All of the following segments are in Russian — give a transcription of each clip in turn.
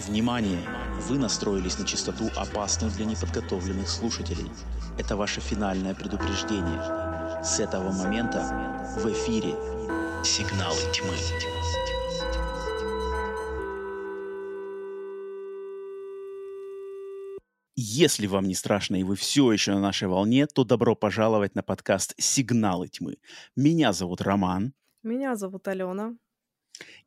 Внимание! Вы настроились на частоту, опасную для неподготовленных слушателей. Это ваше финальное предупреждение. С этого момента в эфире «Сигналы тьмы». Если вам не страшно и вы все еще на нашей волне, то добро пожаловать на подкаст «Сигналы тьмы». Меня зовут Роман. Меня зовут Алена.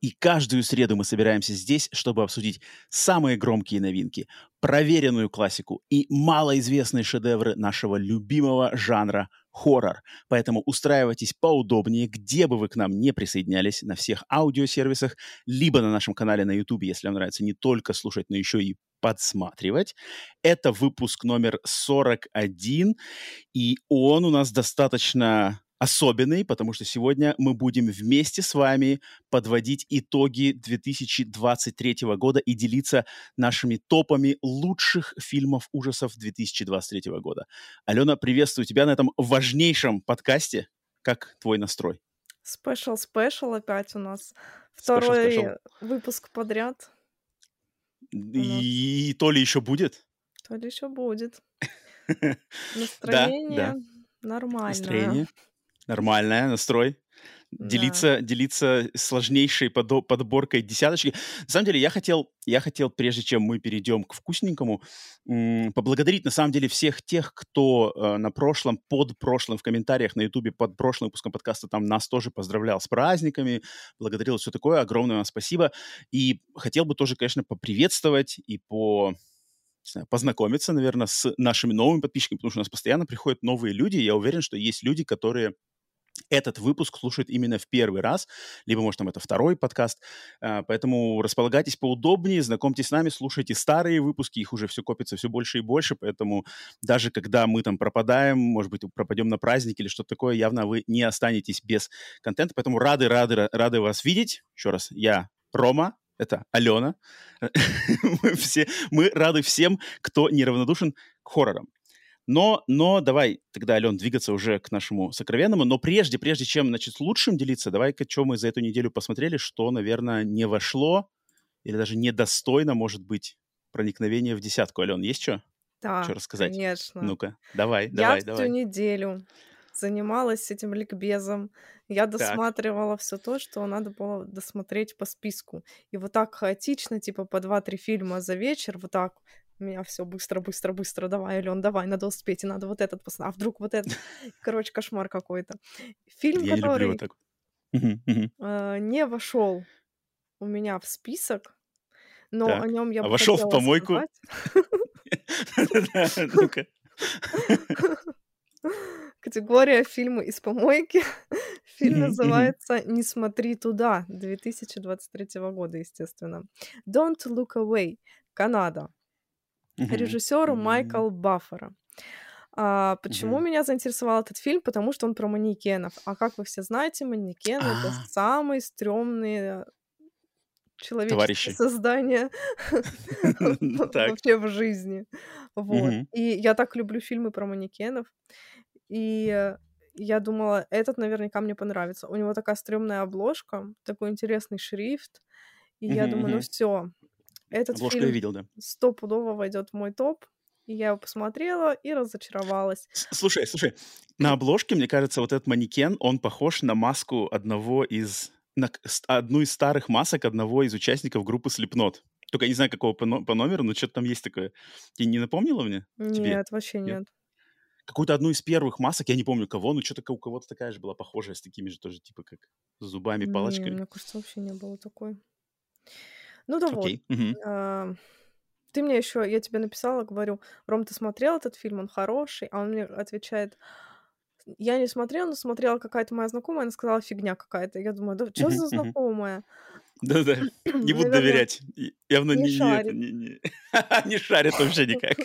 И каждую среду мы собираемся здесь, чтобы обсудить самые громкие новинки, проверенную классику и малоизвестные шедевры нашего любимого жанра хоррор. Поэтому устраивайтесь поудобнее, где бы вы к нам не присоединялись, на всех аудиосервисах, либо на нашем канале на YouTube, если вам нравится не только слушать, но еще и подсматривать. Это выпуск номер 41, и он у нас достаточно особенный, потому что сегодня мы будем вместе с вами подводить итоги 2023 года и делиться нашими топами лучших фильмов ужасов 2023 года. Алена, приветствую тебя на этом важнейшем подкасте. Как твой настрой? Спешл, спешл опять у нас. Второй special, special. выпуск подряд. И, и то ли еще будет? То ли еще будет. Настроение да, да. нормальное. Настроение нормальная, настрой. Да. Делиться, делиться сложнейшей подо- подборкой десяточки. На самом деле, я хотел, я хотел, прежде чем мы перейдем к вкусненькому, м- поблагодарить, на самом деле, всех тех, кто э, на прошлом, под прошлым, в комментариях на Ютубе под прошлым выпуском подкаста там нас тоже поздравлял с праздниками, благодарил, все такое. Огромное вам спасибо. И хотел бы тоже, конечно, поприветствовать и по знаю, познакомиться, наверное, с нашими новыми подписчиками, потому что у нас постоянно приходят новые люди. Я уверен, что есть люди, которые этот выпуск слушают именно в первый раз, либо, может, там это второй подкаст. А, поэтому располагайтесь поудобнее, знакомьтесь с нами, слушайте старые выпуски, их уже все копится все больше и больше, поэтому даже когда мы там пропадаем, может быть, пропадем на праздник или что-то такое, явно вы не останетесь без контента, поэтому рады, рады, рады вас видеть. Еще раз, я Рома, это Алена. мы, все, мы рады всем, кто неравнодушен к хоррорам. Но, но давай тогда, Ален, двигаться уже к нашему сокровенному. Но прежде, прежде чем, значит, лучшим делиться, давай-ка, что мы за эту неделю посмотрели, что, наверное, не вошло или даже недостойно, может быть, проникновение в десятку. Ален, есть что? Да, что рассказать? конечно. Ну-ка, давай, Я давай, всю давай. неделю занималась этим ликбезом. Я досматривала все то, что надо было досмотреть по списку. И вот так хаотично, типа по 2-3 фильма за вечер, вот так у меня все быстро, быстро, быстро, давай, Ален, давай, надо успеть, и надо вот этот а вдруг вот этот, короче, кошмар какой-то. Фильм, Я который вот так. э, не вошел у меня в список, но так. о нем я а вошел в помойку. Ну-ка. Категория фильмы из помойки. Фильм называется «Не смотри туда» 2023 года, естественно. Don't Look Away, Канада mm-hmm. режиссеру mm-hmm. Майкл Баффера. А, почему mm-hmm. меня заинтересовал этот фильм? Потому что он про манекенов. А как вы все знаете, манекены это а. самые стрёмные человеческие Товарищи. создания вообще в жизни. Вот. И я так люблю фильмы про манекенов. И я думала, этот наверняка мне понравится. У него такая стрёмная обложка, такой интересный шрифт. И я думаю, ну все, этот Обложку фильм я видел, да. стопудово войдет в мой топ. И я его посмотрела и разочаровалась. Слушай, слушай, на обложке, мне кажется, вот этот манекен, он похож на маску одного из... На одну из старых масок одного из участников группы Slipknot. Только я не знаю, какого по, по номеру, но что-то там есть такое. Ты не напомнила мне? Нет, Тебе? вообще нет. нет. Какую-то одну из первых масок, я не помню кого, но что-то у кого-то такая же была похожая, с такими же тоже, типа, как с зубами, палочками. Не, мне кажется, вообще не было такой. Ну да okay. вот. Угу. А, ты мне еще, я тебе написала, говорю, Ром, ты смотрел этот фильм, он хороший, а он мне отвечает, я не смотрела, но смотрела какая-то моя знакомая, она сказала, фигня какая-то. Я думаю, да что за знакомая? Да-да, не буду доверять. Явно не, не, не шарит вообще никак.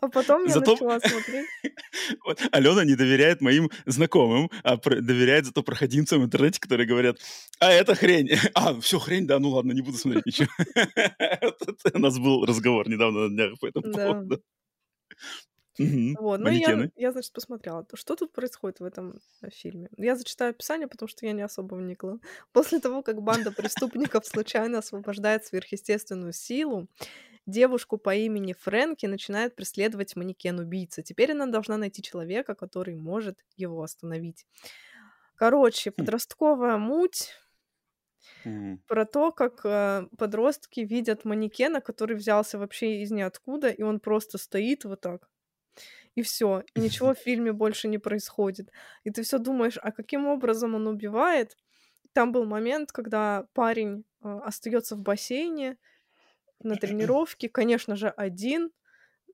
А потом я зато... начала смотреть. вот, Алена не доверяет моим знакомым, а про... доверяет зато проходимцам в интернете, которые говорят, а это хрень. а, все, хрень, да, ну ладно, не буду смотреть ничего. У нас был разговор недавно на днях по этому поводу. Мгм. Вот, ну я, я, значит, посмотрела, что тут происходит в этом э, фильме. Я зачитаю описание, потому что я не особо вникла. После того, как банда преступников случайно освобождает сверхъестественную силу, девушку по имени Фрэнки начинает преследовать манекен-убийца. Теперь она должна найти человека, который может его остановить. Короче, Хм. подростковая муть Мгм. про то, как э, подростки видят манекена, который взялся вообще из ниоткуда, и он просто стоит вот так. И все, ничего в фильме больше не происходит. И ты все думаешь, а каким образом он убивает? Там был момент, когда парень э, остается в бассейне на тренировке, конечно же, один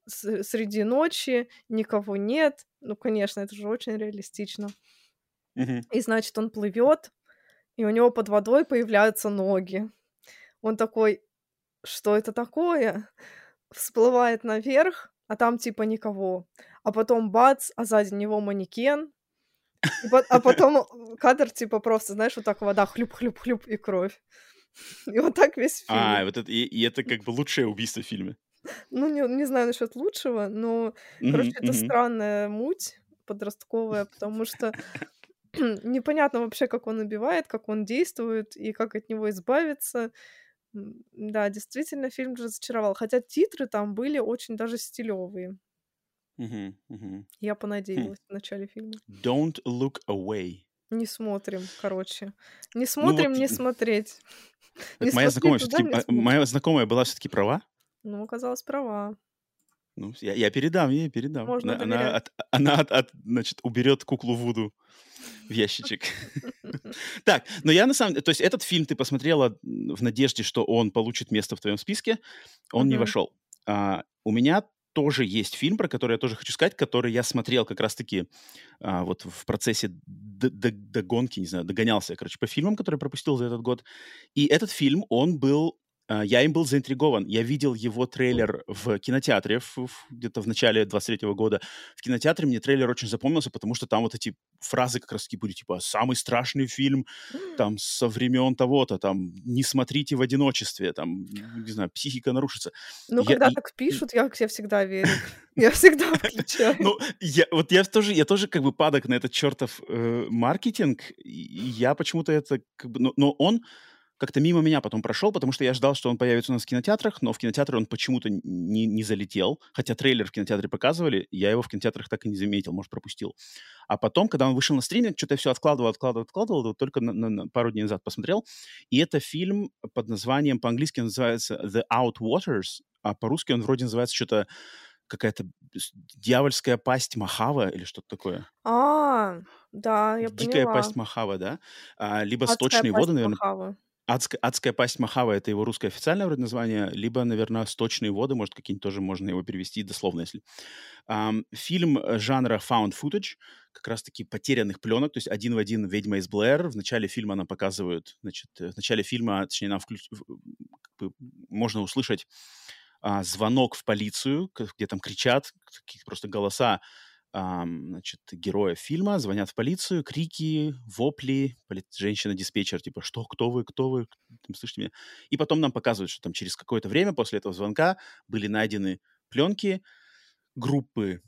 среди ночи, никого нет. Ну, конечно, это же очень реалистично. И значит, он плывет, и у него под водой появляются ноги. Он такой, что это такое? Всплывает наверх, а там типа никого. А потом бац, а сзади него манекен. По- а потом кадр типа просто, знаешь, вот так вода хлюп-хлюп-хлюп и кровь. И вот так весь фильм. А, вот это, и, и это как бы лучшее убийство в фильме. Ну, не, не знаю насчет лучшего, но, короче, Мгм, это странная муть подростковая, потому что непонятно вообще, как он убивает, как он действует и как от него избавиться. Да, действительно, фильм разочаровал. Хотя титры там были очень даже стилевые. Мгм, мгм. Я понадеялась в начале фильма. Don't look away. Не смотрим, короче. Не Ну смотрим, вот, не смотреть. Моя знакомая туда, смотрим. моя знакомая была все-таки права. Ну, оказалась права. Ну, я, я передам ей, передам. Можно Она, она, от, она от- от, значит, уберет куклу Вуду в ящичек. Так, но я на самом деле... То есть этот фильм ты посмотрела в надежде, что он получит место в твоем списке. Он не вошел. А, у меня тоже есть фильм, про который я тоже хочу сказать, который я смотрел как раз-таки а, вот в процессе догонки, не знаю, догонялся, короче, по фильмам, которые пропустил за этот год. И этот фильм, он был... а, Я им был заинтригован. Я видел его трейлер в кинотеатре где-то в начале 23 года. В кинотеатре мне трейлер очень запомнился, потому что там вот эти фразы как раз-таки были, типа, «самый страшный фильм там со времен того-то, там, не смотрите в одиночестве, там, не знаю, психика нарушится». Ну, Я- когда и- так пишут, я, я всегда верю. Я всегда включаю. Ну, я, вот я тоже, я тоже как бы падок на этот чертов э, маркетинг, и я почему-то это как бы, но, но он как-то мимо меня потом прошел, потому что я ждал, что он появится у нас в кинотеатрах, но в кинотеатры он почему-то не, не залетел, хотя трейлер в кинотеатре показывали, я его в кинотеатрах так и не заметил, может, пропустил. А потом, когда он вышел на стриминг, что-то я все откладывал, откладывал, откладывал, вот только на, на- на пару дней назад посмотрел, и это фильм под названием, по-английски называется The Outwaters, а по-русски он вроде называется что-то какая-то дьявольская пасть Махава или что-то такое. А, да, я Дикая поняла. пасть Махава, да? А, либо Адская сточные воды, наверное. Махавы. Адская, адская пасть Махава это его русское официальное вроде название, либо, наверное, сточные воды, может, какие-нибудь тоже можно его перевести дословно, если. Ам, фильм э, жанра found footage, как раз-таки потерянных пленок, то есть один в один «Ведьма из Блэр». В начале фильма нам показывают, значит, э, в начале фильма, точнее, нам включ- можно услышать а, звонок в полицию, где там кричат, какие просто голоса значит, героев фильма, звонят в полицию, крики, вопли, поли- женщина-диспетчер, типа, что, кто вы, кто вы, там, слышите меня? И потом нам показывают, что там через какое-то время после этого звонка были найдены пленки группы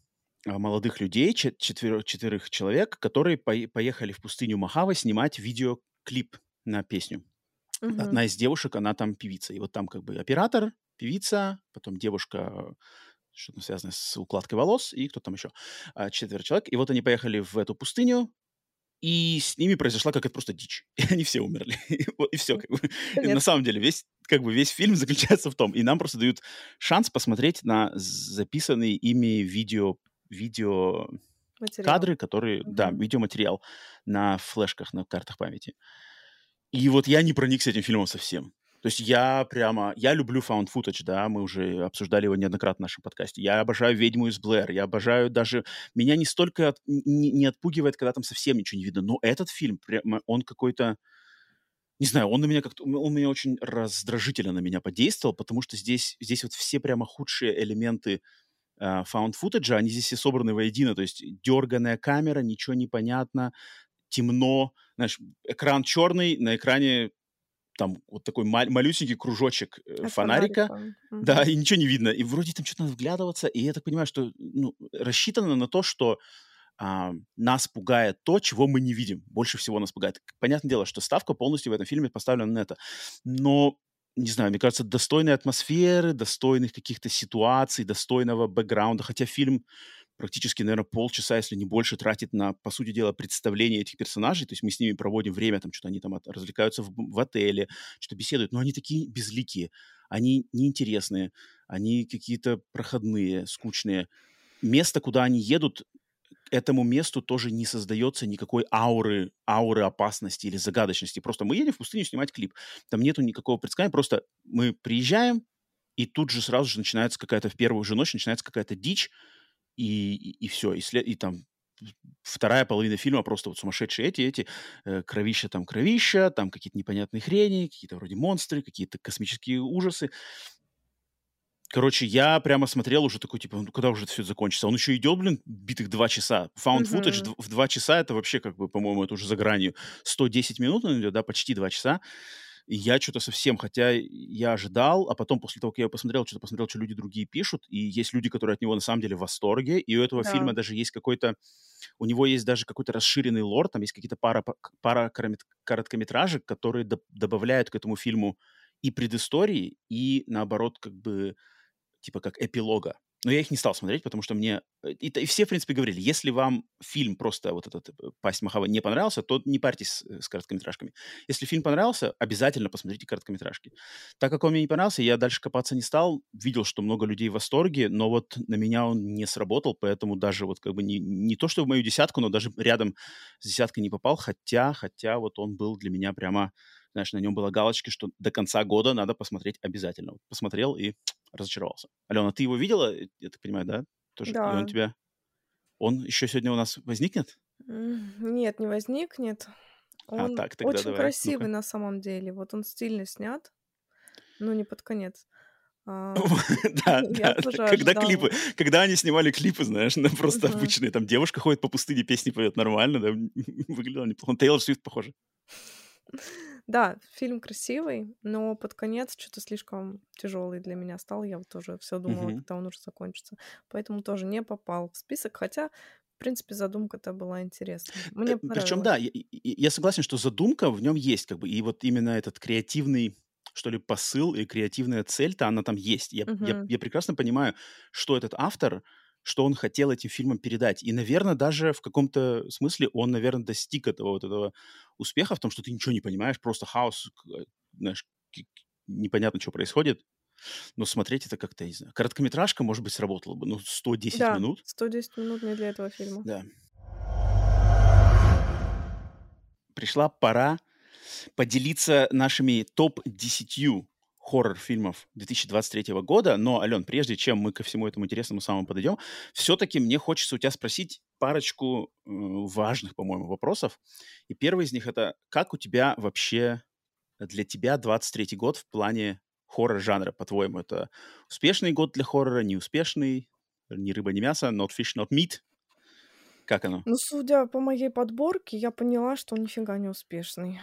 а, молодых людей, чет- четверо- четверых человек, которые пое- поехали в пустыню Махава снимать видеоклип на песню. Мгм. Одна из девушек, она там певица. И вот там как бы оператор, певица, потом девушка, что-то связанное с укладкой волос, и кто там еще? А, Четверо человек. И вот они поехали в эту пустыню, и с ними произошла какая-то просто дичь. И они все умерли. И все. Как бы. На самом деле весь, как бы весь фильм заключается в том. И нам просто дают шанс посмотреть на записанные ими видео, видео Материал. кадры, которые, да, Мгм. видеоматериал на флешках, на картах памяти. И вот я не проникся этим фильмом совсем. То есть я прямо, я люблю found footage, да, мы уже обсуждали его неоднократно в нашем подкасте. Я обожаю «Ведьму из Блэр», я обожаю даже... Меня не столько от- не, не отпугивает, когда там совсем ничего не видно, но этот фильм, прямо, он какой-то... Не знаю, он на меня как-то... Он меня очень раздражительно на меня подействовал, потому что здесь, здесь вот все прямо худшие элементы э, found footage, они здесь все собраны воедино, то есть дерганая камера, ничего не понятно, темно, знаешь, экран черный, на экране там вот такой мал- малюсенький кружочек э, От фонарика, фонарика. Да, и ничего не видно. И вроде там что-то надо вглядываться, и я так понимаю, что ну, рассчитано на то, что а, нас пугает то, чего мы не видим. Больше всего нас пугает. Понятное дело, что ставка полностью в этом фильме поставлена на это. Но не знаю, мне кажется, достойной атмосферы, достойных каких-то ситуаций, достойного бэкграунда, хотя фильм практически, наверное, полчаса, если не больше, тратит на, по сути дела, представление этих персонажей. То есть мы с ними проводим время, там что-то они там развлекаются в, в отеле, что-то беседуют, но они такие безликие, они неинтересные, они какие-то проходные, скучные. Место, куда они едут, этому месту тоже не создается никакой ауры, ауры опасности или загадочности. Просто мы едем в пустыню снимать клип. Там нету никакого предсказания, просто мы приезжаем, и тут же сразу же начинается какая-то, в первую же ночь начинается какая-то дичь, и, и, и все, и, след, и там вторая половина фильма просто вот сумасшедшие эти, эти, э, кровища там кровища, там какие-то непонятные хрени, какие-то вроде монстры, какие-то космические ужасы. Короче, я прямо смотрел уже такой, типа, ну когда уже это все закончится? Он еще идет, блин, битых два часа. Found mm-hmm. footage в два часа, это вообще, как бы, по-моему, это уже за гранью. 110 минут он идет, да, почти два часа. И я что-то совсем, хотя я ожидал, а потом после того, как я его посмотрел, что-то посмотрел, что люди другие пишут, и есть люди, которые от него на самом деле в восторге, и у этого да. фильма даже есть какой-то, у него есть даже какой-то расширенный лор, там есть какие-то пара, пара короткометражек, которые до, добавляют к этому фильму и предыстории, и наоборот, как бы, типа как эпилога. Но я их не стал смотреть, потому что мне... Э, и, и все, в принципе, говорили, если вам фильм просто вот этот э, «Пасть Махава» не понравился, то не парьтесь с, э, с короткометражками. Если фильм понравился, обязательно посмотрите короткометражки. Так как он мне не понравился, я дальше копаться не стал. Видел, что много людей в восторге, но вот на меня он не сработал, поэтому даже вот как бы не, не то, что в мою десятку, но даже рядом с десяткой не попал, хотя, хотя вот он был для меня прямо знаешь, на нем была галочка, что до конца года надо посмотреть обязательно. Посмотрел и разочаровался. Алена, ты его видела, я так понимаю, да? Тоже? Да. И он тебя... Он еще сегодня у нас возникнет? Нет, не возникнет. А, он а, так, тогда очень давай. красивый ну на самом деле. Вот он стильно снят, но не под конец. А, да, да. Когда клипы, когда они снимали клипы, знаешь, просто обычные, там девушка ходит по пустыне, песни поет нормально, да, выглядело неплохо. Тейлор Свифт похоже. Да, фильм красивый, но под конец что-то слишком тяжелый для меня стал. Я вот тоже все думала, когда он уже закончится. Поэтому тоже не попал в список, хотя в принципе, задумка-то была интересная. Мне э, Причем, да, я, я согласен, что задумка в нем есть, как бы, и вот именно этот креативный, что ли, посыл и креативная цель-то, она там есть. Я, угу. я, я прекрасно понимаю, что этот автор что он хотел этим фильмом передать. И, наверное, даже в каком-то смысле он, наверное, достиг этого вот этого успеха в том, что ты ничего не понимаешь, просто хаос, э, знаешь, непонятно, что происходит. Но смотреть это как-то, не знаю. Короткометражка, может быть, сработала бы. Ну, 110 да, минут. 110 минут не для этого фильма. Да. Пришла пора поделиться нашими топ-10 хоррор-фильмов 2023 года. Но, Ален, прежде чем мы ко всему этому интересному самому подойдем, все-таки мне хочется у тебя спросить парочку э, важных, по-моему, вопросов. И первый из них это, как у тебя вообще, для тебя 23 год в плане хоррор-жанра, по-твоему? Это успешный год для хоррора, неуспешный? Ни рыба, ни мясо, not fish, not meat? Как оно? Ну, судя по моей подборке, я поняла, что он нифига не успешный.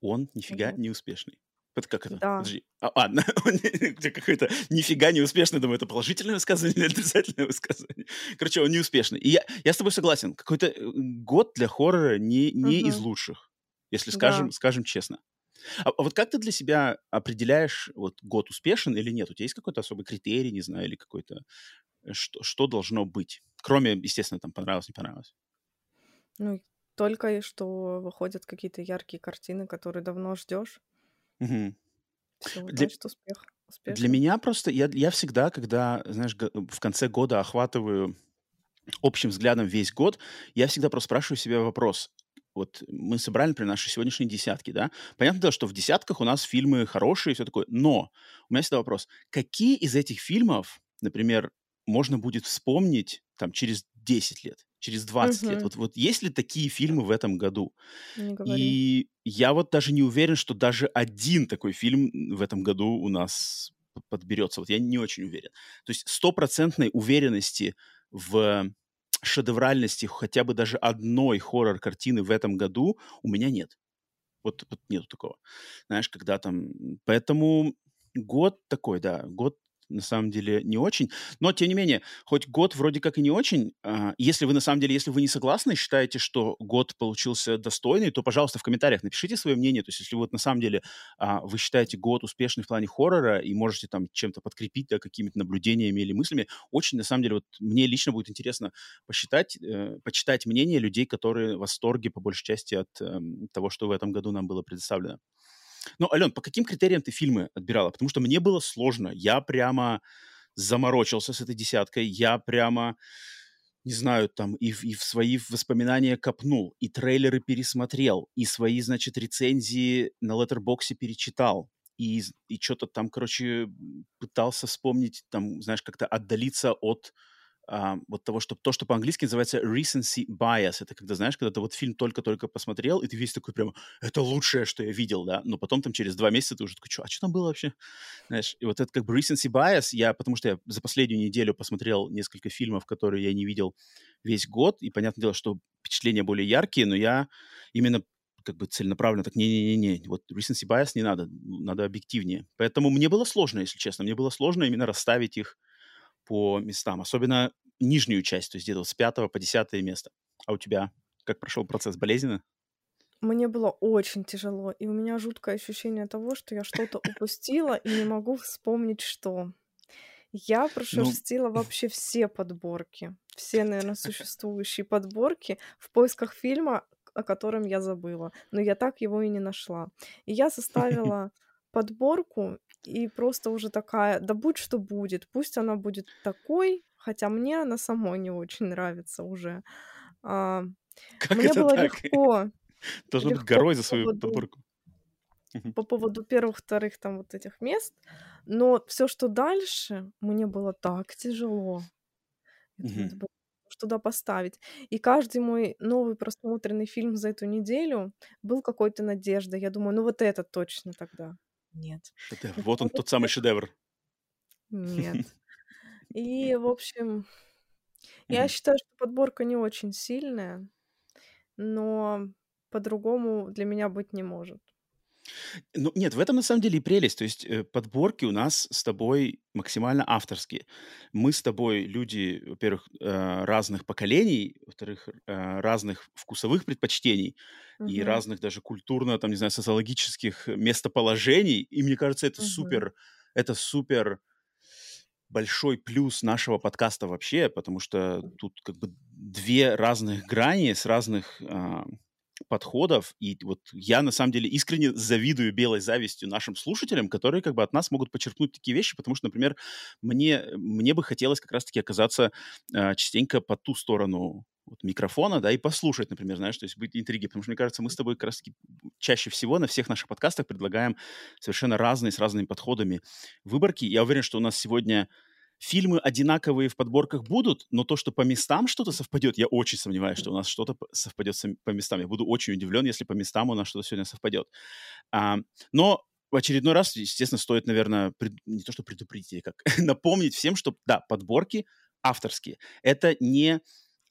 Он нифига не успешный. Это как это? Да. Подожди. А, а где какой-то нифига неуспешный, думаю, это положительное высказывание или отрицательное высказывание. Короче, он неуспешный. И я, я с тобой согласен. Какой-то э, год для хоррора не, не угу. из лучших, если скажем, да. скажем честно. А, а вот как ты для себя определяешь, вот год успешен или нет? У тебя есть какой-то особый критерий, не знаю, или какой-то, э, что, что должно быть? Кроме, естественно, там, понравилось, не понравилось. Ну, только что выходят какие-то яркие картины, которые давно ждешь. Угу. Для, успех. Для меня просто, я, я всегда, когда, знаешь, в конце года охватываю общим взглядом весь год, я всегда просто спрашиваю себя вопрос. Вот мы собрали, например, наши сегодняшние десятки, да? Понятно, да, что в десятках у нас фильмы хорошие и все такое, но у меня всегда вопрос, какие из этих фильмов, например, можно будет вспомнить там через 10 лет? Через 20 лет. Вот, вот есть ли такие фильмы в этом году? И я вот даже не уверен, что даже один такой фильм в этом году у нас подберется. Вот я не очень уверен. То есть стопроцентной уверенности в шедевральности хотя бы даже одной хоррор-картины в этом году у меня нет. Вот, вот нету такого. Знаешь, когда там... Поэтому год такой, да, год на самом деле не очень. Но, тем не менее, хоть год вроде как и не очень, э, если вы на самом деле, если вы не согласны, считаете, что год получился достойный, то, пожалуйста, в комментариях напишите свое мнение. То есть, если вот на самом деле э, вы считаете год успешный в плане хоррора и можете там чем-то подкрепить, да, какими-то наблюдениями или мыслями, очень, на самом деле, вот мне лично будет интересно посчитать, э, почитать мнение людей, которые в восторге, по большей части, от э, того, что в этом году нам было предоставлено. Ну, Ален, по каким критериям ты фильмы отбирала? Потому что мне было сложно. Я прямо заморочился с этой десяткой. Я прямо, не знаю, там и, в- и в свои воспоминания копнул, и трейлеры пересмотрел, и свои, значит, рецензии на Letterboxd перечитал. И, и что-то там, короче, пытался вспомнить, там, знаешь, как-то отдалиться от а, вот того, что то, что по-английски называется recency bias. Это когда, знаешь, когда ты вот фильм только-только посмотрел, и ты весь такой прямо, это лучшее, что я видел, да, но потом там через два месяца ты уже такой, что, а что там было вообще? Знаешь, и вот это как бы recency bias, я, потому что я за последнюю неделю посмотрел несколько фильмов, которые я не видел весь год, и понятное дело, что впечатления более яркие, но я именно как бы целенаправленно так, не-не-не, вот recency bias не надо, надо объективнее. Поэтому мне было сложно, если честно, мне было сложно именно расставить их по местам, особенно нижнюю часть, то есть где-то с пятого по десятое место. А у тебя как прошел процесс? Болезненно? Мне было очень тяжело, и у меня жуткое ощущение того, что я что-то упустила и не могу вспомнить, что. Я Ну, прошерстила вообще все подборки, все, наверное, существующие подборки в поисках фильма, о котором я забыла, но я так его и не нашла. И я составила подборку, и просто уже такая, да будь что будет, пусть она будет такой, хотя мне она самой не очень нравится уже. А, как мне это было так? легко, Должно быть легко горой за по свою поводу подборку. По поводу первых, вторых там вот этих мест, но все, что дальше, мне было так тяжело. Это уж туда поставить. И каждый мой новый просмотренный фильм за эту неделю был какой-то надеждой. Я думаю, ну вот этот точно тогда. Нет. Шедевр. Вот он, тот самый шедевр. нет. И, в общем, я считаю, что подборка не очень сильная, но по-другому для меня быть не может. Ну, нет, в этом на самом деле и прелесть. То есть э, подборки у нас с тобой максимально авторские. Мы с тобой люди, во-первых, э, разных поколений, во-вторых, э, разных вкусовых предпочтений и Мгм. разных даже культурно, там, не знаю, социологических местоположений. И мне кажется, это Мгм. супер, это супер большой плюс нашего подкаста вообще, потому что тут как бы две разных грани с разных а, подходов, и вот я на самом деле искренне завидую белой завистью нашим слушателям, которые как бы от нас могут почерпнуть такие вещи, потому что, например, мне, мне бы хотелось как раз-таки оказаться а, частенько по ту сторону вот, микрофона, да, и послушать, например, знаешь, то есть быть интриги, потому что, мне кажется, мы с тобой как раз-таки чаще всего на всех наших подкастах предлагаем совершенно разные, с разными подходами выборки. Я уверен, что у нас сегодня фильмы одинаковые в подборках будут, но то, что по местам что-то совпадет, я очень сомневаюсь, что у нас что-то совпадет по местам. Я буду очень удивлен, если по местам у нас что-то сегодня совпадет. А, но в очередной раз, естественно, стоит, наверное, пред- не то что предупредить, а как напомнить всем, что, да, подборки авторские. Это не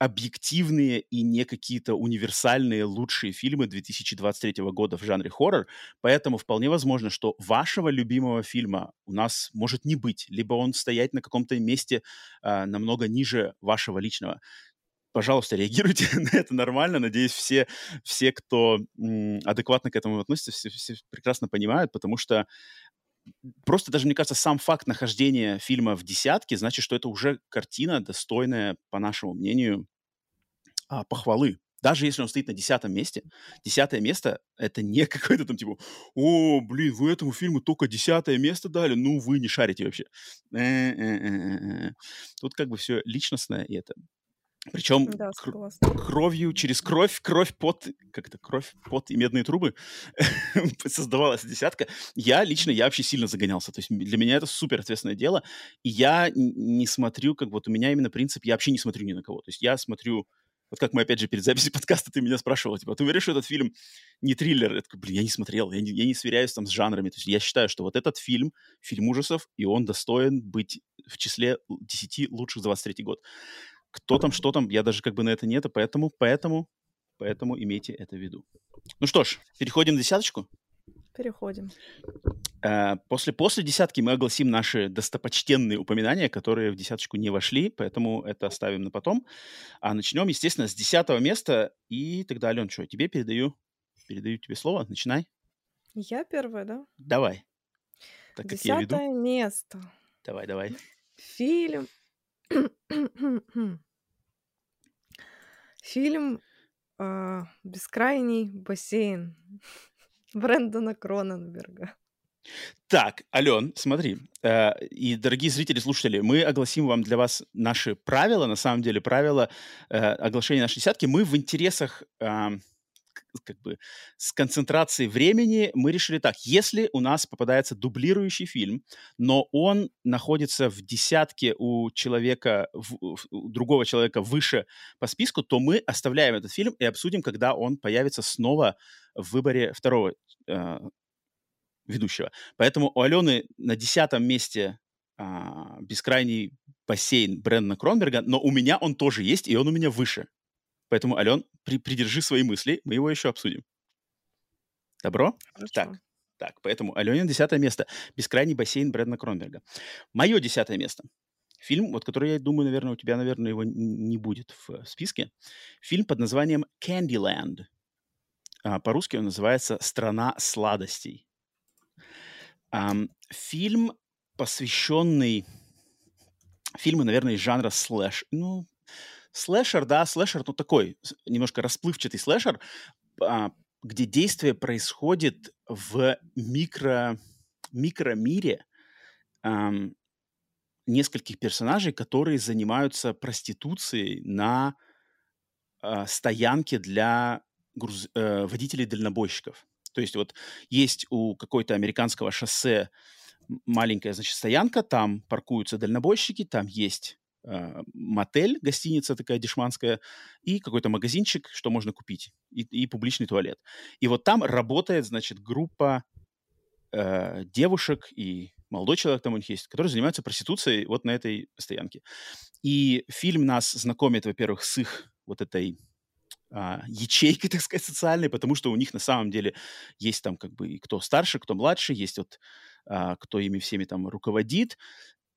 объективные и не какие-то универсальные лучшие фильмы 2023 года в жанре хоррор, поэтому вполне возможно, что вашего любимого фильма у нас может не быть, либо он стоять на каком-то месте а, намного ниже вашего личного. Пожалуйста, реагируйте на это нормально. Надеюсь, все, все кто адекватно к этому относится, все, все прекрасно понимают, потому что просто даже, мне кажется, сам факт нахождения фильма в десятке значит, что это уже картина, достойная, по нашему мнению, а, похвалы. Даже если он стоит на десятом месте, десятое место — это не какое-то там типа, о, блин, вы этому фильму только десятое место дали, ну вы не шарите вообще. Э-э-э-э-э. Тут как бы все личностное и это. Причем Да, кр- кровью, через кровь, кровь, пот, как это, кровь, пот и медные трубы создавалась десятка. Я лично, я вообще сильно загонялся. То есть для меня это супер ответственное дело. И я не смотрю, как вот у меня именно принцип, я вообще не смотрю ни на кого. То есть я смотрю, вот как мы опять же перед записью подкаста ты меня спрашивал, типа, «А ты уверен, что этот фильм не триллер? Я такой, блин, я не смотрел, я не, я не сверяюсь там с жанрами. То есть я считаю, что вот этот фильм, фильм ужасов, и он достоин быть в числе 10 лучших за 23 год. Кто там, что там, я даже как бы на это нет, поэтому, поэтому поэтому имейте это в виду. Ну что ж, переходим на десяточку. Переходим. Э, после, после десятки мы огласим наши достопочтенные упоминания, которые в десяточку не вошли, поэтому это оставим на потом. А начнем, естественно, с десятого места. И тогда, Ален, что, тебе передаю, передаю тебе слово. Начинай. Я первая, да? Давай. Так, Десятое место. Давай, давай. Фильм. Фильм э, «Бескрайний бассейн» Брэндона Кроненберга. Так, Ален, смотри, э, и дорогие зрители, слушатели, мы огласим вам для вас наши правила, на самом деле правила э, оглашения нашей десятки. Мы в интересах э, как бы с концентрацией времени мы решили так, если у нас попадается дублирующий фильм, но он находится в десятке у человека, у другого человека выше по списку, то мы оставляем этот фильм и обсудим, когда он появится снова в выборе второго э, ведущего. Поэтому у Алены на десятом месте э, бескрайний бассейн Брэндона Кронберга, но у меня он тоже есть, и он у меня выше. Поэтому, Ален, при, придержи свои мысли, мы его еще обсудим. Добро? Хорошо. Так, так, поэтому Аленин десятое место. «Бескрайний бассейн» Брэдна Кронберга. Мое десятое место. Фильм, вот который, я думаю, наверное, у тебя, наверное, его не будет в списке. Фильм под названием «Candyland». А, по-русски он называется «Страна сладостей». Фильм, посвященный... Фильмы, наверное, из жанра слэш. Ну, Слэшер, да, слэшер, ну такой немножко расплывчатый слэшер, а, где действие происходит в микро, микромире эм, нескольких персонажей, которые занимаются проституцией на э, стоянке для груз, э, водителей-дальнобойщиков. То есть вот есть у какой-то американского шоссе маленькая, значит, стоянка, там паркуются дальнобойщики, там есть э, мотель, гостиница такая дешманская, и какой-то магазинчик, что можно купить, и, и публичный туалет. И вот там работает, значит, группа э, девушек и молодой человек там у них есть, которые занимаются проституцией вот на этой стоянке. И фильм нас знакомит, во-первых, с их вот этой а, ячейкой, так сказать, социальной, потому что у них на самом деле есть там как бы и кто старше, кто младше, есть вот а, кто ими всеми там руководит,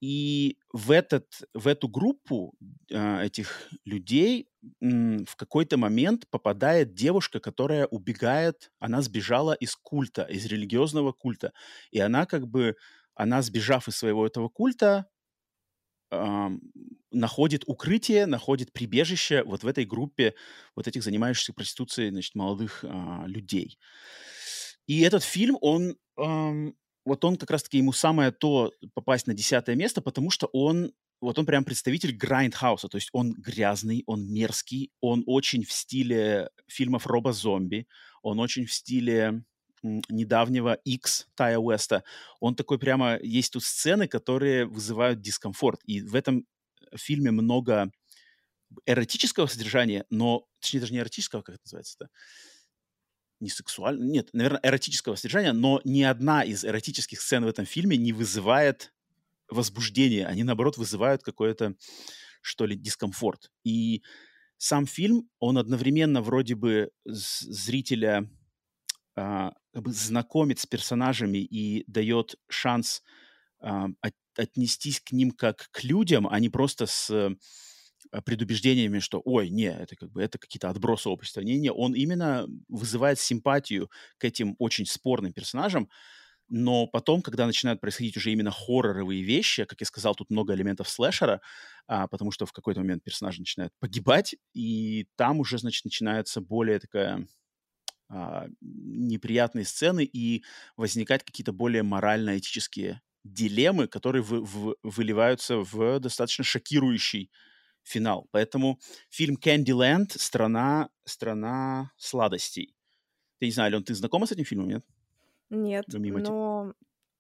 и в, этот, в эту группу э, этих людей м, в какой-то момент попадает девушка, которая убегает, она сбежала из культа, из религиозного культа. И она как бы, она сбежав из своего этого культа, э, находит укрытие, находит прибежище вот в этой группе вот этих занимающихся проституцией, значит, молодых э, людей. И этот фильм, он э, вот он как раз-таки ему самое то попасть на десятое место, потому что он вот он прям представитель грайндхауса, то есть он грязный, он мерзкий, он очень в стиле фильмов Роба Зомби, он очень в стиле недавнего X Тая Уэста. Он такой прямо... Есть тут сцены, которые вызывают дискомфорт. И в этом фильме много эротического содержания, но... Точнее, даже не эротического, как это называется-то не сексуального, нет, наверное, эротического содержания, но ни одна из эротических сцен в этом фильме не вызывает возбуждения, они, наоборот, вызывают какой-то, что ли, дискомфорт. И сам фильм, он одновременно вроде бы зрителя а, как бы знакомит с персонажами и дает шанс а, от, отнестись к ним как к людям, а не просто с предубеждениями, что, ой, не, это как бы это какие-то отбросы общества. Не, не, он именно вызывает симпатию к этим очень спорным персонажам, но потом, когда начинают происходить уже именно хорроровые вещи, как я сказал, тут много элементов слэшера, а, потому что в какой-то момент персонажи начинают погибать, и там уже, значит, начинается более такая а, неприятные сцены и возникать какие-то более морально-этические дилеммы, которые вы, в, выливаются в достаточно шокирующий финал. Поэтому фильм «Candyland» — страна, страна сладостей. Ты не знаю, Лен, ты знакома с этим фильмом, нет? Нет, Мимо но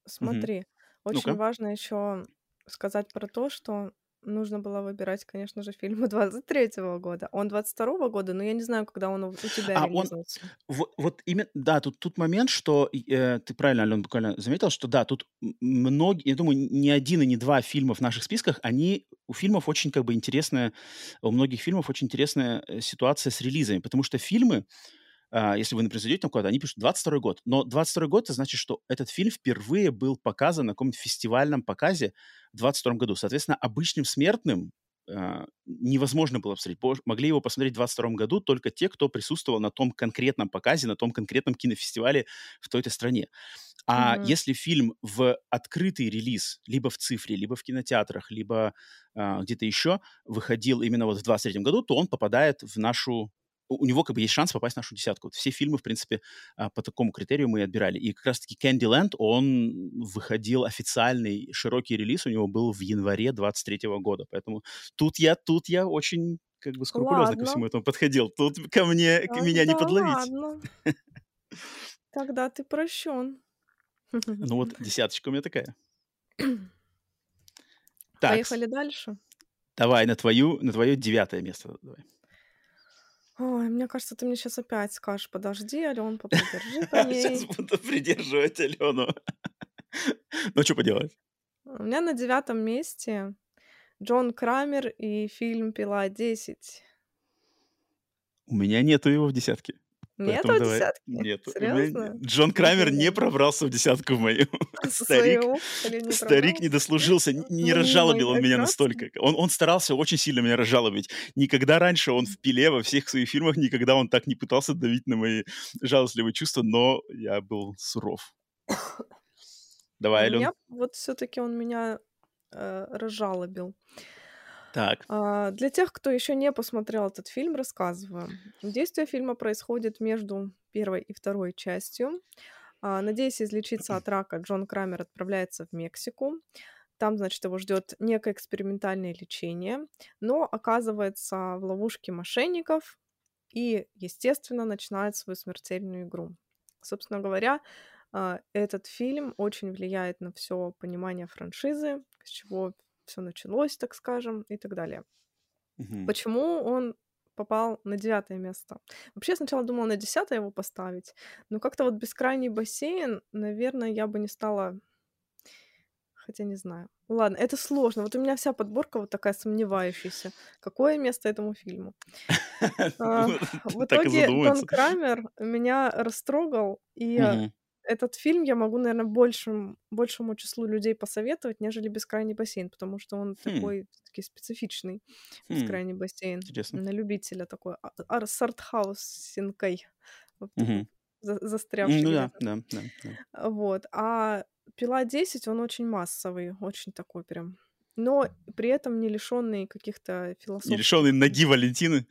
смотри, угу. очень ну важно еще сказать про то, что нужно было выбирать, конечно же, фильмы 23 года. Он 22 года, но я не знаю, когда он у тебя А он, вот, вот именно, да, тут, тут момент, что э, ты правильно, Ален, буквально заметил, что да, тут многие, я думаю, ни один и не два фильма в наших списках, они, у фильмов очень как бы интересная, у многих фильмов очень интересная э, ситуация с релизами, потому что фильмы, если вы, например, зайдете там куда-то, они пишут 22 год. Но 22 год, это значит, что этот фильм впервые был показан на каком-то фестивальном показе в 22 году. Соответственно, обычным смертным а, невозможно было посмотреть. Могли его посмотреть в 22 году только те, кто присутствовал на том конкретном показе, на том конкретном кинофестивале в той-то стране. А Мгм. если фильм в открытый релиз, либо в цифре, либо в кинотеатрах, либо а, где-то еще выходил именно вот в 23 году, то он попадает в нашу у него как бы есть шанс попасть в нашу десятку. Вот все фильмы, в принципе, а, по такому критерию мы и отбирали. И как раз-таки Candyland, он выходил официальный широкий релиз, у него был в январе 23 года. Поэтому тут я, тут я очень как бы скрупулезно ко Ладно, всему этому подходил. Тут ко мне, к меня не тогда подловить. ладно. Тогда ты прощен. Ну вот десяточка у меня такая. Так, Поехали дальше. давай на твою, на твое девятое место. Давай. Ой, мне кажется, ты мне сейчас опять скажешь, подожди, Ален, попридержи Сейчас коней. буду придерживать Алену. Ну, что поделать? У меня на девятом месте Джон Крамер и фильм «Пила 10». У меня нету его в десятке. Нету Поэтому в давай. меня Серьезно? не- Джон Крамер не пробрался в десятку мою. Старик. не Старик не дослужился, не Ну, разжалобил он меня настолько. Он, он старался очень сильно меня разжалобить. Никогда раньше он в пиле во всех своих фильмах, никогда он так не пытался давить на мои жалостливые чувства, но я был суров. Давай, У Ален. вот все-таки он меня э, разжалобил. Так. А, Для тех, кто еще не посмотрел этот фильм, рассказываю. Действие фильма происходит между первой и второй частью. А, Надеясь излечиться от рака, Джон Крамер отправляется в Мексику. Там, значит, его ждет некое экспериментальное лечение, но оказывается в ловушке мошенников и, естественно, начинает свою смертельную игру. Собственно говоря, а, этот фильм очень влияет на все понимание франшизы, с чего все началось, так скажем, и так далее. Мгм. Почему он попал на девятое место? Вообще, я сначала думала на десятое его поставить, но как-то вот «Бескрайний бассейн», наверное, я бы не стала... Хотя не знаю. Ладно, это сложно. Вот у меня вся подборка вот такая сомневающаяся. Какое место этому фильму? А, В Так и итоге задумается. Крамер меня растрогал, и. Этот фильм я могу, наверное, большим, большему числу людей посоветовать, нежели «Бескрайний бассейн», потому что он Хм. такой таки специфичный, Хм. «Бескрайний бассейн», Интересно. на любителя такой, а- ар- с артхаусинкой, вот Мгм. за- застрявший Ну да, да, да. да. А, Вот. А «Пила 10», он очень массовый, очень такой прям, но при этом не лишенный каких-то Не философских лишенный ноги Валентины.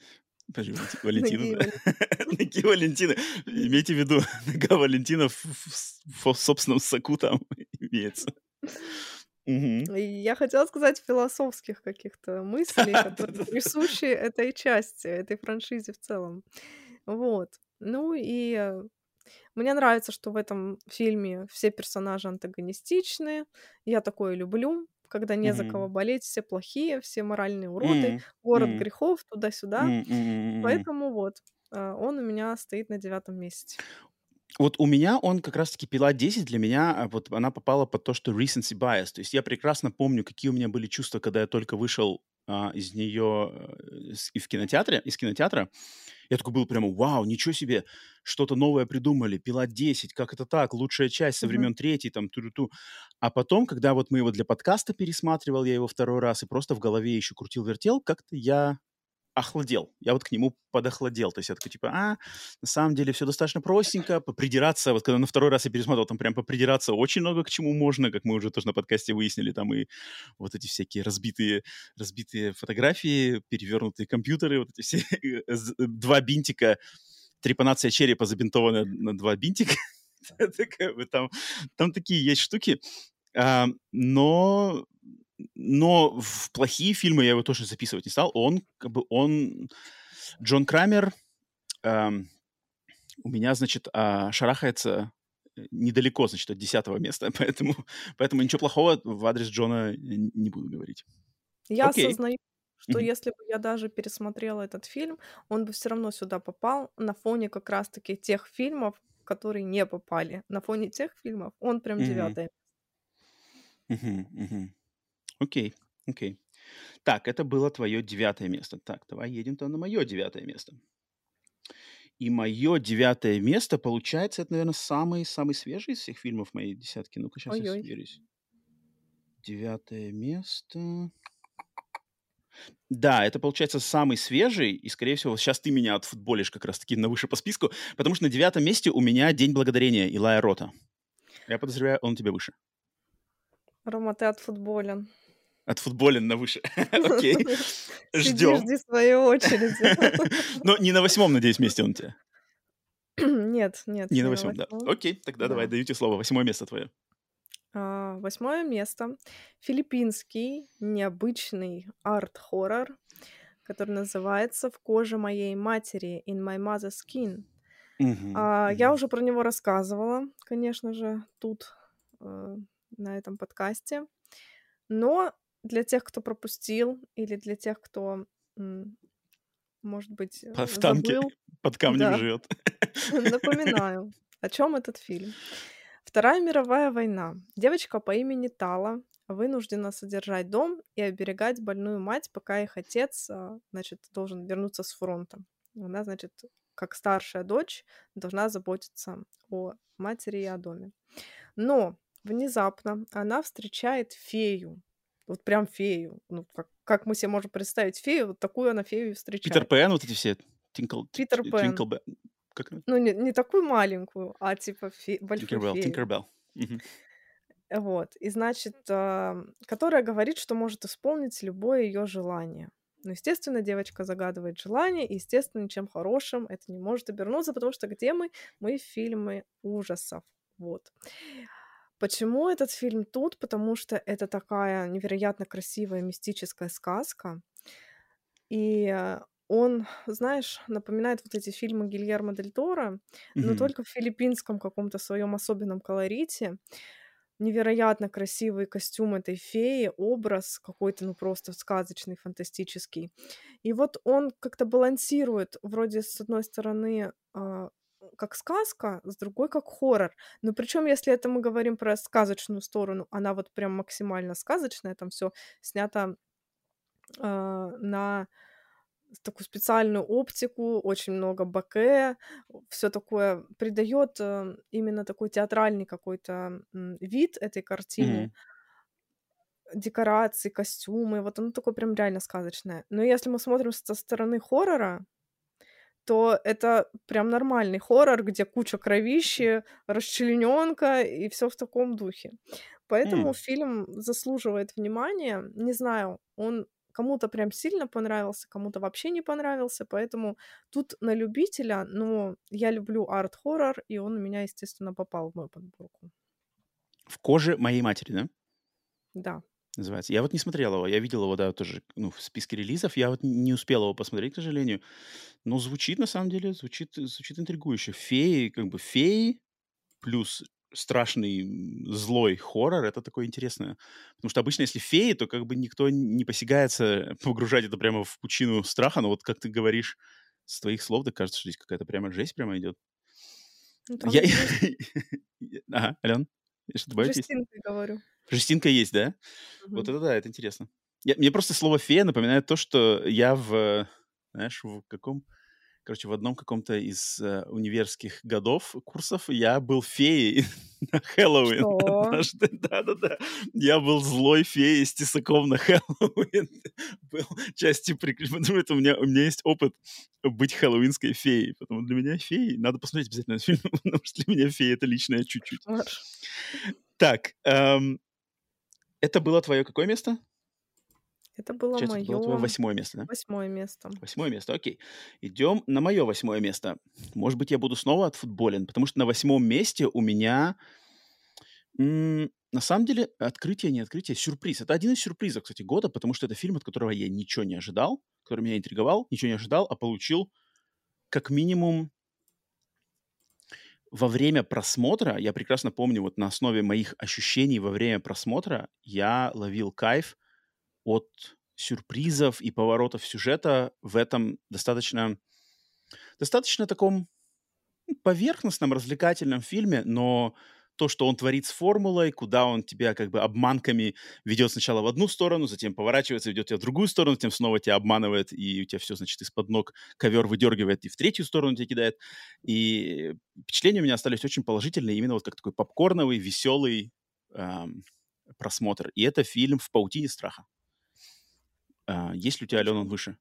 Подожди, Валентина, Валентина, да. Ноги Валентины. Имейте в виду, нога Валентина в, собственном соку там имеется. Я хотела сказать философских каких-то мыслей, которые присущи этой части, этой франшизе в целом. Вот. Ну и э, мне нравится, что в этом фильме все персонажи антагонистичные. Я такое люблю, когда не за кого болеть, все плохие, все моральные уроды, город грехов, туда-сюда. Поэтому вот, э, он у меня стоит на девятом месте. Вот у меня он как раз-таки пила 10 для меня, а, вот она попала под то, что recency bias. То есть я прекрасно помню, какие у меня были чувства, когда я только вышел а, из нее э, и в кинотеатре, из кинотеатра. Я такой был прямо, вау, ничего себе, что-то новое придумали, пила 10, как это так, лучшая часть со времен третьей, там, ту-ту-ту. А потом, когда вот мы его для подкаста пересматривал, я его второй раз и просто в голове еще крутил-вертел, как-то я охладел. Я вот к нему подохладел. То есть я такой, типа, а, на самом деле все достаточно простенько, попридираться. Вот когда на второй раз я пересмотрел, там прям попридираться очень много к чему можно, как мы уже тоже на подкасте выяснили, там и вот эти всякие разбитые, разбитые фотографии, перевернутые компьютеры, вот эти все э, з- два бинтика, трепанация черепа забинтована на два бинтика. Там там такие есть штуки. А, Но но в плохие фильмы я его тоже записывать не стал. Он, как бы, он... Джон Крамер ам, у меня, значит, а, шарахается э, недалеко, значит, от десятого места, поэтому, поэтому ничего плохого в адрес Джона не буду говорить. Я Окей. осознаю, что Мгм. если бы я даже пересмотрела этот фильм, он бы все равно сюда попал на фоне как раз-таки тех фильмов, которые не попали. На фоне тех фильмов он прям Мгм. девятое. Мгм. Мгм. Окей. Окей. Так, это было твое девятое место. Так, давай едем-то на мое девятое место. И мое девятое место, получается, это, наверное, самый-самый свежий из всех фильмов моей десятки. Ну-ка, сейчас я Ой-ой. сверюсь. Девятое место. Да, это, получается, самый свежий, и, скорее всего, сейчас ты меня отфутболишь как раз-таки на выше по списку, потому что на девятом месте у меня День Благодарения Илая Рота. Я подозреваю, он у тебя выше. Рома, ты отфутболен. Отфутболен на выше. Окей. Ждем. жди своей очереди. Но не на восьмом, надеюсь, месте он у тебя. Нет, нет, Не на восьмом, да. Окей, тогда давай, Да. даю тебе слово. Восьмое место твое. А, Восьмое место. Филиппинский необычный арт-хоррор, который называется «В коже моей матери» «In my mother's skin». А, Я уже про него рассказывала, конечно же, тут, э, на этом подкасте. Но для тех, кто пропустил, или для тех, кто, может быть, э, В танке забыл, под камнем да, живет. напоминаю, о чем этот фильм. Вторая мировая война. Девочка по имени Тала вынуждена содержать дом и оберегать больную мать, пока их отец, а, значит, должен вернуться с фронта. Она, значит, как старшая дочь, должна заботиться о матери и о доме. Но внезапно она встречает фею. Вот прям фею. Ну, как, как мы себе можем представить фею, вот такую она фею и Питер встречает. Пен, вот эти все. Тинкл, Питер Пен. Твинкл, как? Ну, не, не такую маленькую, а типа фе- большую Тинкербелл, фею. Тинкербелл. Мгм. Вот. И, значит, а, которая говорит, что может исполнить любое ее желание. Ну, естественно, девочка загадывает желание, и, естественно, ничем хорошим это не может обернуться, потому что где мы? Мы в фильме ужасов. Вот. Почему этот фильм тут? Потому что это такая невероятно красивая мистическая сказка. И э, он, знаешь, напоминает вот эти фильмы Гильермо Дель Торо, но Мгм. только в филиппинском каком-то своем особенном колорите. Невероятно красивый костюм этой феи, образ какой-то, ну просто сказочный, фантастический. И вот он как-то балансирует, вроде с одной стороны а, как сказка, с другой как хоррор. Но причем, если это мы говорим про сказочную сторону, она вот прям максимально сказочная, там все снято а, на такую специальную оптику, очень много боке, все такое придает э, именно такой театральный какой-то м, вид этой картине, Мгм. декорации, костюмы, вот оно такое прям реально сказочное. Но если мы смотрим со стороны хоррора, то это прям нормальный хоррор, где куча кровищи, расчлененка и все в таком духе. Поэтому М. фильм заслуживает внимания. Не знаю, он кому-то прям сильно понравился, кому-то вообще не понравился, поэтому тут на любителя, но я люблю арт-хоррор, и он у меня, естественно, попал в мою подборку. В коже моей матери, да? Да. Называется. Я вот не смотрел его. Я видел его, да, тоже ну, в списке релизов. Я вот не успел его посмотреть, к сожалению. Но звучит, на самом деле, звучит, звучит интригующе. Феи, как бы феи плюс страшный злой хоррор, это такое интересное. Потому что обычно, если феи, то как бы никто не посягается погружать это прямо в пучину страха, но вот как ты говоришь с твоих слов, так кажется, что здесь какая-то прямо жесть прямо идет. Ну, Я... Ага, Ален, что добавить есть? жестинка, говорю. Жестинка есть, да? Вот Мгм. это да, это интересно. Я- мне просто слово «фея» напоминает то, что я в, знаешь, в каком... Короче, в одном каком-то из э, универских годов, курсов, я был феей на Хэллоуин Что? однажды. Да-да-да. Я был злой феей с тесаком на Хэллоуин. Был частью приключений. Потому что у меня, у меня есть опыт быть хэллоуинской феей. Потому для меня феи... Надо посмотреть обязательно этот фильм, потому что для меня фея — это личное чуть-чуть. Так, эм, это было твое какое место? Это было Получается, это было твое мое восьмое место, да? восьмое место. Восьмое место, окей. Идем на мое восьмое место. Может быть, я буду снова отфутболен, потому что на восьмом месте у меня, м, на самом деле, открытие, не открытие, сюрприз. Это один из сюрпризов, кстати, года, потому что это фильм, от которого я ничего не ожидал, который меня интриговал, ничего не ожидал, а получил как минимум во время просмотра, я прекрасно помню, вот на основе моих ощущений во время просмотра я ловил кайф от сюрпризов и поворотов сюжета в этом достаточно, достаточно таком поверхностном, развлекательном фильме, но то, что он творит с формулой, куда он тебя как бы обманками ведет сначала в одну сторону, затем поворачивается, ведет тебя в другую сторону, затем снова тебя обманывает, и у тебя все, значит, из-под ног ковер выдергивает и в третью сторону тебя кидает. И впечатления у меня остались очень положительные, именно вот как такой попкорновый, веселый эм, просмотр. И это фильм «В паутине страха». Э, есть ли у тебя, Алена, он выше?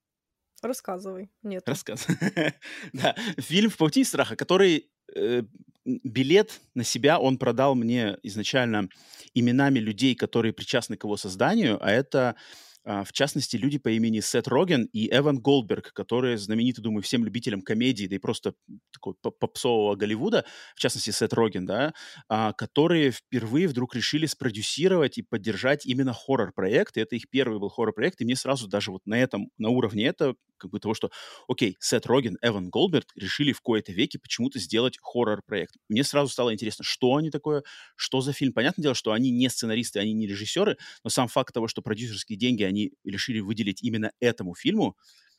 Рассказывай. Нет. Рассказывай. да, фильм «В паутине страха», который э, билет на себя он продал мне изначально именами людей, которые причастны к его созданию, а это а, в частности, люди по имени Сет Роген и Эван Голдберг, которые знамениты, думаю, всем любителям комедии, да и просто такого попсового Голливуда, в частности, Сет Роген, да, а, которые впервые вдруг решили спродюсировать и поддержать именно хоррор-проект, и это их первый был хоррор-проект, и мне сразу даже вот на этом, на уровне это как бы того, что, окей, Сет Роген, Эван Голдберг решили в кои-то веке почему-то сделать хоррор-проект. Мне сразу стало интересно, что они такое, что за фильм. Понятное дело, что они не сценаристы, они не режиссеры, но сам факт того, что продюсерские деньги они решили выделить именно этому фильму,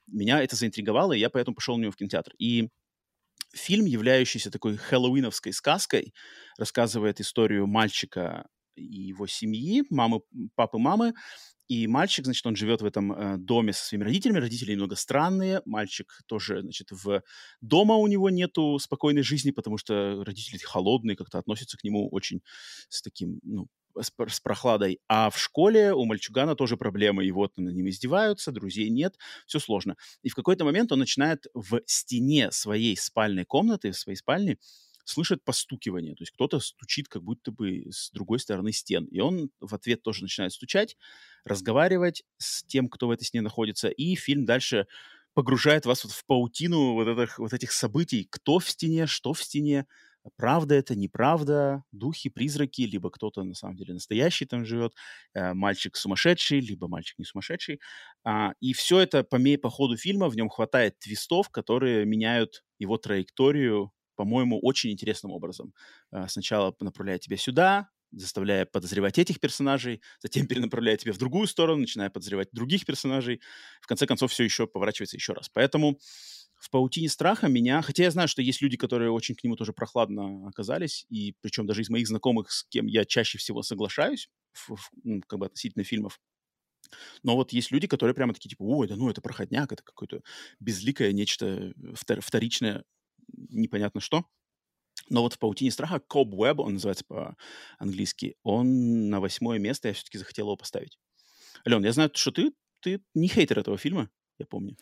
меня это заинтриговало, и я поэтому пошел на него в кинотеатр. И фильм, являющийся такой хэллоуиновской сказкой, рассказывает историю мальчика и его семьи, мамы, папы, мамы, и мальчик, значит, он живет в этом э, доме со своими родителями. Родители немного странные. Мальчик тоже, значит, в дома у него нету спокойной жизни, потому что родители холодные, как-то относятся к нему очень с таким, ну, с, с прохладой. А в школе у мальчугана тоже проблемы. И вот над ним издеваются, друзей нет, все сложно. И в какой-то момент он начинает в стене своей спальной комнаты, в своей спальне, слышит постукивание. То есть кто-то стучит как будто бы с другой стороны стен. И он в ответ тоже начинает стучать, разговаривать с тем, кто в этой стене находится. И фильм дальше погружает вас вот в паутину вот этих, вот этих событий. Кто в стене, что в стене, правда это, неправда, духи, призраки, либо кто-то на самом деле настоящий там живет, э, мальчик сумасшедший, либо мальчик не сумасшедший. А, и все это по, по ходу фильма, в нем хватает твистов, которые меняют его траекторию по-моему, очень интересным образом. А, сначала направляя тебя сюда, заставляя подозревать этих персонажей, затем перенаправляя тебя в другую сторону, начиная подозревать других персонажей. В конце концов, все еще поворачивается еще раз. Поэтому в паутине страха меня, хотя я знаю, что есть люди, которые очень к нему тоже прохладно оказались, и причем даже из моих знакомых, с кем я чаще всего соглашаюсь, в, в, как бы относительно фильмов, но вот есть люди, которые прямо такие, типа, ой, да ну, это проходняк, это какое-то безликое нечто вторичное непонятно что. Но вот в «Паутине страха» Cobweb, он называется по-английски, он на восьмое место, я все-таки захотел его поставить. Ален, я знаю, что ты, ты не хейтер этого фильма, я помню.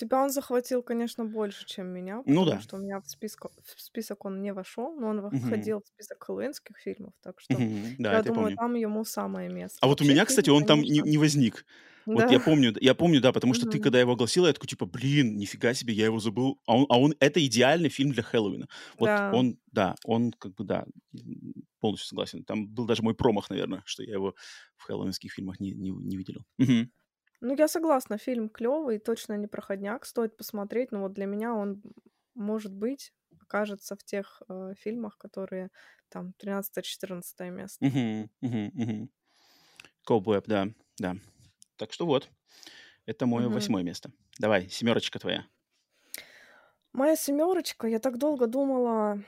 Тебя он захватил, конечно, больше, чем меня, Ну потому да. что у меня в список, в список он не вошел, но он Мгм. входил в список хэллоуинских фильмов, так что Мгм. Да, я это я думаю, помню. там ему самое место. А вот у Вообще меня, фильм, кстати, он там не, конечно, не возник. Вот я да. помню, я помню, да, потому что ты, Мгм. когда его огласила, я такой, типа, блин, нифига себе, я его забыл. А он, а он это идеальный фильм для Хэллоуина. Вот Да. он, да, он как бы, да, м, полностью согласен. Там был даже мой промах, наверное, что я его в хэллоуинских фильмах не, не, не выделил. Мгм. Ну, я согласна, фильм клевый, точно не проходняк, стоит посмотреть, но вот для меня он, может быть, окажется в тех э, фильмах, которые там 13-14 место. Cobweb, да, да. Так что вот, это мое восьмое место. Давай, семерочка твоя. Моя семерочка, я так долго думала,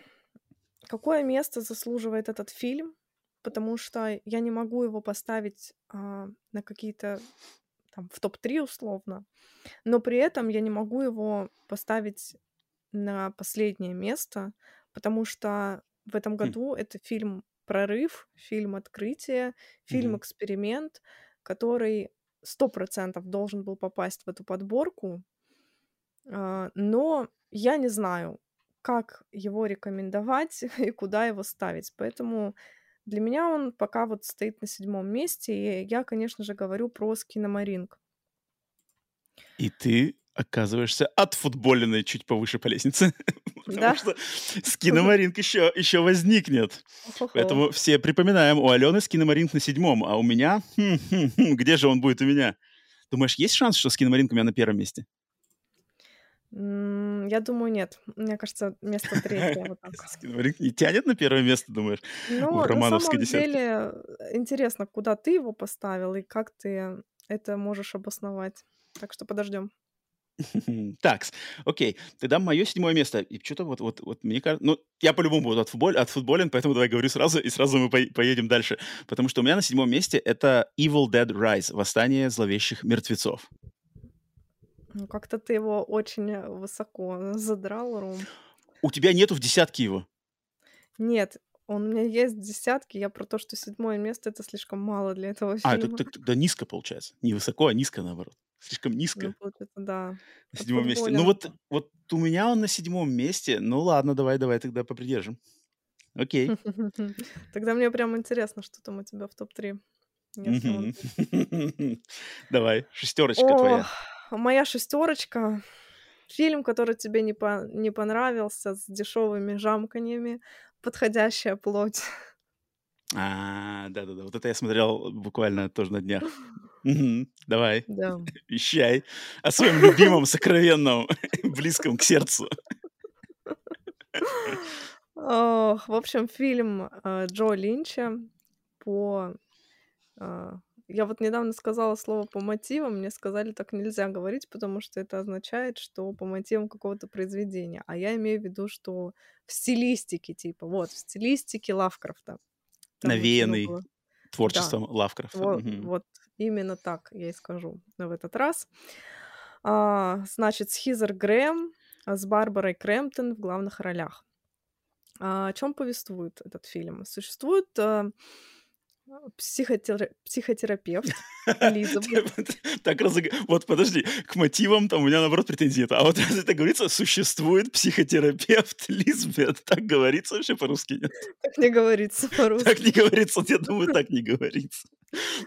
какое место заслуживает этот фильм, потому что я не могу его поставить а, на какие-то там в топ-3 условно, но при этом я не могу его поставить на последнее место, потому что в этом Хм. году это фильм «Прорыв», фильм «Открытие», фильм. «Эксперимент», который сто процентов должен был попасть в эту подборку, а, но я не знаю, как его рекомендовать и куда его ставить. Поэтому для меня он пока вот стоит на седьмом месте, и я, конечно же, говорю про «Скиномаринг». И ты оказываешься отфутболенной чуть повыше по лестнице, потому что скиномаринг еще, еще возникнет. Поэтому все припоминаем, у Алены скиномаринг на седьмом, а у меня... где же он будет у меня? Думаешь, есть шанс, что скиномаринг у меня на первом месте? М, Я думаю, нет. Мне кажется, место третье вот так. Скиномаринг не тянет на первое место, думаешь, в Но на романовской самом десятке? деле э, интересно, куда ты его поставил и как ты это можешь обосновать. Так что подождем. Так, окей. Тогда мое седьмое место. И что-то вот, вот, вот мне кажется... Ну, я по-любому буду от, футбол, от футболен, поэтому давай говорю сразу, и сразу мы по- поедем дальше. Потому что у меня на седьмом месте это Evil Dead Rise, Восстание зловещих мертвецов. Ну, как-то ты его очень э, высоко задрал, Ром. У тебя нету в десятке его? Нет, он у меня есть в десятке. Я про то, что седьмое место — это слишком мало для этого А, это фильма. тогда низко получается. Не высоко, а низко наоборот. Слишком Ну, низко получается, да. на седьмом месте. Ну вот, вот у меня он на седьмом месте. Ну ладно, давай, давай тогда попридержим. Окей. Тогда мне прям интересно, что там у тебя в топ-3. Если он... Мгм. Давай, шестерочка твоя. Моя шестерочка. Фильм, который тебе не, по- не понравился, с дешевыми жамканьями, подходящая плоть. А, да-да-да, вот это я смотрел буквально тоже на днях. Давай, Да. вещай о своем любимом, сокровенном, близком к сердцу. Ох, в общем, фильм э, Джо Линча по... Я вот недавно сказала слово по мотивам, мне сказали, так нельзя говорить, потому что это означает, что по мотивам какого-то произведения. А я имею в виду, что в стилистике, типа, вот, в стилистике Лавкрафта. Навеянный творчеством Лавкрафта. Вот, Мгм. вот именно так я и скажу в этот раз. А, значит, с Хизер Грэм, а, с Барбарой Крэмптон в главных ролях. А, о чем повествует этот фильм? Существует а, психотера- психотерапевт Элизабет. Так разог... Вот, подожди, к мотивам там у меня, наоборот, претензий нет. А вот раз это говорится, существует психотерапевт Лизбет. Так говорится вообще по-русски? Нет? Так не говорится по-русски. Так не говорится, я думаю, так не говорится.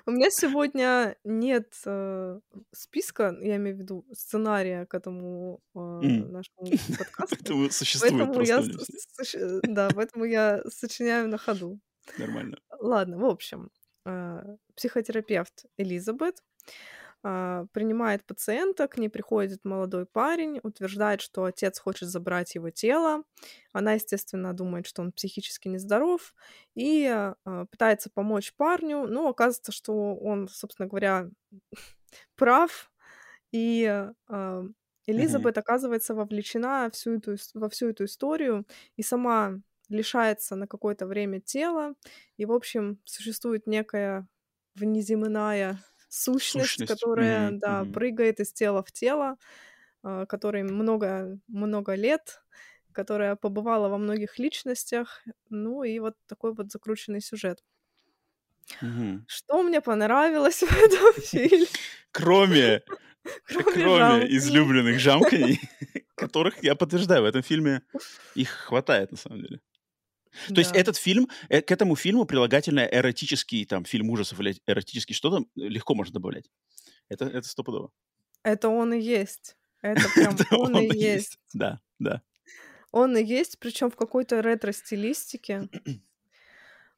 У меня сегодня нет э, списка, я имею в виду сценария к этому э, нашему подкасту. Поэтому существует Поэтому я, да, поэтому я сочиняю на ходу. Нормально. Ладно, в общем, э, психотерапевт Элизабет а, принимает пациента, к ней приходит молодой парень, утверждает, что отец хочет забрать его тело. Она, естественно, думает, что он психически нездоров и а, пытается помочь парню, но оказывается, что он, собственно говоря, прав, и Элизабет оказывается вовлечена всю эту, во всю эту историю и сама лишается на какое-то время тела, и, в общем, существует некая внеземная сущность, Сущность. которая, Мгм, да, прыгает из тела в тело, а, которой много, много лет, которая побывала во многих личностях, ну и вот такой вот закрученный сюжет. Мгм. Что мне понравилось в этом фильме? Кроме, Кроме кроме жамканий. излюбленных жамканий, которых, я подтверждаю, в этом фильме их хватает, на самом деле. То есть Да. этот фильм, э, к этому фильму прилагательное эротический, там, фильм ужасов или эротический что-то э, легко можно добавлять. Это, это стопудово. Это он и есть. Это прям Это он и есть. Да, да. Он и есть, причем в какой-то ретро-стилистике.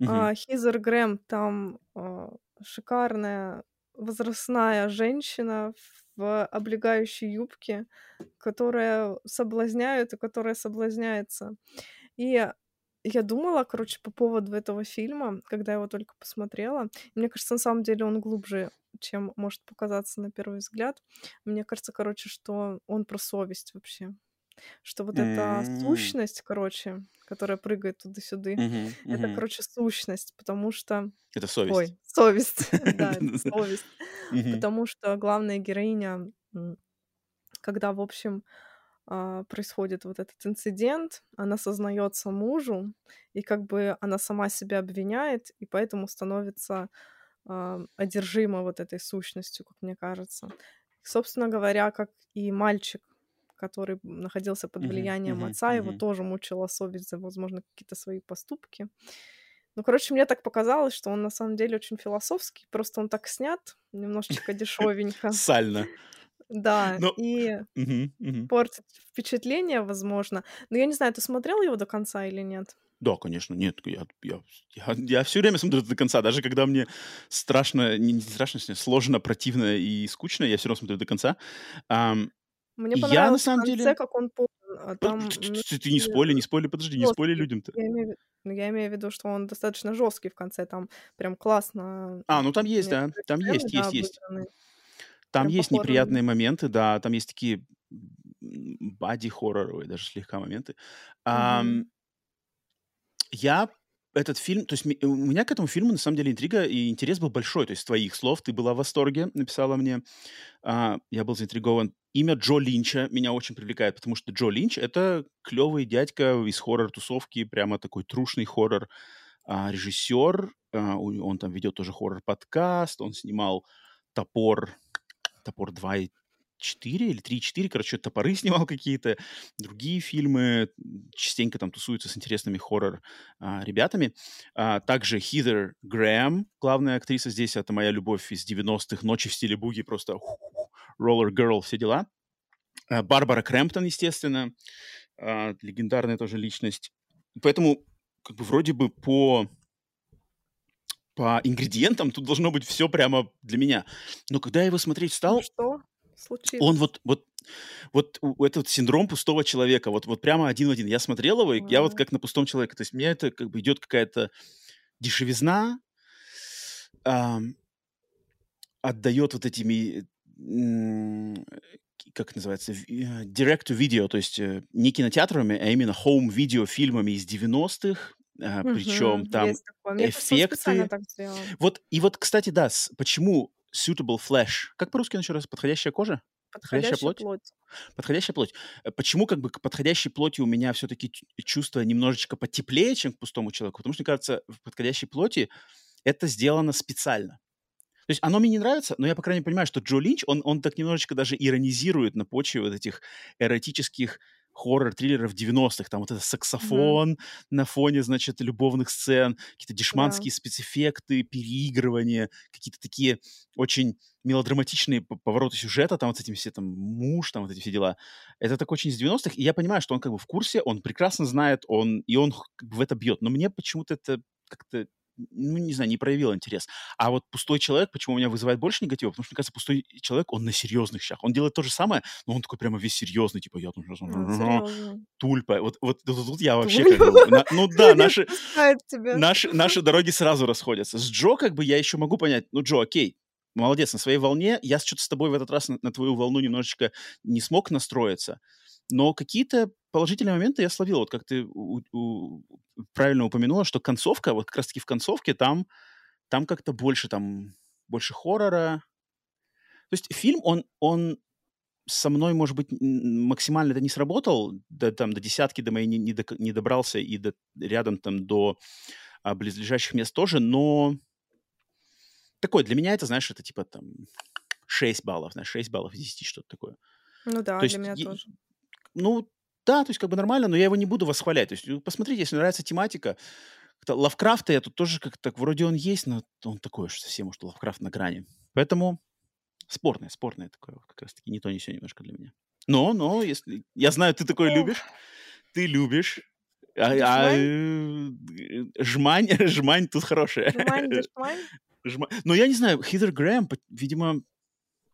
А, Хизер Грэм там а, шикарная возрастная женщина в облегающей юбке, которая соблазняет и которая соблазняется. И я думала, короче, по поводу этого фильма, когда я его только посмотрела. Мне кажется, на самом деле он глубже, чем может показаться на первый взгляд. Мне кажется, короче, что он про совесть вообще. Что вот эта сущность, короче, которая прыгает туда-сюда, это, короче, сущность, потому что... Это совесть. Ой, совесть. Да, это совесть. Потому что главная героиня, когда, в общем, происходит вот этот инцидент, она сознается мужу, и как бы она сама себя обвиняет, и поэтому становится а, одержима вот этой сущностью, как мне кажется. Собственно говоря, как и мальчик, который находился под влиянием мгм, отца, его мгм. тоже мучила совесть за, возможно, какие-то свои поступки. Ну, короче, мне так показалось, что он на самом деле очень философский, просто он так снят, немножечко дешевенько. Сально. Да, Ну, и Мгм, мгм. портит впечатление, возможно. Но я не знаю, ты смотрел его до конца или нет? Да, конечно, нет, я, я, я, я все время смотрю до конца, даже когда мне страшно, не, не страшно, сложно, противно и скучно, я все равно смотрю до конца. Ам, Мне Я, на понравилось в самом конце, деле- как он а там... ты не спойли, не спойли, подожди, не спойли людям-то. Я имею, ну, я имею в виду, что он достаточно жесткий в конце, там прям классно. А, ну там есть, да, там есть, есть, есть. Там Прям есть неприятные моменты, да, там есть такие бади-хорроровые даже слегка моменты. Ам, Мгм. я этот фильм, то есть у меня к этому фильму на самом деле интрига и интерес был большой. То есть твоих слов ты была в восторге, написала мне. А, я был заинтригован. Имя Джо Линча меня очень привлекает, потому что Джо Линч — это клевый дядька из хоррор-тусовки, прямо такой трушный хоррор а, режиссер. А, он там ведет тоже хоррор-подкаст, он снимал «Топор», «Топор 2 и 4 или 3 и 4, короче, топоры снимал какие-то, другие фильмы, частенько там тусуется с интересными хоррор а. А, также Хизер Грэм, главная актриса здесь, это моя любовь из 90-х, «Ночи в стиле буги», просто Roller Girl, все дела. А, Барбара Крэмптон, естественно, а, легендарная тоже личность. Поэтому как бы вроде бы по по ингредиентам тут должно быть все прямо для меня. Но когда я его смотреть Ну стал, что он случилось? вот, вот, вот у- этот синдром пустого человека, вот, вот прямо один в один. Я смотрел его, и я вот как на пустом человеке. То есть мне это как бы идет какая-то дешевизна, ам, отдает вот этими, к- как называется, э, direct-to-video, то есть э, не кинотеатрами, а именно home-видео фильмами из 90-х, причем там. Мне кажется, он специально эффекты. Вот, и вот, кстати, да, с- почему suitable flesh? Как по-русски еще раз? Подходящая кожа? Подходящая Подходящая плоть? плоть. Подходящая плоть. Э, Почему как бы к подходящей плоти у меня все-таки чувство немножечко потеплее, чем к пустому человеку? Потому что, мне кажется, в подходящей плоти это сделано специально. То есть оно мне не нравится, но я, по крайней мере, понимаю, что Джо Линч, он, он так немножечко даже иронизирует на почве вот этих эротических хоррор-триллеров 90-х. Там вот этот Мгм. саксофон на фоне, значит, любовных сцен, какие-то дешманские спецэффекты, переигрывания, какие-то такие очень мелодраматичные повороты сюжета, там вот с этими все там муж, там вот эти все дела. Это так очень из 90-х, и я понимаю, что он как бы в курсе, он прекрасно знает, он, и он как бы в это бьет. Но мне почему-то это как-то ну, не знаю, не проявил интерес. А вот пустой человек, почему у меня вызывает больше негатива? Потому что, мне кажется, пустой человек, он на серьезных щах. Он делает то же самое, но он такой прямо весь серьезный, типа, я там тульпа. Вот, вот тут, тут я вообще как на- ну да, наши, наши, наши дороги сразу расходятся. С Джо как бы я еще могу понять, ну, Джо, окей, молодец, на своей волне. Я что-то с тобой в этот раз на, на твою волну немножечко не смог настроиться. Но какие-то положительные моменты я словил. Вот как ты у- у- правильно упомянула, что концовка, вот как раз-таки в концовке там, там как-то больше, там, больше хоррора. То есть фильм, он, он со мной, может быть, максимально это не сработал, до, там, до десятки до моей не, не, док- не добрался, и до, рядом там до а, близлежащих мест тоже, но такой, для меня это, знаешь, это типа там 6 баллов, знаешь, 6 баллов из 10, что-то такое. Ну да, То для меня тоже. Ну, да, то есть как бы нормально, но я его не буду восхвалять. То есть ну, посмотрите, если нравится тематика. Лавкрафта я тут тоже как-то так, вроде он есть, но он такой уж совсем, что Лавкрафт на грани. Поэтому спорное, спорное такое как раз-таки не то, не все немножко для меня. Но, но, если... Я знаю, ты такое Ох, любишь, ты любишь. А, а, дешмань, э, жмань, жмань тут хорошая. жмань, дешмань. Жма- Но я не знаю, Хидер Грэм, видимо,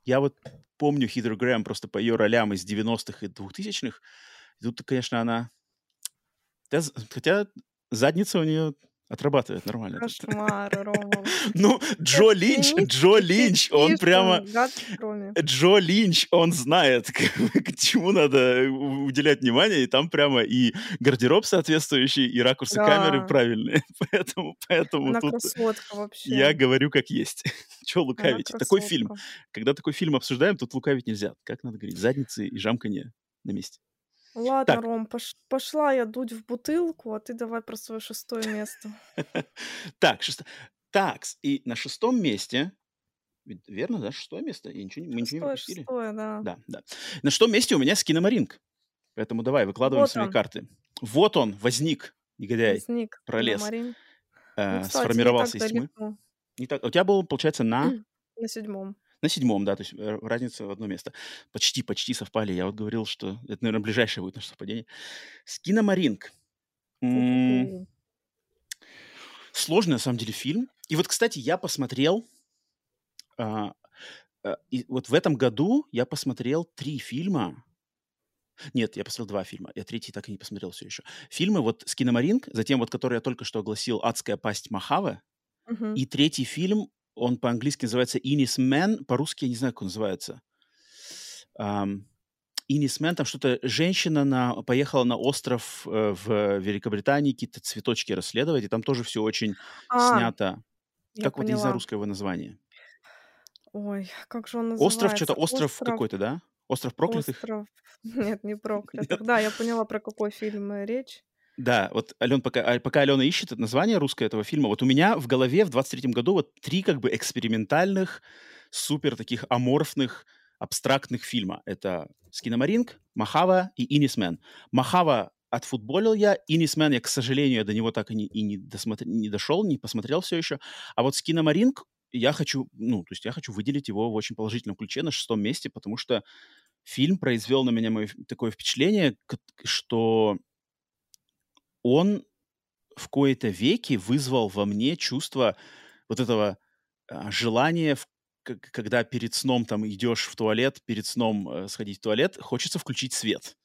я вот помню Хидер Грэм просто по ее ролям из 90-х и 2000-х. И тут, конечно, она... Хотя задница у нее отрабатывает нормально. Кошмар, Рома. Ну, Джо Линч, Джо Линч, он прямо... Джо Линч, он знает, к, чему надо уделять внимание, и там прямо и гардероб соответствующий, и ракурсы камеры правильные. Поэтому, поэтому тут я говорю как есть. Че Она лукавить? Такой фильм. Когда такой фильм обсуждаем, тут лукавить нельзя. Как надо говорить? Задницы и жамканье на месте. Ладно, Так, Ром, пош- пошла я дуть в бутылку, а ты давай про свое шестое место. так, шесто... так, и на шестом месте, ведь верно, да, шестое место? Я ничего, не- мы ничего не Шестое, пропустили? шестое, да. Да, да. На шестом месте у меня скиномаринг. Поэтому давай, выкладываем Вот свои он, карты. Вот он, возник, негодяй, возник пролез, Киномарин. э, Ну, кстати, не так сформировался из тьмы. далеко. Не так... У тебя был, получается, на, На седьмом. На седьмом, да, то есть э, разница в одно место. Почти, почти совпали. Я вот говорил, что это, наверное, ближайшее будет наше совпадение. Скиномаринг. Сложный, на самом деле, фильм. И вот, кстати, я посмотрел... а, а, и вот в этом году я посмотрел три фильма. Нет, я посмотрел два фильма. Я третий так и не посмотрел все еще. Фильмы вот с Киномаринг, затем вот, который я только что огласил «Адская пасть Махавы», Мгм. и третий фильм он по-английски называется Inis Man, по-русски я не знаю, как он называется. Um, Inis Man, там что-то, женщина на, поехала на остров э, в Великобритании какие-то цветочки расследовать, и там тоже все очень А, снято. Как вот, я не знаю русское его название. Ой, как же он Остров, что-то, называется? остров Остров, какой-то, да? Остров проклятых? остров. Нет, не проклятых. Да, я поняла, про какой фильм э, речь. Да, вот Ален, пока, а, пока Алена ищет название русское этого фильма, вот у меня в голове в 23-м году вот три как бы экспериментальных, супер таких аморфных, абстрактных фильма. Это «Скиномаринг», «Махава» и «Инисмен». «Махава» отфутболил я, «Инисмен» я, к сожалению, я до него так и не, и не, досмотр... не дошел, не посмотрел все еще. А вот «Скиномаринг» я хочу, ну, то есть я хочу выделить его в очень положительном ключе на шестом месте, потому что фильм произвел на меня мое, такое впечатление, что он в кои-то веки вызвал во мне чувство вот этого а, желания, в, к- когда перед сном там идешь в туалет, перед сном э, сходить в туалет, хочется включить свет.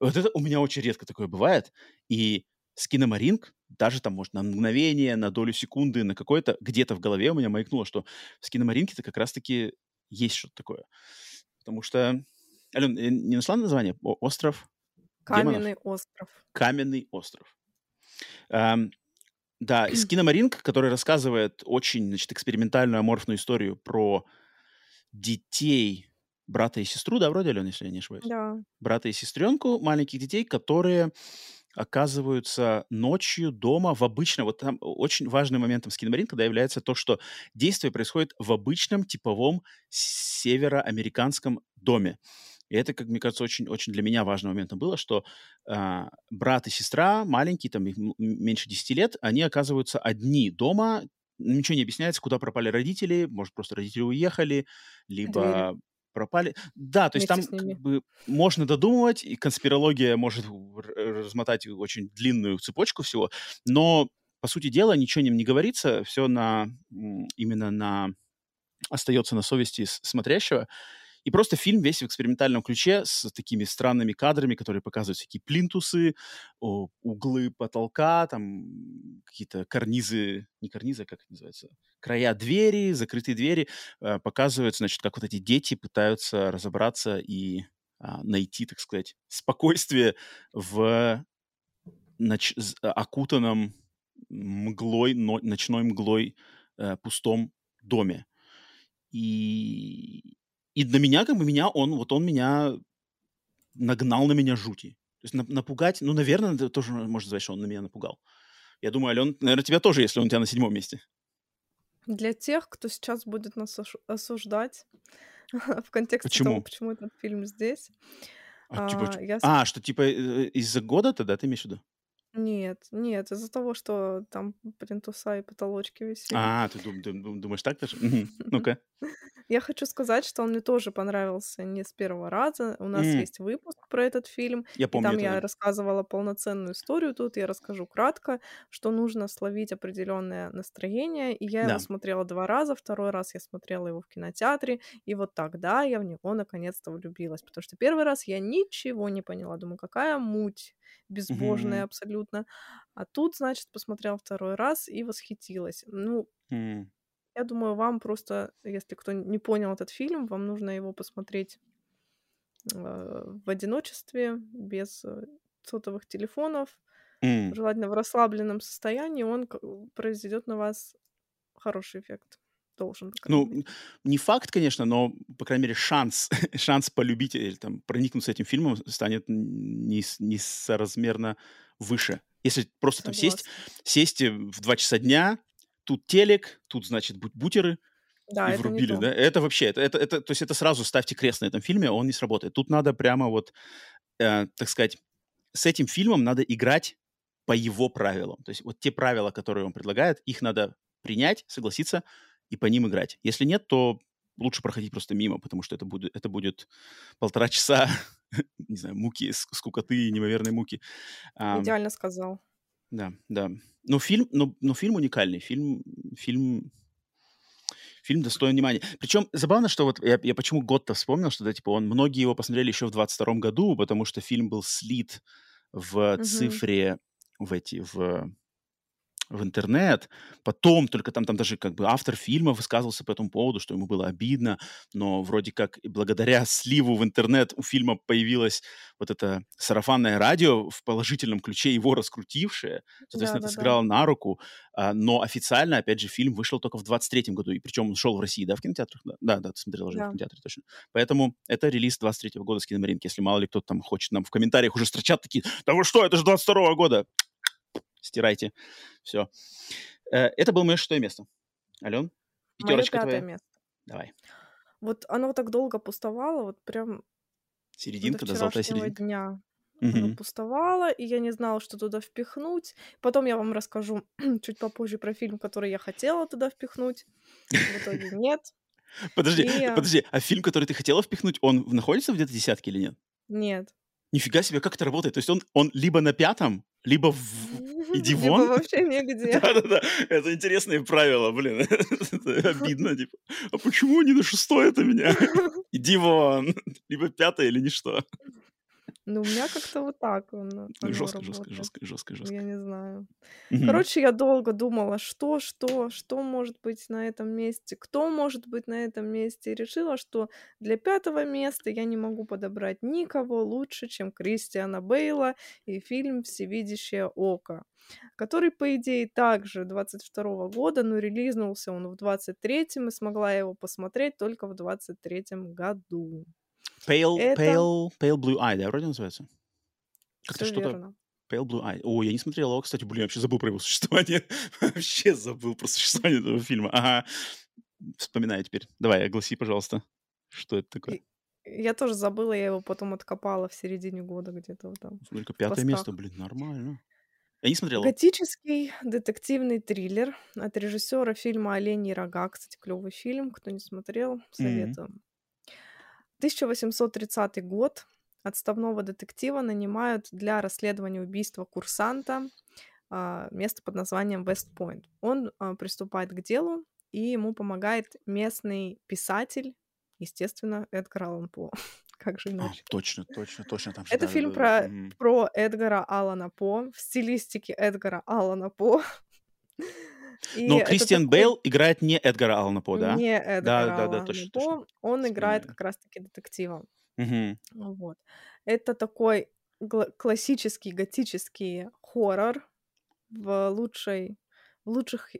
Вот это у меня очень редко такое бывает. И скиномаринг, даже там, может, на мгновение, на долю секунды, на какое-то, где-то в голове у меня маякнуло, что в скиномаринге-то как раз-таки есть что-то такое. Потому что... Ален, э, не нашла название? О- Остров демонов? Каменный остров. Каменный остров. Ам, да, из киномаринг, который рассказывает очень, значит, экспериментальную аморфную историю про детей, брата и сестру, да, вроде, Алена, если я не ошибаюсь? Да. Брата и сестренку, маленьких детей, которые оказываются ночью дома в обычном... Вот там очень важным моментом с киномарин, когда является то, что действие происходит в обычном типовом североамериканском доме. И это, как мне кажется, очень-очень для меня важным моментом было, что а, брат и сестра, маленькие, там их меньше 10 лет, они оказываются одни дома, ничего не объясняется, куда пропали родители, может, просто родители уехали, либо пропали. Да, то есть там как бы можно додумывать, и конспирология может размотать очень длинную цепочку всего, но, по сути дела, ничего не, не говорится, все на, именно на остается на совести смотрящего. И просто фильм весь в экспериментальном ключе с такими странными кадрами, которые показывают всякие плинтусы, углы потолка, там какие-то карнизы, не карнизы, а как это называется, края двери, закрытые двери, э, показывают, значит, как вот эти дети пытаются разобраться и а, найти, так сказать, спокойствие в ноч- з- окутанном мглой, но- ночной мглой э, пустом доме. И, и для меня, как бы, меня он, вот он меня нагнал на меня жути. То есть на- напугать, ну, наверное, это тоже можно сказать, что он на меня напугал. Я думаю, Ален, наверное, тебя тоже, если он у тебя на седьмом месте. Для тех, кто сейчас будет нас осуждать в контексте Почему? того, почему этот фильм здесь, А, типа, а, чё- я а, что типа э, из-за года тогда ты имеешь в виду? Нет, нет, из-за того, что там плинтуса и потолочки висели. А, ты дум- дум- дум- думаешь так даже? Мгм. Ну-ка. Я хочу сказать, что он мне тоже понравился не с первого раза. У нас М. есть выпуск про этот фильм, Я и помню там это, я да. рассказывала полноценную историю. Тут я расскажу кратко, что нужно словить определенное настроение. И я Да. его смотрела два раза. Второй раз я смотрела его в кинотеатре. И вот тогда я в него наконец-то влюбилась. Потому что первый раз я ничего не поняла. Думаю, какая муть безбожная Мгм. абсолютно. А тут, значит, посмотрела второй раз и восхитилась. Ну, М. я думаю, вам просто, если кто не понял этот фильм, вам нужно его посмотреть э, в одиночестве, без э, сотовых телефонов, М. желательно в расслабленном состоянии, он произведет на вас хороший эффект. Должен, Ну, мере. не факт, конечно, но, по крайней мере, шанс, шанс полюбить или там проникнуться этим фильмом станет нес- несоразмерно выше. Если просто там сесть, Согласна. сесть э, в 2 часа дня, тут телек, тут, значит, бу- бутеры, Да, и врубили, да? Это вообще, это, это, это- то есть это сразу ставьте крест на этом фильме, он не сработает. Тут надо прямо вот, э, так сказать, с этим фильмом надо играть по его правилам. То есть вот те правила, которые он предлагает, их надо принять, согласиться и по ним играть. Если нет, то лучше проходить просто мимо, потому что это будет, это будет полтора часа, не знаю, муки, скукоты неимоверной муки. Идеально сказал. да, да. Но фильм, но, но фильм уникальный. Фильм, фильм, фильм достоин внимания. Причем забавно, что вот я, я почему год-то вспомнил, что да, типа он многие его посмотрели еще в 22 году, потому что фильм был слит в Мгм. цифре в эти в в интернет, потом только там, там даже как бы автор фильма высказывался по этому поводу, что ему было обидно, но вроде как благодаря сливу в интернет у фильма появилось вот это сарафанное радио в положительном ключе, его раскрутившее, соответственно, да, это да, сыграло да. на руку, а, но официально, опять же, фильм вышел только в 23-м году, и причем он шел в России, да, в кинотеатрах? Да, да, да ты смотрела уже да. в кинотеатре, точно. Поэтому это релиз 23-го года с киномаринки, если мало ли кто-то там хочет нам в комментариях уже строчат такие, да вы что, это же 22-го года! Стирайте. Все. Э, это было мое шестое место. Ален, пятерочка Мое твоя. место. Давай. Вот оно так долго пустовало, вот прям Серединка, да, золотая серединка. дня. Оно пустовало, и я не знала, что туда впихнуть. Потом я вам расскажу чуть попозже про фильм, который я хотела туда впихнуть. В итоге нет. Подожди, и... подожди, а фильм, который ты хотела впихнуть, он находится в где-то десятке или нет? Нет. Нифига себе, как это работает? То есть он, он либо на пятом, либо в... иди вон. Либо вообще нигде. Да-да-да, это интересные правила, блин. это обидно, типа. А почему не на шестое это меня? Иди вон. Либо пятое или ничто. Ну, у меня как-то вот так он, Жестко, жестко, жестко, жестко, жестко. Я не знаю. Мгм. Короче, я долго думала, что, что, что может быть на этом месте, кто может быть на этом месте, и решила, что для пятого места я не могу подобрать никого лучше, чем Кристиана Бейла и фильм «Всевидящее око», который, по идее, также 22 года, но релизнулся он в 23-м, и смогла я его посмотреть только в 23-м году. Pale, Это pale, pale Blue Eye, да, вроде называется? Как-то что-то... Pale Blue Eye. О, я не смотрел его, кстати, блин, я вообще забыл про его существование. вообще забыл про существование этого фильма. Ага. Вспоминаю теперь. Давай, огласи, пожалуйста, что это такое. И- Я тоже забыла, я его потом откопала в середине года где-то вот там в пятое место, блин, нормально. Я не смотрел его. Готический детективный триллер от режиссера фильма «Оленьи рога». Кстати, клевый фильм. Кто не смотрел, советую. 1830 год. Отставного детектива нанимают для расследования убийства курсанта а, место под названием Вестпойнт. Он а, приступает к делу, и ему помогает местный писатель, естественно, Эдгар Аллан По. Как же А, иначе? точно, точно, точно, там Это фильм про, про Эдгара Аллана По в стилистике Эдгара Аллана По. И Но Кристиан такой Бейл играет не Эдгара Аллана По, да? не Да, Эдгара да, да, Аллана точно, точно. По, он играет как раз-таки детектива. Мгм. Вот. Это такой классический готический хоррор в лучшей, в лучших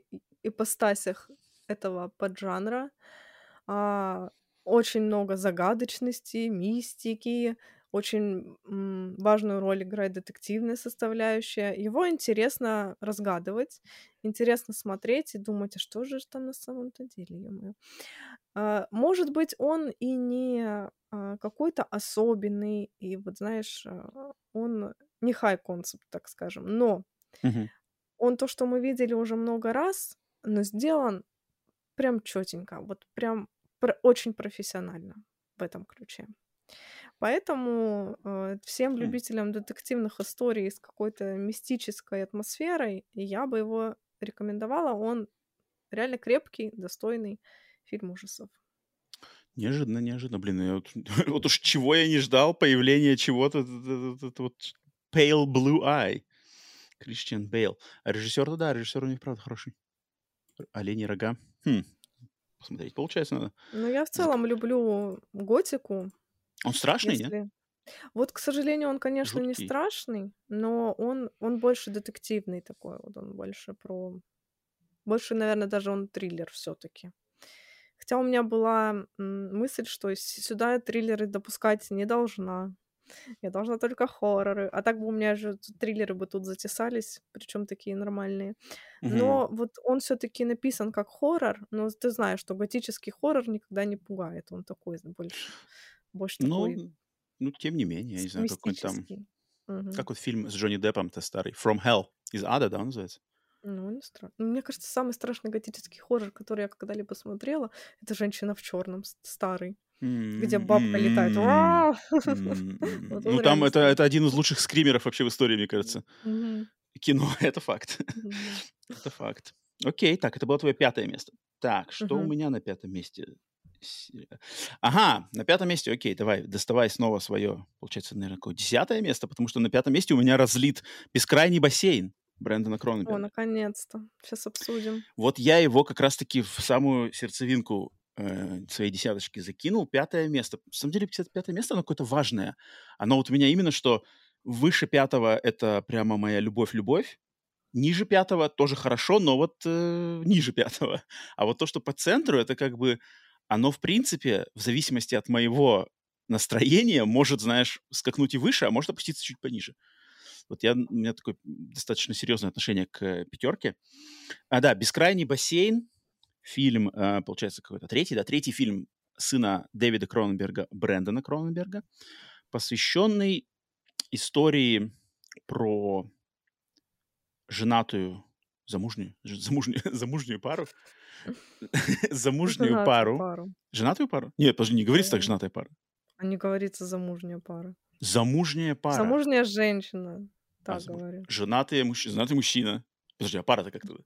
ипостасях этого поджанра. А, очень много загадочности, мистики, очень важную роль играет детективная составляющая. Его интересно разгадывать, интересно смотреть и думать, а что же там на самом-то деле, ё-моё. А, Может быть, он и не а, какой-то особенный, и вот знаешь, а, он не concept, так скажем, но Мгм. он то, что мы видели уже много раз, но сделан прям четенько, вот прям пр- очень профессионально в этом ключе. Поэтому э, всем любителям детективных историй с какой-то мистической атмосферой я бы его рекомендовала. Он реально крепкий, достойный фильм ужасов. Неожиданно, неожиданно. Блин, я вот, вот уж чего я не ждал, появление чего-то, вот Pale Blue Eye. Кристиан Бейл. А режиссер-то, да, режиссер у них, правда, хороший. Олени рога. Хм, посмотреть, получается, надо. Но я в целом люблю готику. Он страшный, нет? Если... Вот, к сожалению, он, конечно, не Жуткий. страшный, но он, он больше детективный такой. Вот он больше про... Больше, наверное, даже он триллер все-таки. Хотя у меня была мысль, что сюда триллеры допускать не должна. Я должна только хорроры. А так бы у меня же триллеры бы тут затесались, причем такие нормальные. Мгм. Но вот он все-таки написан как хоррор, но ты знаешь, что готический хоррор никогда не пугает. Он такой больше, больше такой Ну, ну, тем не менее, я не знаю, какой там... Мгм. Как вот фильм с Джонни Деппом-то старый. From Hell. Из ада, да, он называется? Ну, не страшно. Мне кажется, самый страшный готический хоррор, который я когда-либо смотрела, это «Женщина в черном старый, где бабка летает. Ну, там это, это один из лучших скримеров вообще в истории, мне кажется. Кино, это факт. Это факт. Окей, так, это было твое пятое место. Так, что у меня на пятом месте? С- Ага, на пятом месте, окей, давай, доставай снова свое, получается, наверное, какое десятое место, потому что на пятом месте у меня разлит бескрайний бассейн. Брэндона О, Кроненберга. наконец-то. Сейчас обсудим. Вот я его как раз-таки в самую сердцевинку э, своей десяточки закинул. Пятое место. На самом деле, пятое место, оно какое-то важное. Оно вот у меня именно, что выше пятого — это прямо моя любовь-любовь. Ниже пятого тоже хорошо, но вот э, ниже пятого. А вот то, что по центру, это как бы оно, в принципе, в зависимости от моего настроения, может, знаешь, скакнуть и выше, а может опуститься чуть пониже. Вот я, у меня такое достаточно серьезное отношение к пятерке. А, да, «Бескрайний бассейн», фильм, а, получается, какой-то третий, да, третий фильм сына Дэвида Кроненберга, Брэндона Кроненберга, посвященный истории про женатую, замужнюю, замужнюю, замужнюю пару, замужнюю пару. Женатую пару? Нет, подожди, не говорится так Мгм. женатая пара. А не говорится замужняя пара. Замужняя пара. Замужняя женщина. А, Так говорю. Женатый, мужч... женатый мужчина. Подожди, а пара-то как туда?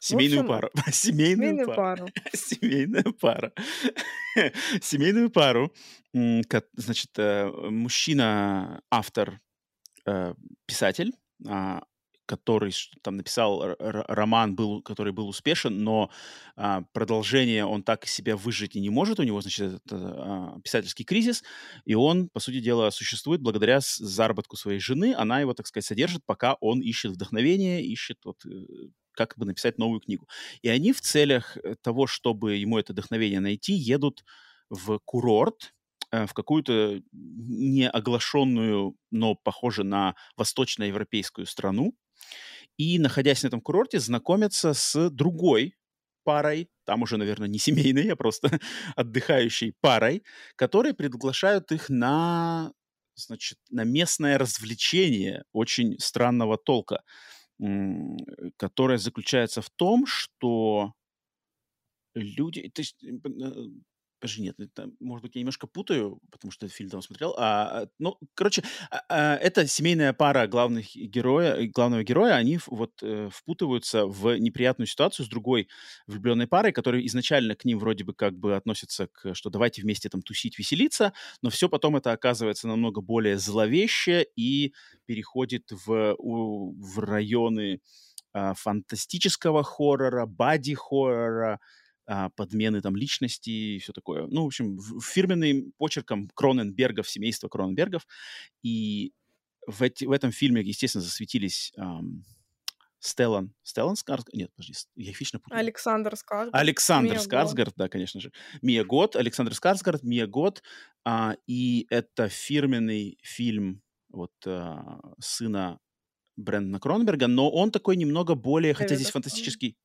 Семейную общем, пару. Семейную Семейную пару. Семейная пара. Семейную пару. Значит, э, мужчина, автор, э, писатель, а, который там написал роман, был, который был успешен, но а, продолжение он так из себя выжить и не может. У него, значит, это, а, писательский кризис, и он, по сути дела, существует благодаря заработку своей жены. Она его, так сказать, содержит, пока он ищет вдохновение, ищет вот, э, как бы написать новую книгу. И они в целях э, того, чтобы ему это вдохновение найти, едут в курорт, э, в какую-то неоглашенную, но похоже на восточноевропейскую страну. И, находясь на этом курорте, знакомятся с другой парой, там уже, наверное, не семейной, а просто отдыхающей парой, которые приглашают их на, значит, на местное развлечение очень странного толка, которое заключается в том, что люди... То есть, подожди, нет, это, может быть, я немножко путаю, потому что этот фильм давно смотрел. А, а, ну, короче, а, а, это семейная пара главных героя, э, главного героя, они вот э, впутываются в неприятную ситуацию с другой влюбленной парой, которая изначально к ним вроде бы как бы относится к, что давайте вместе там тусить, веселиться, но все потом это оказывается намного более зловеще и переходит в, в районы а, фантастического хоррора, бади-хоррора, а, подмены там личности и все такое. Ну, в общем, фирменным почерком Кроненбергов, семейства Кроненбергов. И в, эти- в этом фильме, естественно, засветились Стеллан, Стеллан Скарсгард? Нет, подожди, я их вечно путаю. Александр Скарсгард. Александр Мия. Скарсгард, да, конечно же. Мия Гот, Александр Скарсгард, Мия Гот. а, и это фирменный фильм вот а, сына Брэндона Кроненберга, но он такой немного более, хотя Дэвида здесь Кроненберга. фантастический...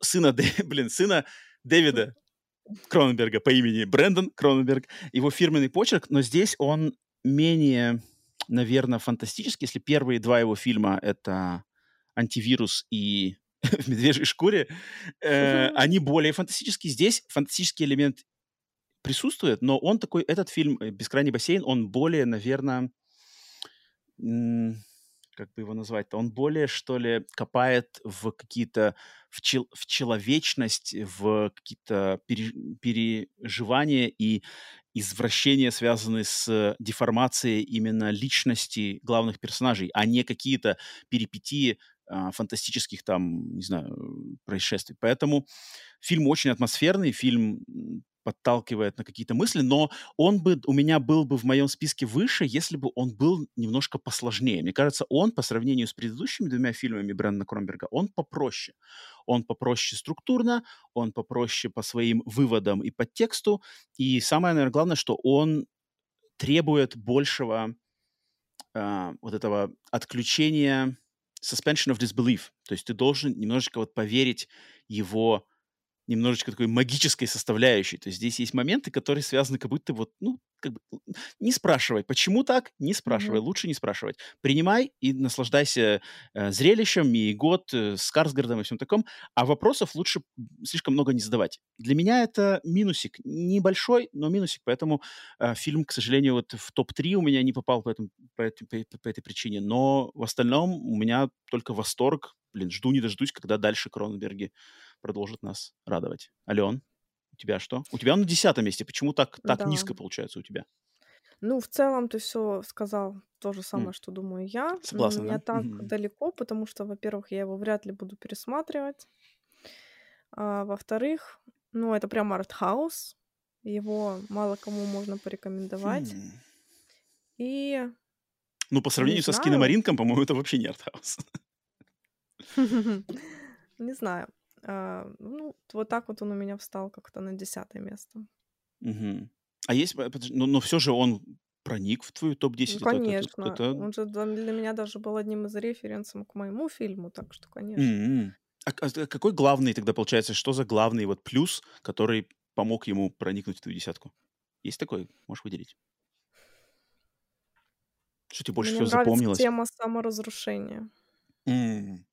Сына, блин, сына Дэвида Кроненберга по имени Брэндон Кроненберг. Его фирменный почерк, но здесь он менее, наверное, фантастический. Если первые два его фильма — это «Антивирус» и «В медвежьей шкуре», э, они более фантастические. Здесь фантастический элемент присутствует, но он такой, этот фильм «Бескрайний бассейн», он более, наверное, как бы его назвать-то, он более, что ли, копает в какие-то, в, чел- в человечность, в какие-то пере- переживания и извращения, связанные с деформацией именно личности главных персонажей, а не какие-то перипетии а, фантастических там, не знаю, происшествий. Поэтому фильм очень атмосферный, фильм подталкивает на какие-то мысли, но он бы у меня был бы в моем списке выше, если бы он был немножко посложнее. Мне кажется, он по сравнению с предыдущими двумя фильмами Брэндона Кронберга, он попроще. Он попроще структурно, он попроще по своим выводам и подтексту. И самое, наверное, главное, что он требует большего а, вот этого отключения suspension of disbelief. То есть ты должен немножечко вот поверить его немножечко такой магической составляющей. То есть здесь есть моменты, которые связаны как будто вот, ну, как бы, не спрашивай, почему так, не спрашивай, Мгм. лучше не спрашивать. Принимай и наслаждайся э, зрелищем, и год э, с Карсгардом и всем таком, а вопросов лучше слишком много не задавать. Для меня это минусик, небольшой, но минусик, поэтому э, фильм, к сожалению, вот в топ-3 у меня не попал по, этому, по, этой, по- по этой причине, но в остальном у меня только восторг, блин, жду не дождусь, когда дальше Кроненберги продолжит нас радовать. Ален, у тебя что? У тебя на десятом месте. Почему так, так Да. низко получается у тебя? Ну, в целом ты все сказал то же самое, что думаю я. Согласна, Не да? так Мгм. далеко, потому что, во-первых, я его вряд ли буду пересматривать. А во-вторых, ну, это прям артхаус. Его мало кому можно порекомендовать. Хм. И Ну, по не сравнению со знаю. Скиномаринком, по-моему, это вообще не артхаус. Не знаю. А, Ну, вот так вот он у меня встал как-то на десятое место. Мгм. А есть, э, подожди, но, но все же он проник в твою Ну, топ-10. Это, это, это, конечно. это- Он же для меня даже был одним из референсов к моему фильму, так что, конечно. М-м. А, а какой главный тогда получается? Что за главный вот плюс, который помог ему проникнуть в твою десятку? Есть такой? Можешь выделить? Что тебе больше Мне всего запомнилось? тема саморазрушения. М.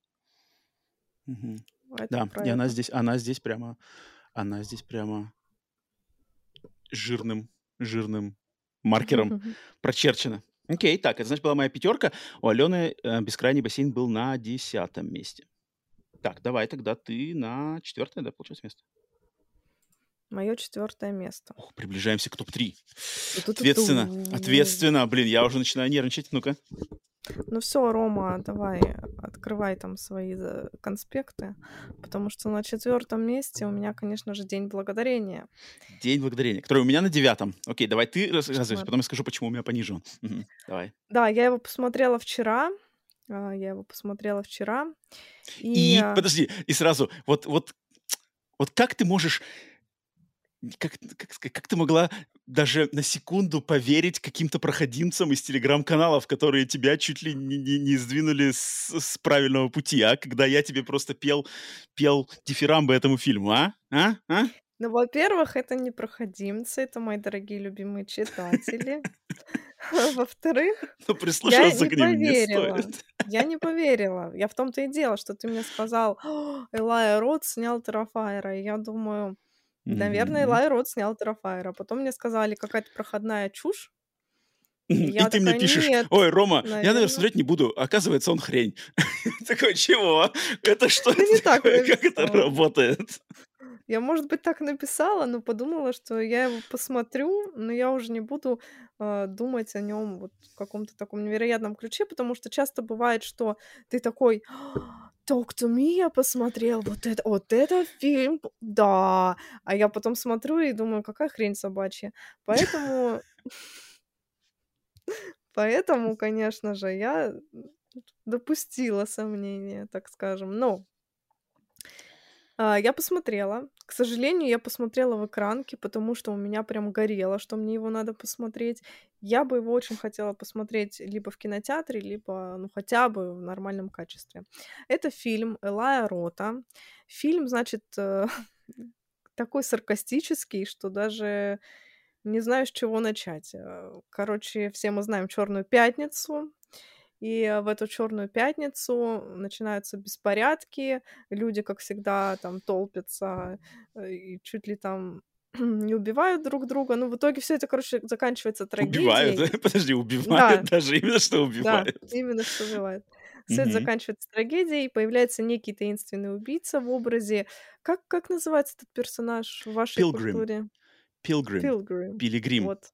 Мгм. Это Да, и она здесь, она здесь прямо, она здесь прямо жирным, жирным маркером прочерчена. Окей, так, это значит была моя пятерка. У Алены э, бескрайний бассейн был на десятом месте. Так, давай тогда ты на четвертое, да, получается, место. Мое четвертое место. Ох, приближаемся к топ-3. Ту-ту-ту-ту. Ответственно, ответственно. Блин, я уже начинаю нервничать. Ну-ка. Ну все, Рома, давай, открывай там свои э, конспекты, потому что на четвертом месте у меня, конечно же, День Благодарения. День благодарения, который у меня на девятом. Окей, давай ты рассказывай, потом я скажу, почему у меня пониже он. Мгм, Давай. Да, я его посмотрела вчера. а, Я его посмотрела вчера. И, И а, подожди, и сразу, вот, вот, вот как ты можешь, как, как, как ты могла даже на секунду поверить каким-то проходимцам из телеграм-каналов, которые тебя чуть ли не, не, не сдвинули с, с правильного пути, а? Когда я тебе просто пел, пел дифирамбы этому фильму, а? А? А? Ну, во-первых, это не проходимцы, это мои дорогие любимые читатели. Во-вторых, Ну, я не к ним не поверила. стоит. Я не поверила. Я в том-то и дело, что ты мне сказал, «О, Элай Рот снял Террафайра. И я думаю, наверное. Элай Рот снял Террафайра. Потом мне сказали, какая-то проходная чушь. И И я ты мне пишешь, нет, ой, Рома, я, наверное, наверное. смотреть не буду. Оказывается, он хрень. Такой, чего? Это что не так? Как это работает? Я, может быть, так написала, но подумала, что я его посмотрю, но я уже не буду а, думать о нем вот в каком-то таком невероятном ключе, потому что часто бывает, что ты такой Talk to me я посмотрел, вот это, вот это фильм, да. А я потом смотрю и думаю, какая хрень собачья. Поэтому, поэтому, конечно же, я допустила сомнения, так скажем. Но а, я посмотрела. К сожалению, я посмотрела в экранке, потому что у меня прям горело, что мне его надо посмотреть. Я бы его очень хотела посмотреть либо в кинотеатре, либо, ну, хотя бы в нормальном качестве. Это фильм Элая Рота. Фильм, значит, э, такой саркастический, что даже не знаю, с чего начать. Э, Короче, все мы знаем Черную пятницу. И э, в эту черную пятницу начинаются беспорядки, люди, как всегда, там толпятся э, и чуть ли там не убивают друг друга. Ну, в итоге все это, короче, заканчивается Убивают, трагедией. да? Подожди, убивают Да, даже, именно что да, убивают. именно что убивают. Все это Мгм. заканчивается трагедией, появляется некий таинственный убийца в образе... Как, как называется этот персонаж в вашей Пилгрим, культуре? Пилгрим, Пилгрим. Пилигрим. Вот.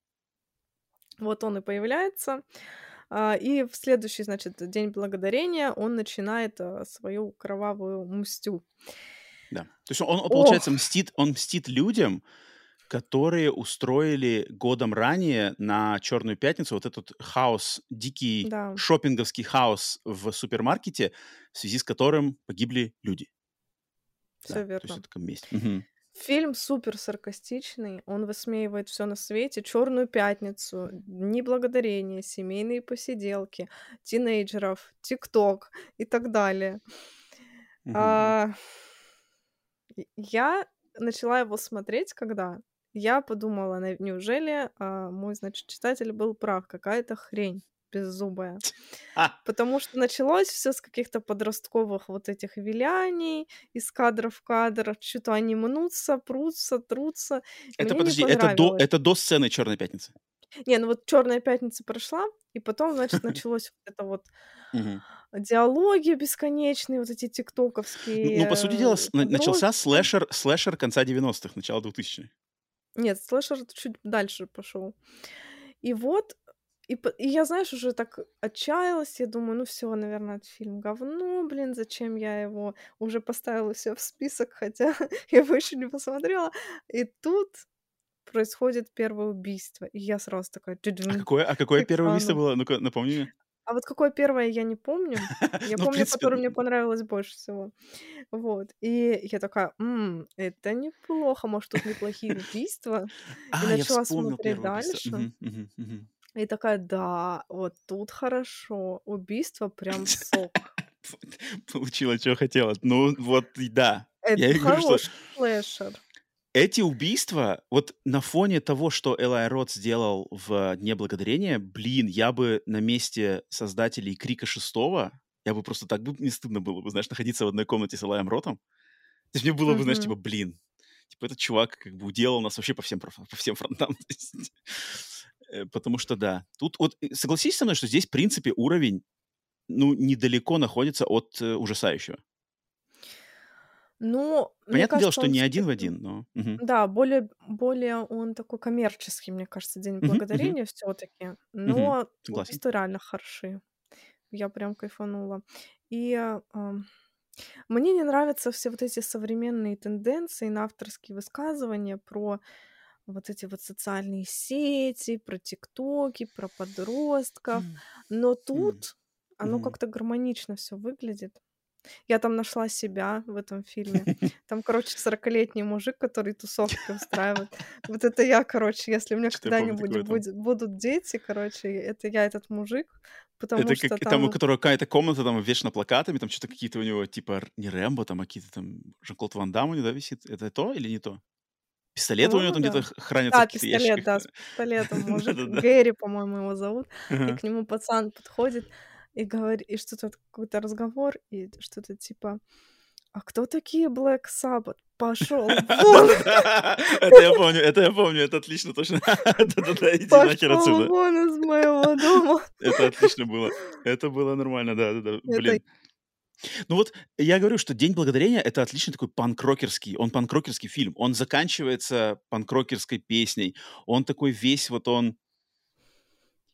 Вот он и появляется. А, И в следующий, значит, День Благодарения он начинает а, свою кровавую мстю. Да. То есть он, он, Ох, получается, мстит, он мстит людям, которые устроили годом ранее на Черную пятницу вот этот хаос, дикий да, шопинговский хаос в супермаркете, в связи с которым погибли люди. все Да, то есть верно. это месть. Мгм. Фильм супер саркастичный, он высмеивает все на свете, Черную пятницу, Дни благодарения, семейные посиделки, тинейджеров, ТикТок и так далее. Мгм. А, Я начала его смотреть, когда я подумала, «На- неужели а, мой, значит, читатель был прав, какая-то хрень беззубая. А, Потому что началось все с каких-то подростковых вот этих виляний, из кадра в кадр, что-то они мнутся, прутся, трутся. это Мне не подожди, это до, это до сцены Черной пятницы. Не, ну вот Черная пятница прошла, и потом, значит, началось вот это вот диалоги бесконечные, вот эти Ну, тиктоковские ну, по сути дела, начался слэшер, слэшер конца 90-х, начала 2000-х. Нет, слэшер чуть дальше пошел. И вот, и, и я, знаешь, уже так отчаялась, я думаю, ну все, наверное, этот фильм говно, блин, зачем я его уже поставила все в список, хотя я его еще не посмотрела. И тут происходит первое убийство, и я сразу такая... А какое, а какое первое убийство было? Ну-ка, напомни мне. А вот какое первое, я не помню. Я Ну, помню, принципе, которое мне понравилось больше всего. Вот. И я такая, «М, это неплохо, может, тут неплохие убийства. А, я начала смотреть дальше. И такая, да, вот тут хорошо. Убийство прям сок. Получила, что хотела. Ну, вот, да. Это Я говорю, что хороший слэшер. эти убийства, вот на фоне того, что Элай Рот сделал в Дне Благодарения, блин, я бы на месте создателей Крика Шестого, я бы просто так бы не стыдно было бы, знаешь, находиться в одной комнате с Элаем Ротом. То есть мне было бы, знаешь, типа, блин, типа этот чувак как бы уделал нас вообще по всем, по всем фронтам. Э, Потому что, да, тут вот э, согласись со мной, что здесь, в принципе, уровень, ну, недалеко находится от э, ужасающего. Ну, Понятное дело, кажется, что не один в один, но... мгм. Да, более более он такой коммерческий, мне кажется, День Благодарения всё таки мгм. но Согласен. убийства реально хороши. Я прям кайфанула. И, ам, мне не нравятся все вот эти современные тенденции на авторские высказывания про вот эти вот социальные сети, про тиктоки, про подростков. Но тут оно как-то гармонично всё выглядит. Я там нашла себя в этом фильме. Там, короче, сорокалетний мужик, который тусовки устраивает. Вот это я, короче, если у меня когда-нибудь будет будут дети, короче, это я этот мужик, потому Это что как там, у там которого какая-то комната там вешена плакатами, там что-то какие-то у него, типа, не Рэмбо, там, а какие-то там Жан-Клод Ван Дам у него, да, висит. Это то или не то? Пистолет у него По-моему, там где-то хранится Да, пистолет, да, с пистолетом мужик. Да-да-да. Гэри, по-моему, его зовут. И к нему пацан подходит и говорит, и что-то какой-то разговор, и что-то типа: "А кто такие Black Sabbath? Вон! Да-да-да. Это я помню, это я помню, это отлично, точно. Да-да-да, иди нахер отсюда. вон из моего дома!" Это отлично было. Это было нормально, да-да-да. Блин. Ну вот я говорю, что День Благодарения — это отличный такой панк-рокерский, он панк-рокерский фильм. Он заканчивается панк-рокерской песней. Он такой весь вот он...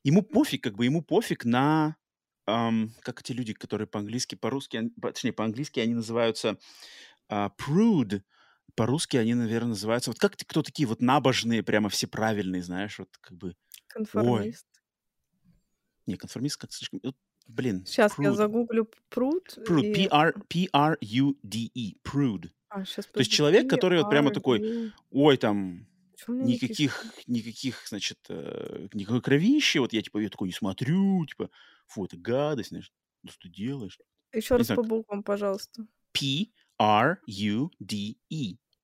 Ему пофиг, как бы ему пофиг на... ам, как эти люди, которые по-английски, по-русски, точнее, по-английски они называются а, prude, по-русски они, наверное, называются... Вот как кто такие вот набожные, прямо все правильные, знаешь, вот как бы... Ой, конформист. не, конформист как слишком... Блин, я prude. загуглю пруд Prude, и P-R- P-R-U-D-E, prude. А, То есть человек, который вот прямо такой, ой, там, никаких, никаких, значит, э, никакой кровищи, вот я, типа, я такой не смотрю, типа, фу, это гадость, знаешь, ну что ты делаешь? Ещё Не раз по буквам, пожалуйста. P-R-U-D-E,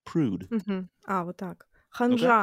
prude. Мгм. А, вот так. Ну-ка.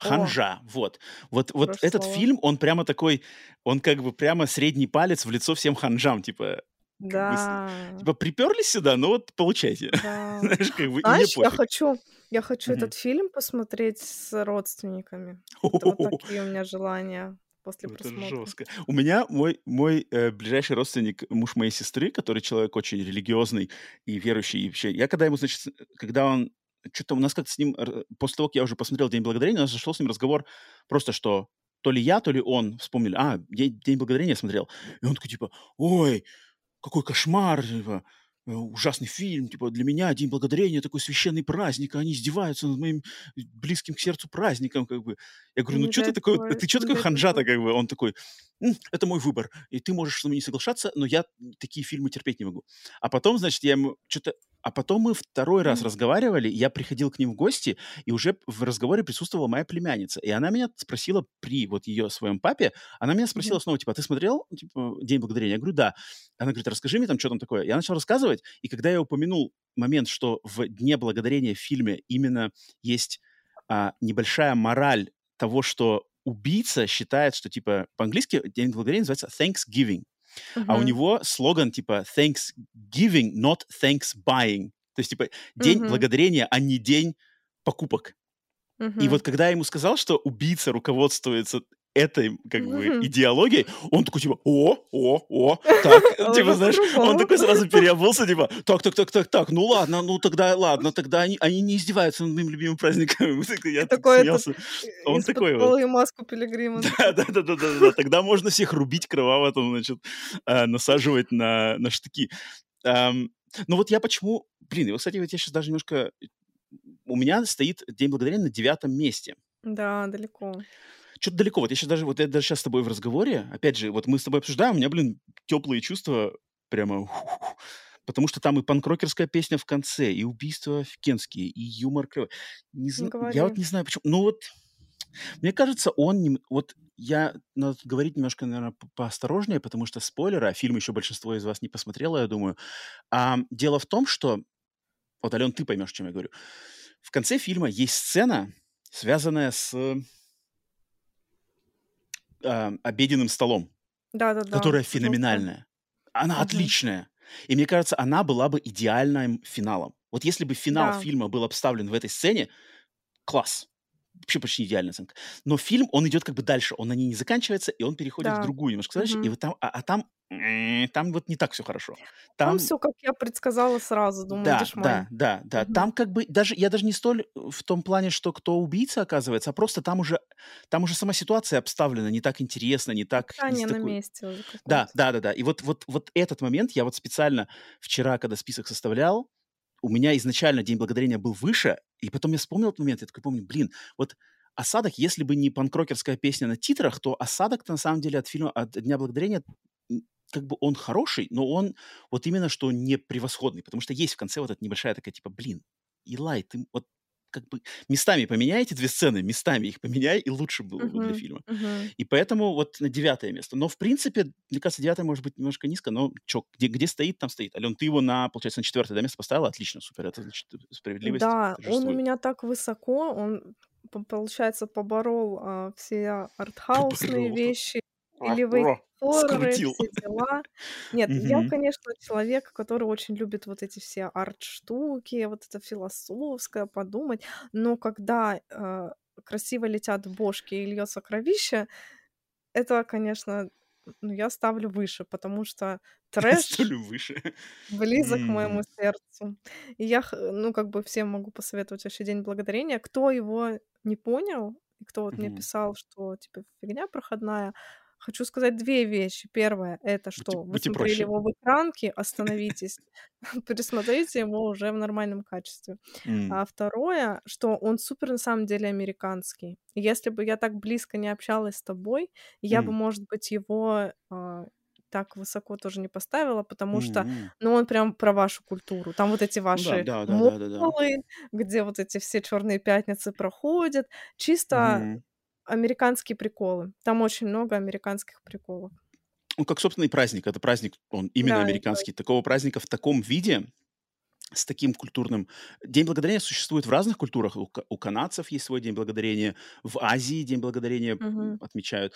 Ханжа. О, вот. Вот, вот этот слово. фильм, он прямо такой, он как бы прямо средний палец в лицо всем ханжам, типа, как бы, Да, типа, приперлись сюда, ну вот, получайте. да. Знаешь, как бы, Знаешь, я хочу я хочу Мгм. этот фильм посмотреть с родственниками. Это вот такие у меня желания после Это просмотра. жестко. У меня мой, мой э, ближайший родственник, муж моей сестры, который человек очень религиозный и верующий. И вообще, я когда ему, значит, когда он... Что-то у нас как-то с ним... После того, как я уже посмотрел «День благодарения», у нас зашел с ним разговор просто, что то ли я, то ли он вспомнили, а, День, День благодарения смотрел. И он такой, типа, ой, какой кошмар, типа, э, ужасный фильм, типа, для меня День Благодарения такой священный праздник, а они издеваются над моим близким к сердцу праздником, как бы. Я говорю, ну Не что ты такой, ты что такой такое. как бы? Он такой, «М, это мой выбор, и ты можешь со мной не соглашаться, но я такие фильмы терпеть не могу. А потом, значит, я ему что-то... А потом мы второй раз разговаривали, я приходил к ним в гости, и уже в разговоре присутствовала моя племянница. И она меня спросила при вот ее своем папе, она меня спросила Мгм. снова, типа, а ты смотрел, типа, День Благодарения? Я говорю, да. Она говорит, расскажи мне там, что там такое. Я начал рассказывать, и когда я упомянул момент, что в Дне Благодарения в фильме именно есть а, небольшая мораль того, что убийца считает, что, типа, по-английски День Благодарения называется Thanksgiving, а у него слоган, типа, Thanksgiving, not thanks buying. То есть, типа, День Мгм. Благодарения, а не День покупок. И Мгм. вот когда я ему сказал, что убийца руководствуется этой, как бы, идеологией, он такой, типа, о, о, о, так, типа, знаешь, он такой сразу переобулся, типа, так, так, так, так, так, ну ладно, ну тогда, ладно, тогда они, они не издеваются над моим любимым праздником. Я такой смеялся. Он такой вот. маску пилигрима. Да, да, да, да, да, тогда можно всех рубить кроваво, там, значит, а, насаживать на, на штыки. Ну вот я почему, блин, кстати, вот я сейчас даже немножко, у меня стоит День Благодарения на девятом месте. Да, далеко что-то далеко. Вот я сейчас даже, вот я даже сейчас с тобой в разговоре, опять же, вот мы с тобой обсуждаем, у меня, блин, теплые чувства прямо... Потому что там и панкрокерская песня в конце, и убийства офигенские, и юмор клевый. Не зн... Я вот не знаю, почему. Ну вот, мне кажется, он... Не... Вот я надо говорить немножко, наверное, поосторожнее, потому что спойлеры, а фильм еще большинство из вас не посмотрело, я думаю. А, дело в том, что... Вот, Ален, ты поймешь, о чем я говорю. В конце фильма есть сцена, связанная с э, обеденным столом, Да-да-да. которая феноменальная. Она угу. отличная. И мне кажется, она была бы идеальным финалом. Вот если бы финал да. фильма был обставлен в этой сцене, класс. Вообще почти идеальная оценка. Но фильм, он идет как бы дальше. Он на ней не заканчивается, и он переходит да. в другую немножко. Угу. И вот там, а, а там там вот не так все хорошо. Там, там все, как я предсказала сразу, думаю, да, да, да, да. Угу. Там как бы даже я даже не столь в том плане, что кто убийца оказывается, а просто там уже там уже сама ситуация обставлена не так интересно, не так. не на такой... месте. Да, да, да, да. И вот вот вот этот момент я вот специально вчера, когда список составлял, у меня изначально День Благодарения был выше, и потом я вспомнил этот момент, я такой помню, блин, вот осадок, если бы не панкрокерская песня на титрах, то осадок-то на самом деле от фильма от Дня Благодарения как бы он хороший, но он вот именно что не превосходный, потому что есть в конце вот эта небольшая такая типа, блин, Илай, ты вот как бы местами поменяй эти две сцены, местами их поменяй, и лучше было бы для фильма. Uh-huh. И поэтому вот на девятое место. Но, в принципе, мне кажется, девятое может быть немножко низко, но что, где, где стоит, там стоит. Ален, ты его на, получается, на четвертое да, место поставила? Отлично, супер, это значит справедливость. Да, он у меня так высоко, он, получается, поборол а, все артхаусные поборол. вещи, или вы хорроры, все дела. Нет, я, конечно, человек, который очень любит вот эти все арт-штуки, вот это философское, подумать. Но когда э, красиво летят бошки и льется кровище, это, конечно, ну, я ставлю выше, потому что трэш ставлю выше. близок к моему сердцу. И я, ну, как бы всем могу посоветовать вообще День Благодарения. Кто его не понял, и кто вот мне писал, что, типа, фигня проходная, Хочу сказать две вещи. Первое — это что вы будьте смотрели проще. его в экранке, остановитесь, пересмотрите его уже в нормальном качестве. А второе, что он супер на самом деле американский. Если бы я так близко не общалась с тобой, я бы, может быть, его а, так высоко тоже не поставила, потому что, М. ну, он прям про вашу культуру. Там вот эти Ну да, ваши да, да, да, да, да. где вот эти все черные пятницы проходят. Чисто Мгм американские приколы. Там очень много американских приколов. Ну, как, собственно, и праздник. Это праздник, он именно Да, американский. Такого праздника в таком виде, с таким культурным... День Благодарения существует в разных культурах. У, у канадцев есть свой День Благодарения, в Азии День Благодарения Мгм. отмечают.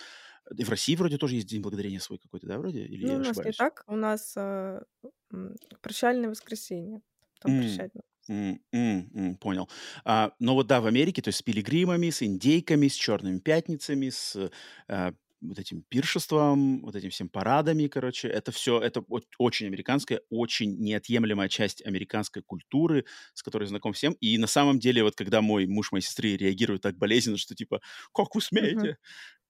И в России вроде тоже есть День Благодарения свой какой-то, да, вроде? Или Ну, я у нас не ошибаюсь? так. У нас а, прощальное воскресенье. Там М, прощать м, м, понял. А, но вот да, в Америке, то есть с пилигримами, с индейками, с черными пятницами, с а, вот этим пиршеством, вот этим всем парадами, короче, это все, это очень американская, очень неотъемлемая часть американской культуры, с которой знаком всем. И на самом деле, вот когда мой муж моей сестры реагирует так болезненно, что типа, как вы смеете?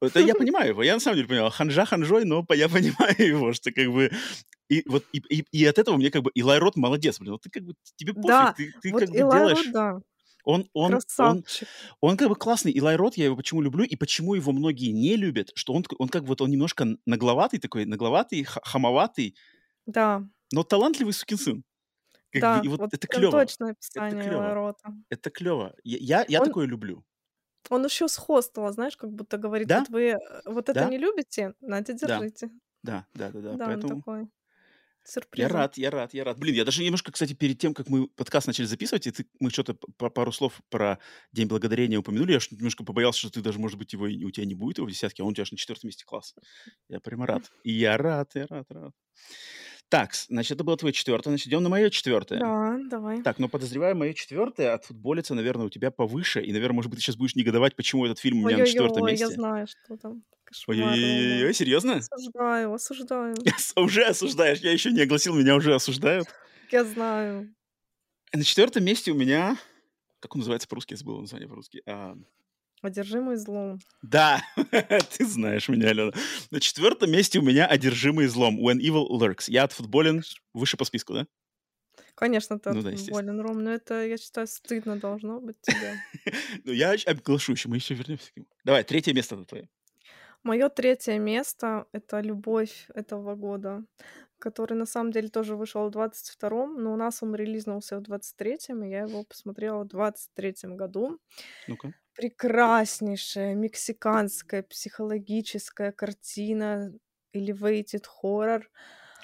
Это я понимаю его, я на самом деле понимаю, ханжа ханжой, но я понимаю его, что как бы и вот и, и, и от этого мне как бы Илай Рот молодец, блин, вот ты как бы тебе пофиг, Да, ты, ты вот как бы Илай делаешь, Рот, да, он он он красавчик. он как бы классный. Илай Рот, я его почему люблю и почему его многие не любят, что он он как бы вот он немножко нагловатый такой, нагловатый, ха- хамоватый, Да, но талантливый сукин сын. Как бы, да, и вот вот это клево, точное это описание Илай клево, Рота. это клево. Я я, я Он, такое люблю. он еще с хостела, знаешь, как будто говорит, Да, вот вы э, вот это да, не любите, нате, да, держите. да, да, да, да. Да, он Поэтому такой Я сюрпризом. рад, я рад, я рад. Блин, я даже немножко, кстати, перед тем, как мы подкаст начали записывать, и ты, мы что-то п- пару слов про День Благодарения упомянули, я немножко побоялся, что ты даже, может быть, его, у тебя не будет его в десятке, а он у тебя аж на четвертом месте класс. Я прямо рад. И я рад, я рад, рад. Так, значит, это было твое четвертое, значит, идем на мое четвертое. Да, давай. Так, но подозреваю, мое четвертое отфутболится, наверное, у тебя повыше, и, наверное, может быть, ты сейчас будешь негодовать, почему этот фильм у меня на четвертом Ой-ой-ой, я месте. знаю, что там. Ой-ой-ой, серьезно? Осуждаю, осуждаю. Уже осуждаешь? Я еще не огласил, меня уже осуждают. Я знаю. На четвертом месте у меня... Как он называется по-русски? Я забыл название по-русски. А, Одержимый злом. Да, ты знаешь меня, Алена. На четвертом месте у меня «Одержимый злом» When Evil Lurks. Я отфутболен выше по списку, да? Конечно, ты Ну да, отфутболен, Ром, но это, я считаю, стыдно должно быть тебе. Ну, я оглашу еще, мы еще вернемся к нему. Давай, третье место на твое. Мое третье место — это «Любовь» этого года, который на самом деле тоже вышел в 22-м, но у нас он релизнулся в 23-м, и я его посмотрела в 23-м году. Ну-ка. Прекраснейшая мексиканская психологическая картина, elevated horror,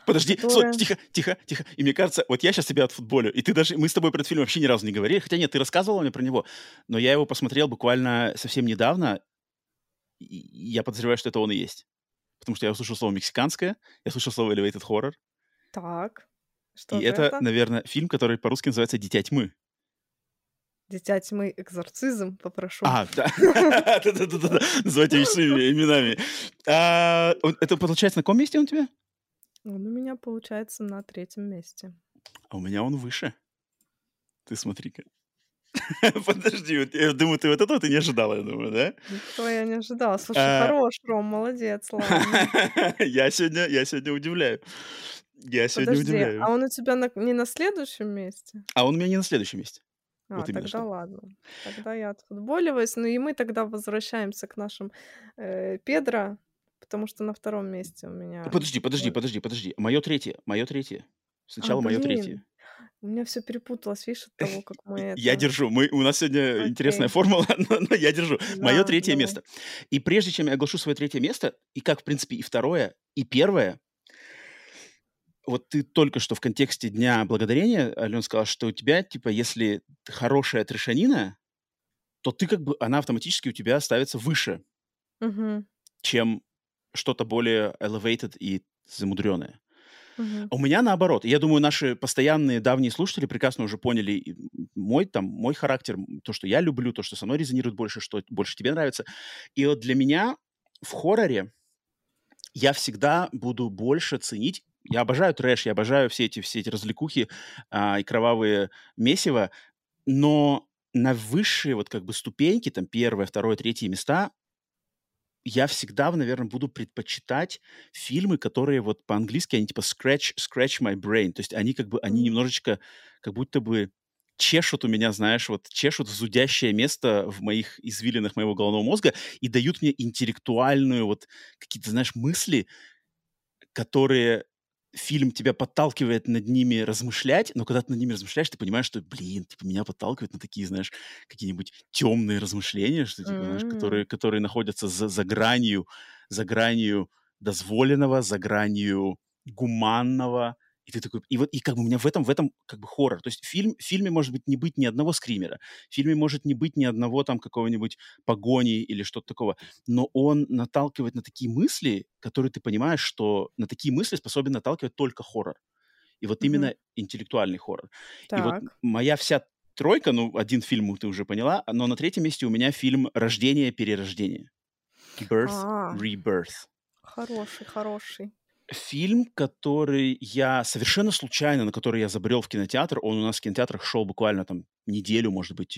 Подожди, которая... стой, тихо, тихо, тихо. И мне кажется, вот я сейчас тебя отфутболю, и ты даже, мы с тобой про этот фильм вообще ни разу не говорили, хотя нет, ты рассказывала мне про него, но я его посмотрел буквально совсем недавно, я подозреваю, что это он и есть. Потому что я услышал слово «мексиканское», я слышал слово «elevated horror», Так, что и это, это? наверное, фильм, который по-русски называется «Дитя тьмы». Дитя тьмы экзорцизм, попрошу. А, да. Да-да-да-да. Называйте вещи своими именами. А, Это получается на каком месте он у тебя? Он у меня получается на третьем месте. А у меня он выше. Ты смотри-ка. Подожди, вот я думаю, ты вот этого ты не ожидала, я думаю, да? Никто я не ожидала. Слушай, А. хорош, Ром, молодец, ладно. Я сегодня, я сегодня удивляю. Я сегодня Подожди, удивляю. а он у тебя на- не на следующем месте? А он у меня не на следующем месте. А, Вот тогда что. ладно. Тогда я отфутболиваюсь. Ну и мы тогда возвращаемся к нашим э, Педро, потому что на втором месте у меня... Подожди, подожди, подожди, подожди. Мое третье, мое третье. Сначала А, мое третье. У меня все перепуталось, видишь, от того, как мы Я это... держу. Мы, у нас сегодня интересная Окей. формула, но, но я держу. Мое Да, третье давай. место. И прежде чем я оглашу свое третье место, и как, в принципе, и второе, и первое, вот ты только что в контексте Дня Благодарения, Алена, сказала, что у тебя, типа, если хорошая трешанина, то ты как бы, она автоматически у тебя ставится выше, Мгм, чем что-то более elevated и замудренное. А У меня наоборот. Я думаю, наши постоянные давние слушатели прекрасно уже поняли мой там мой характер, то, что я люблю, то, что со мной резонирует больше, что больше тебе нравится. И вот для меня в хорроре я всегда буду больше ценить. Я обожаю трэш, я обожаю все эти все эти развлекухи а, и кровавые месиво, но на высшие вот как бы ступеньки, там первое, второе, третье места я всегда, наверное, буду предпочитать фильмы, которые вот по-английски, они типа scratch, scratch my brain. То есть они как бы, они немножечко как будто бы чешут у меня, знаешь, вот чешут зудящее место в моих извилинах моего головного мозга и дают мне интеллектуальную вот какие-то, знаешь, мысли, которые фильм тебя подталкивает над ними размышлять, но когда ты над ними размышляешь, ты понимаешь, что, блин, типа, меня подталкивает на такие, знаешь, какие-нибудь темные размышления, что, типа, знаешь, М. которые, которые находятся за, за гранью, за гранью дозволенного, за гранью гуманного. И ты такой, и вот, и как бы у меня в этом, в этом как бы хоррор. То есть фильм, в фильме может быть не быть ни одного скримера, в фильме может не быть ни одного там какого-нибудь погони или что-то такого, но он наталкивает на такие мысли, которые ты понимаешь, что на такие мысли способен наталкивать только хоррор. И вот Мгм. именно интеллектуальный хоррор. И вот Так. моя вся тройка, ну, один фильм ты уже поняла, но на третьем месте у меня фильм «Рождение, перерождение». Birth, А, Rebirth. хороший, хороший. Фильм, который я совершенно случайно, на который я забрел в кинотеатр, он у нас в кинотеатрах шел буквально там неделю, может быть,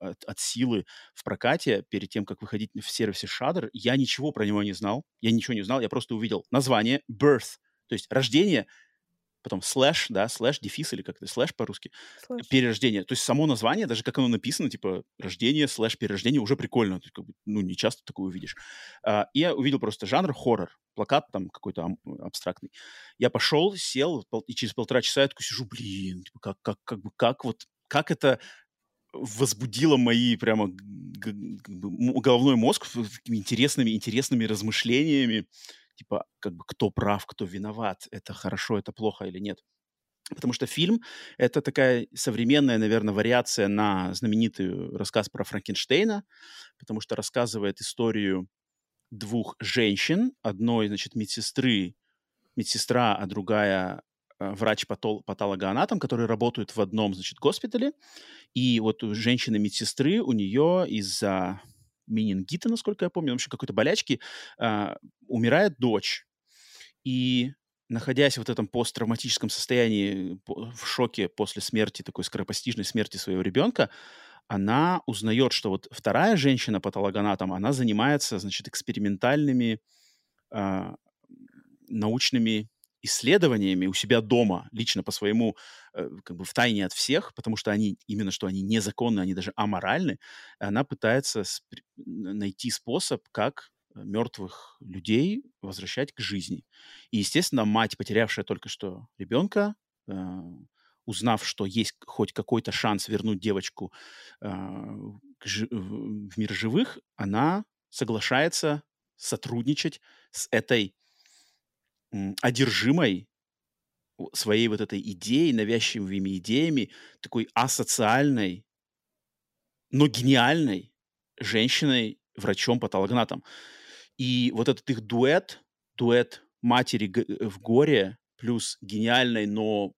от, от силы в прокате, перед тем, как выходить в сервисе Shudder. Я ничего про него не знал, я ничего не знал, я просто увидел название Birth, то есть рождение, потом слэш, да, слэш, дефис или как это, слэш по-русски, Слышь. перерождение. То есть само название, даже как оно написано, типа рождение слэш перерождение, уже прикольно. Есть, как бы, ну, не часто такое увидишь. А, и я увидел просто жанр хоррор. Плакат там какой-то ам- абстрактный. Я пошел, сел, и через полтора часа я такой сижу, блин, типа, как, как, как бы, как вот, как это возбудило мои прямо г- г- м- головной мозг интересными, интересными размышлениями, типа, как бы, кто прав, кто виноват, это хорошо, это плохо или нет. Потому что фильм — это такая современная, наверное, вариация на знаменитый рассказ про Франкенштейна, потому что рассказывает историю двух женщин, одной, значит, медсестры, медсестра, а другая э, врач-патологоанатом, которые работают в одном, значит, госпитале. И вот у женщины-медсестры, у нее из-за менингита, насколько я помню, в общем, какой-то болячки, а, умирает дочь. И находясь вот этом посттравматическом состоянии, в шоке после смерти, такой скоропостижной смерти своего ребенка, она узнает, что вот вторая женщина патологоанатом, она занимается, значит, экспериментальными э, научными исследованиями у себя дома, лично по своему, э, как бы в тайне от всех, потому что они, именно что они незаконны, они даже аморальны, она пытается найти способ, как мертвых людей возвращать к жизни. И, естественно, мать, потерявшая только что ребенка, э, узнав, что есть хоть какой-то шанс вернуть девочку э, в мир живых, она соглашается сотрудничать с этой одержимой своей вот этой идеей, навязчивыми идеями, такой асоциальной, но гениальной женщиной, врачом-патологнатом. И вот этот их дуэт, дуэт матери в горе плюс гениальной, но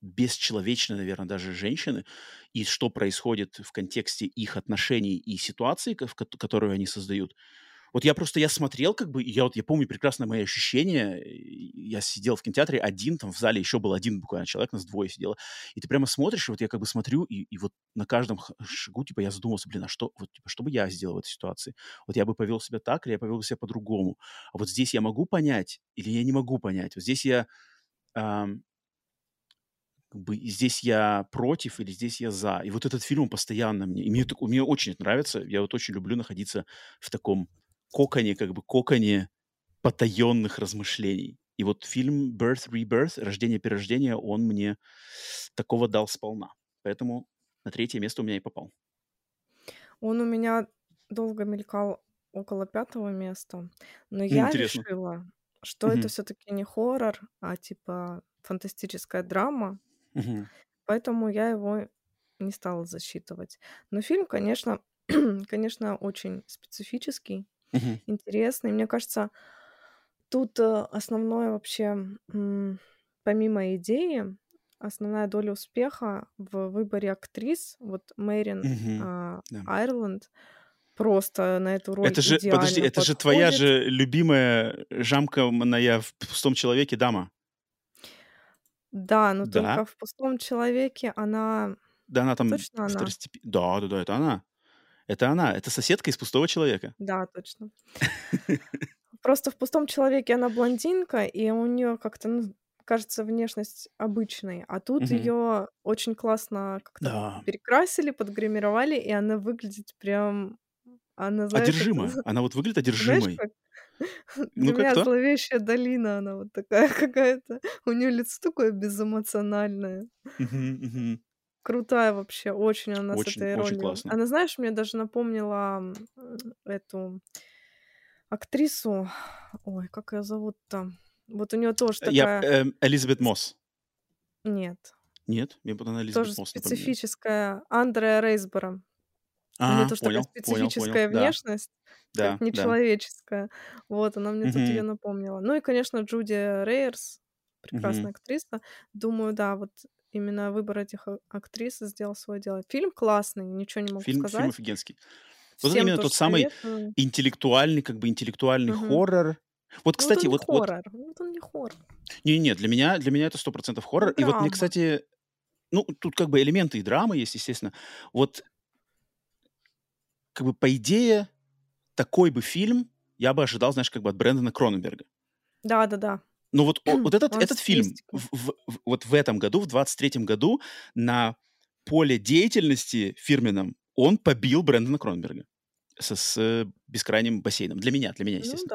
бесчеловечной, наверное, даже женщины, и что происходит в контексте их отношений и ситуации, которую они создают – вот я просто, я смотрел, как бы, я вот, я помню прекрасно мои ощущения. Я сидел в кинотеатре один, там в зале еще был один буквально человек, нас двое сидело. И ты прямо смотришь, и вот я как бы смотрю, и, и вот на каждом шагу, типа, я задумался, блин, а что, вот, типа, что бы я сделал в этой ситуации? Вот я бы повел себя так, или я повел себя по-другому? А вот здесь я могу понять, или я не могу понять? Вот здесь я... Эм, как бы здесь я против или здесь я за. И вот этот фильм постоянно мне, и мне, мне очень это нравится. Я вот очень люблю находиться в таком коконе, как бы коконе потаенных размышлений. И вот фильм Birth, Rebirth, Рождение, перерождение, он мне такого дал сполна. Поэтому на третье место у меня и попал. Он у меня долго мелькал около пятого места, но я Интересно. решила, что угу. это все-таки не хоррор, а типа фантастическая драма. Угу. Поэтому я его не стала засчитывать. Но фильм, конечно, конечно, очень специфический. Мгм. интересный. Мне кажется, тут э, основное вообще, помимо идеи, основная доля успеха в выборе актрис, вот Мэрин а, Да. Айрланд просто на эту роль Это же, подожди, это же твоя же любимая жамканная в пустом человеке дама. Да, но Да. только в «Пустом человеке» она Да, она там Точно она? Да, да, да, это она. Это она, это соседка из пустого человека. Да, точно. Просто в пустом человеке она блондинка, и у нее как-то, ну, кажется, внешность обычной. А тут Мгм. ее очень классно как-то Да. перекрасили, подгримировали, и она выглядит прям. Она, знаешь, это... Одержимая. Она вот выглядит знаешь, одержимой. как Ну, для меня как кто? зловещая долина, она вот такая какая-то. У нее лицо такое безэмоциональное. Мгм, мгм. Крутая вообще, очень она с Очень, этой очень ролью. классно. Она, знаешь, мне даже напомнила эту актрису. Ой, как ее зовут-то? Вот у нее тоже Я, такая... эм, Элизабет Мосс. Нет, Нет, мне потом она тоже Элизабет Мосс специфическая. Андреа Рейсбора. У нее А, тоже такая понял, понял, понял. специфическая Да, внешность, да, как да. нечеловеческая. Вот, она мне тут ее напомнила. Ну и, конечно, Джуди Рейерс, прекрасная мгм. актриса. Думаю, да, вот именно выбор этих а- актрис сделал свое дело. Фильм классный, ничего не могу Фильм, фильм сказать. офигенский. Вот это Всем именно тот самый советую. интеллектуальный, как бы интеллектуальный Мгм. хоррор. Вот, Ну вот он кстати, вот, хоррор, ну вот он не хоррор. не, не, для меня, для меня это сто процентов хоррор. Ну, И вот мне, драма. кстати, ну тут как бы элементы и драмы есть, естественно. Вот как бы по идее такой бы фильм я бы ожидал, знаешь, как бы от Брэндона Кроненберга. Да-да-да. Но вот, вот этот, этот фильм в, в- в- вот в этом году, в 23-м году, на поле деятельности фирменном он побил Брэндона Кроненберга со, с э, бескрайним бассейном. Для меня, для меня, Ну естественно.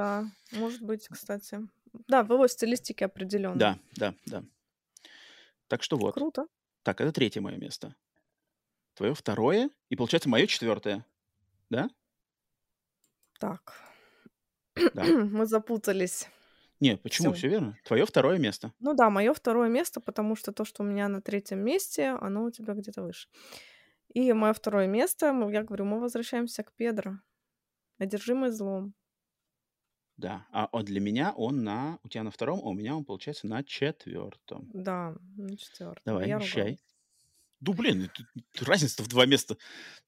да, может быть, кстати. Да, в его стилистике определенно. Да, да, да. Так что вот. Круто. Так, это третье мое место. Твое второе, и получается мое четвертое. Да? Так. Да. Мы запутались. Не, почему? Все верно. Твое второе место. Ну да, мое второе место, потому что то, что у меня на третьем месте, оно у тебя где-то выше. И мое второе место, я говорю, мы возвращаемся к Педро. Одержимый злом. Да. А он для меня он на... У тебя на втором, а у меня он, получается, на четвертом. Да, на четвертом. Давай, Я вещай. ругалась. Ну, блин, разница в два места.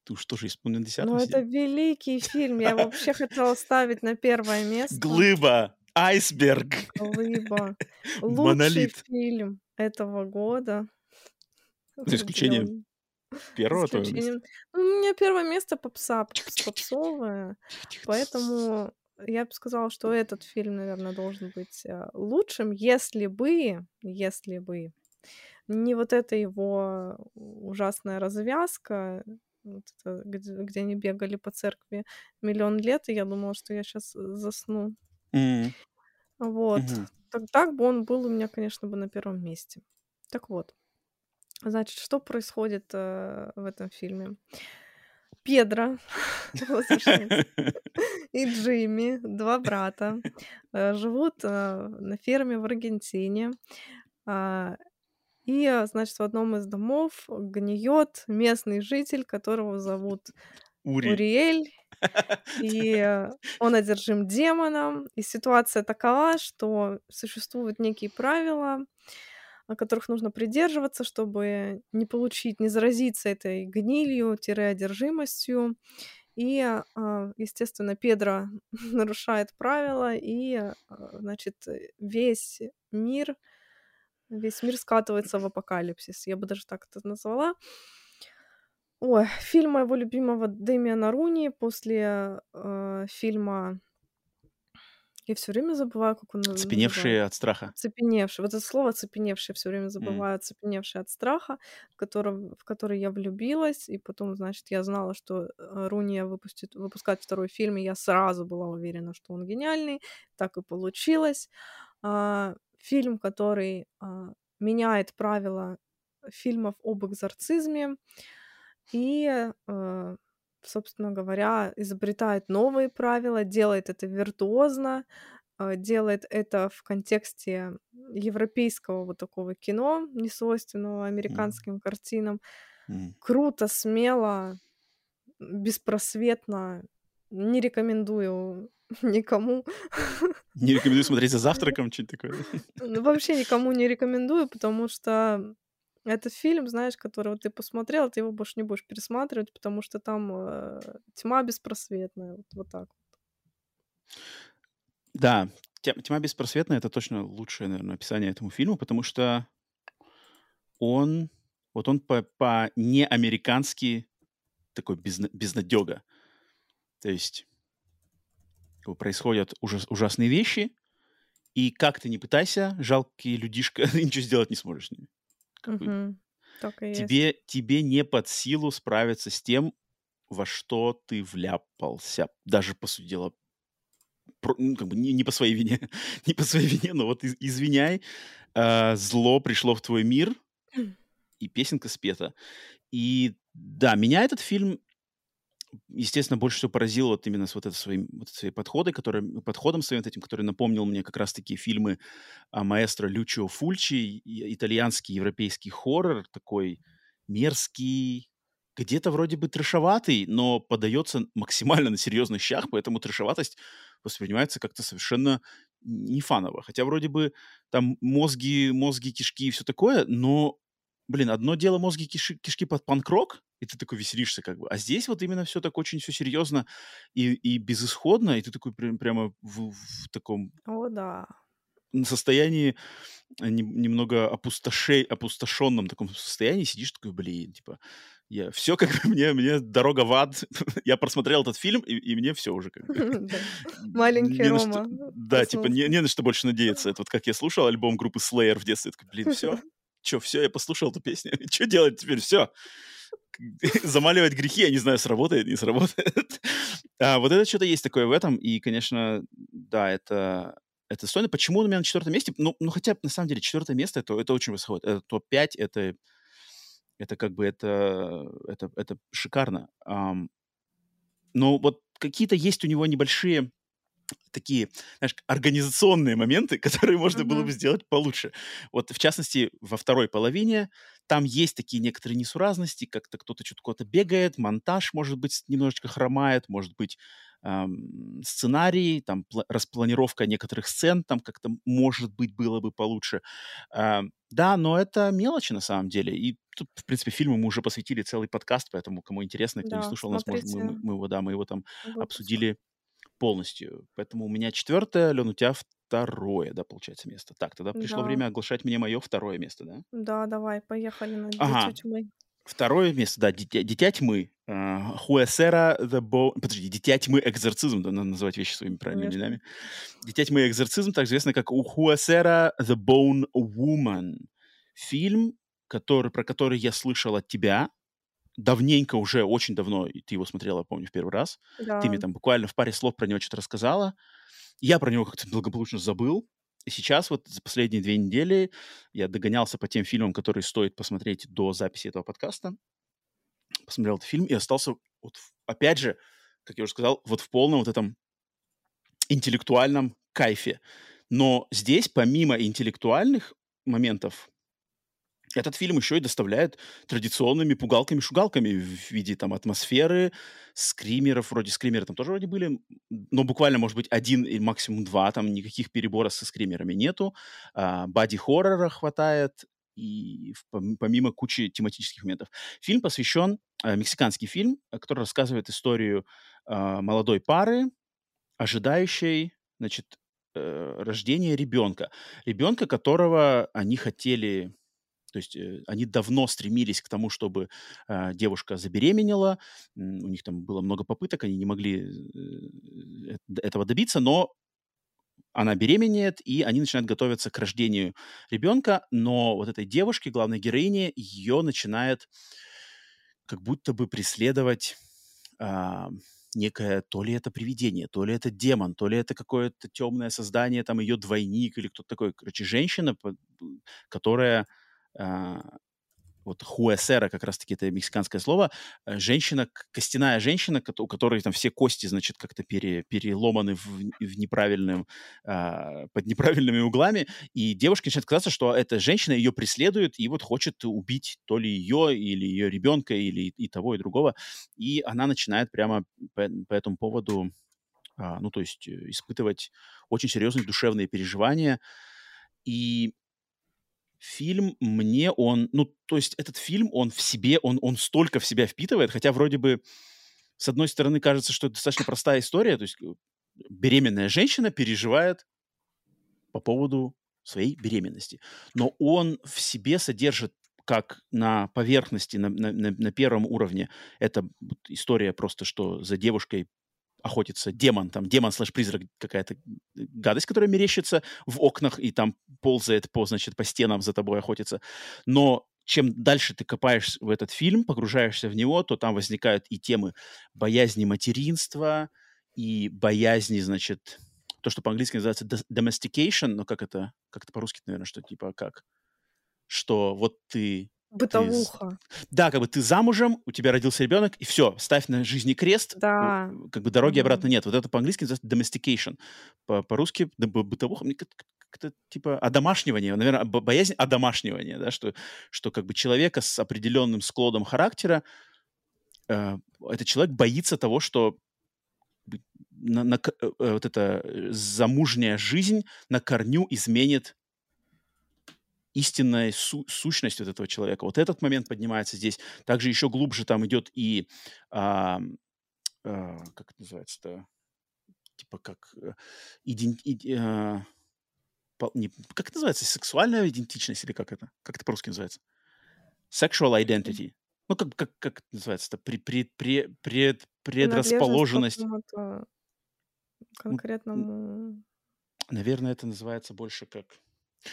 Ты уж тоже исполнен десятым. Ну, это великий фильм. Я вообще хотела ставить на первое место. Глыба, айсберг. Глыба. Лучший фильм этого года. За исключением первого исключением... Ну, у меня первое место попса, попсовое. Поэтому я бы сказала, что этот фильм, наверное, должен быть э, лучшим, если бы, если бы не вот эта его ужасная развязка, вот это, где, где они бегали по церкви миллион лет, и я думала, что я сейчас засну. Mm. Вот. Mm-hmm. Так, так бы он был у меня, конечно, бы на первом месте. Так вот. Значит, что происходит э, в этом фильме? Педро и Джимми, два брата, э, живут э, на ферме в Аргентине. А, и, э, значит, в одном из домов гниет местный житель, которого зовут Ури. Уриэль. И он одержим демоном. И ситуация такова, что существуют некие правила, которых нужно придерживаться, чтобы не получить, не заразиться этой гнилью-одержимостью. И, а, естественно, Педро нарушает правила, и, а, значит, весь мир, весь мир скатывается в апокалипсис. Я бы даже так это назвала. Ой, фильм моего любимого Дэмиана Руни после э, фильма я все время забываю, как он Цепеневшие от страха. Цепеневший. Вот это слово цепеневший все время забываю. Mm. Цепеневший от страха, в который, в который я влюбилась. И потом, значит, я знала, что э, Руния выпустит, выпускает второй фильм, и я сразу была уверена, что он гениальный. Так и получилось. А, фильм, который а, меняет правила фильмов об экзорцизме. И а, собственно говоря, изобретает новые правила, делает это виртуозно, а, делает это в контексте европейского вот такого кино, несвойственного американским mm. картинам. Mm. Круто, смело, беспросветно. Не рекомендую никому. Не рекомендую смотреть за завтраком, что-нибудь такое. Ну, вообще никому не рекомендую, потому что это фильм, знаешь, который вот ты посмотрел, ты его больше не будешь пересматривать, потому что там э, тьма беспросветная. Вот, вот так вот. Да, тьма беспросветная это точно лучшее, наверное, описание этому фильму, потому что он, вот он по, по неамерикански такой безна, безнадега. То есть происходят ужас, ужасные вещи, и как ты не пытайся, жалкие людишка, ничего сделать не сможешь с ними. Угу. тебе, тебе не под силу справиться с тем, во что ты вляпался. Даже, по сути дела, про, ну, как бы не, не по своей вине. не по своей вине, но вот из, извиняй, э, зло пришло в твой мир, и песенка спета. И да, меня этот фильм естественно, больше всего поразило вот именно с вот, это своим, вот своей подходой, который, подходом своим этим, который напомнил мне как раз-таки фильмы а, маэстро Лючио Фульчи, итальянский европейский хоррор, такой мерзкий, где-то вроде бы трешоватый, но подается максимально на серьезных щах, поэтому трешоватость воспринимается как-то совершенно не фаново. Хотя вроде бы там мозги, мозги, кишки и все такое, но блин, одно дело мозги киши, кишки под панк-рок, и ты такой веселишься как бы. А здесь вот именно все так очень все серьезно и, и безысходно, и ты такой прям, прямо в, в таком... О, да. состоянии не, немного опустошей, опустошенном таком состоянии сидишь такой, блин, типа, я все как бы мне, мне дорога в ад. я просмотрел этот фильм, и, и мне все уже как бы. Маленький Рома. Да, типа не, не на что больше надеяться. Это вот как я слушал альбом группы Slayer в детстве, такой, блин, все, Че, все, я послушал эту песню. Что делать теперь? Все. Замаливать грехи, я не знаю, сработает, не сработает. а, вот это что-то есть такое в этом. И, конечно, да, это, это достойно. Почему он у меня на четвертом месте? Ну, ну хотя, на самом деле, четвертое место, это, это очень высоко. Это топ-5, это, это как бы, это, это, это шикарно. Um, но вот какие-то есть у него небольшие такие, знаешь, организационные моменты, которые можно uh-huh. было бы сделать получше. Вот, в частности, во второй половине там есть такие некоторые несуразности, как-то кто-то что-то куда-то бегает, монтаж, может быть, немножечко хромает, может быть, эм, сценарий, там пла- распланировка некоторых сцен, там как-то, может быть, было бы получше. Э, да, но это мелочи на самом деле. И тут, в принципе, фильму мы уже посвятили целый подкаст, поэтому кому интересно, кто не Да, слушал нас, может, мы, мы, смотрите мы его, да, мы его там выпуск. обсудили полностью. Поэтому у меня четвертое, Лен, у тебя второе, да, получается, место. Так, тогда пришло Да, время оглашать мне мое второе место, да? да, давай, поехали на Ага, Дитя тьмы. второе место, да, Дитя, Дитя тьмы. Uh, Хуэсера the Bone... Подожди, Дитя тьмы экзорцизм, да, надо называть вещи своими правильными Конечно. именами. Дитя тьмы экзорцизм, также известно как у Хуэсера the Bone Woman. Фильм, который, про который я слышал от тебя, давненько уже, очень давно, ты его смотрела, помню, в первый раз. Ты мне Да, там буквально в паре слов про него что-то рассказала. Я про него как-то благополучно забыл. И сейчас вот за последние две недели я догонялся по тем фильмам, которые стоит посмотреть до записи этого подкаста. Посмотрел этот фильм и остался, вот, опять же, как я уже сказал, вот в полном вот этом интеллектуальном кайфе. Но здесь, помимо интеллектуальных моментов, этот фильм еще и доставляет традиционными пугалками-шугалками в виде там атмосферы, скримеров, вроде скримеры там тоже вроде были, но буквально, может быть, один и максимум два, там никаких переборов со скримерами нету, а, боди-хоррора хватает, и помимо кучи тематических моментов. Фильм посвящен, а, мексиканский фильм, который рассказывает историю а, молодой пары, ожидающей, значит, э, рождения ребенка. Ребенка, которого они хотели то есть э, они давно стремились к тому, чтобы а, девушка забеременела. У них там было много попыток, они не могли э, э, этого добиться, но она беременеет, и они начинают готовиться к рождению ребенка, но вот этой девушке, главной героине, ее начинает как будто бы преследовать а, некое, то ли это привидение, то ли это демон, то ли это какое-то темное создание, там ее двойник или кто-то такой. Короче, женщина, которая вот хуэсера, как раз-таки это мексиканское слово, э, женщина, костяная женщина, у которой там все кости, значит, как-то пере- переломаны в, в неправильном, а, под неправильными углами, и девушке начинает казаться, что эта женщина ее преследует и вот хочет убить то ли ее, или ее ребенка, или и того, и другого, и она начинает прямо по, по этому поводу, а, ну, то есть э, испытывать очень серьезные душевные переживания, и фильм мне он, ну, то есть этот фильм, он в себе, он, он столько в себя впитывает, хотя вроде бы с одной стороны кажется, что это достаточно простая история, то есть э, беременная женщина переживает по поводу своей беременности, но он в себе содержит как на поверхности, на, на, на- первом уровне, это история просто, что за девушкой охотится демон, там демон слэш-призрак какая-то гадость, которая мерещится в окнах и там ползает по, значит, по стенам за тобой охотится. Но чем дальше ты копаешь в этот фильм, погружаешься в него, то там возникают и темы боязни материнства, и боязни, значит, то, что по-английски называется dom- domestication, но как это, как это по-русски, наверное, что типа как? Что вот ты ты бытовуха. да, как бы ты замужем, у тебя родился ребенок, и все, ставь на жизни крест, Да. как бы дороги обратно Мгм. нет. Вот это по-английски называется domestication. По- По-русски да, бытовуха, мне как- как-то типа одомашнивание, наверное, бо- боязнь одомашнивания, да, что, что как бы человека с определенным склодом характера, э, этот человек боится того, что на- на э, э, вот эта э, замужняя жизнь на корню изменит истинная су- сущность вот этого человека. Вот этот момент поднимается здесь. Также еще глубже там идет и, а, а, как это называется-то, типа как э, иден- иди- а, пол- не- как это называется, сексуальная идентичность или как это? Как это по-русски называется? Sexual identity. Ну, как, как, как это называется-то? При, при, пре- пред, предрасположенность. конкретному... Наверное, это называется больше как...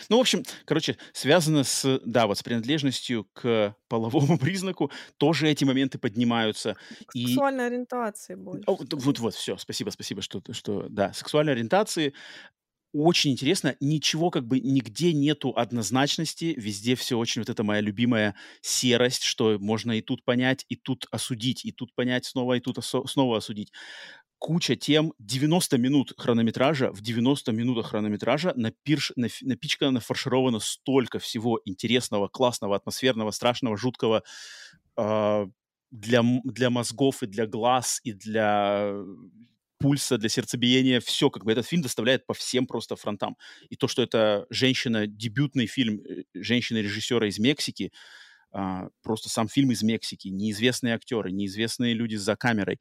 Ну, в общем, короче, связано с, да, вот с принадлежностью к половому признаку, тоже эти моменты поднимаются. И сексуальной ориентации больше, О, вот, скорее. вот, вот, все, спасибо, спасибо, что, что, да, сексуальной ориентации очень интересно, ничего как бы нигде нету однозначности, везде все очень, вот это моя любимая серость, что можно и тут понять, и тут осудить, и тут понять снова, и тут осо- снова осудить куча тем, 90 минут хронометража, в 90 минутах хронометража напирш, наф- напичкано, нафаршировано столько всего интересного, классного, атмосферного, страшного, жуткого а, для, для мозгов и для глаз, и для пульса, для сердцебиения, все, как бы этот фильм доставляет по всем просто фронтам. И то, что это женщина, дебютный фильм э, женщины-режиссера из Мексики, а, просто сам фильм из Мексики, неизвестные актеры, неизвестные люди за камерой.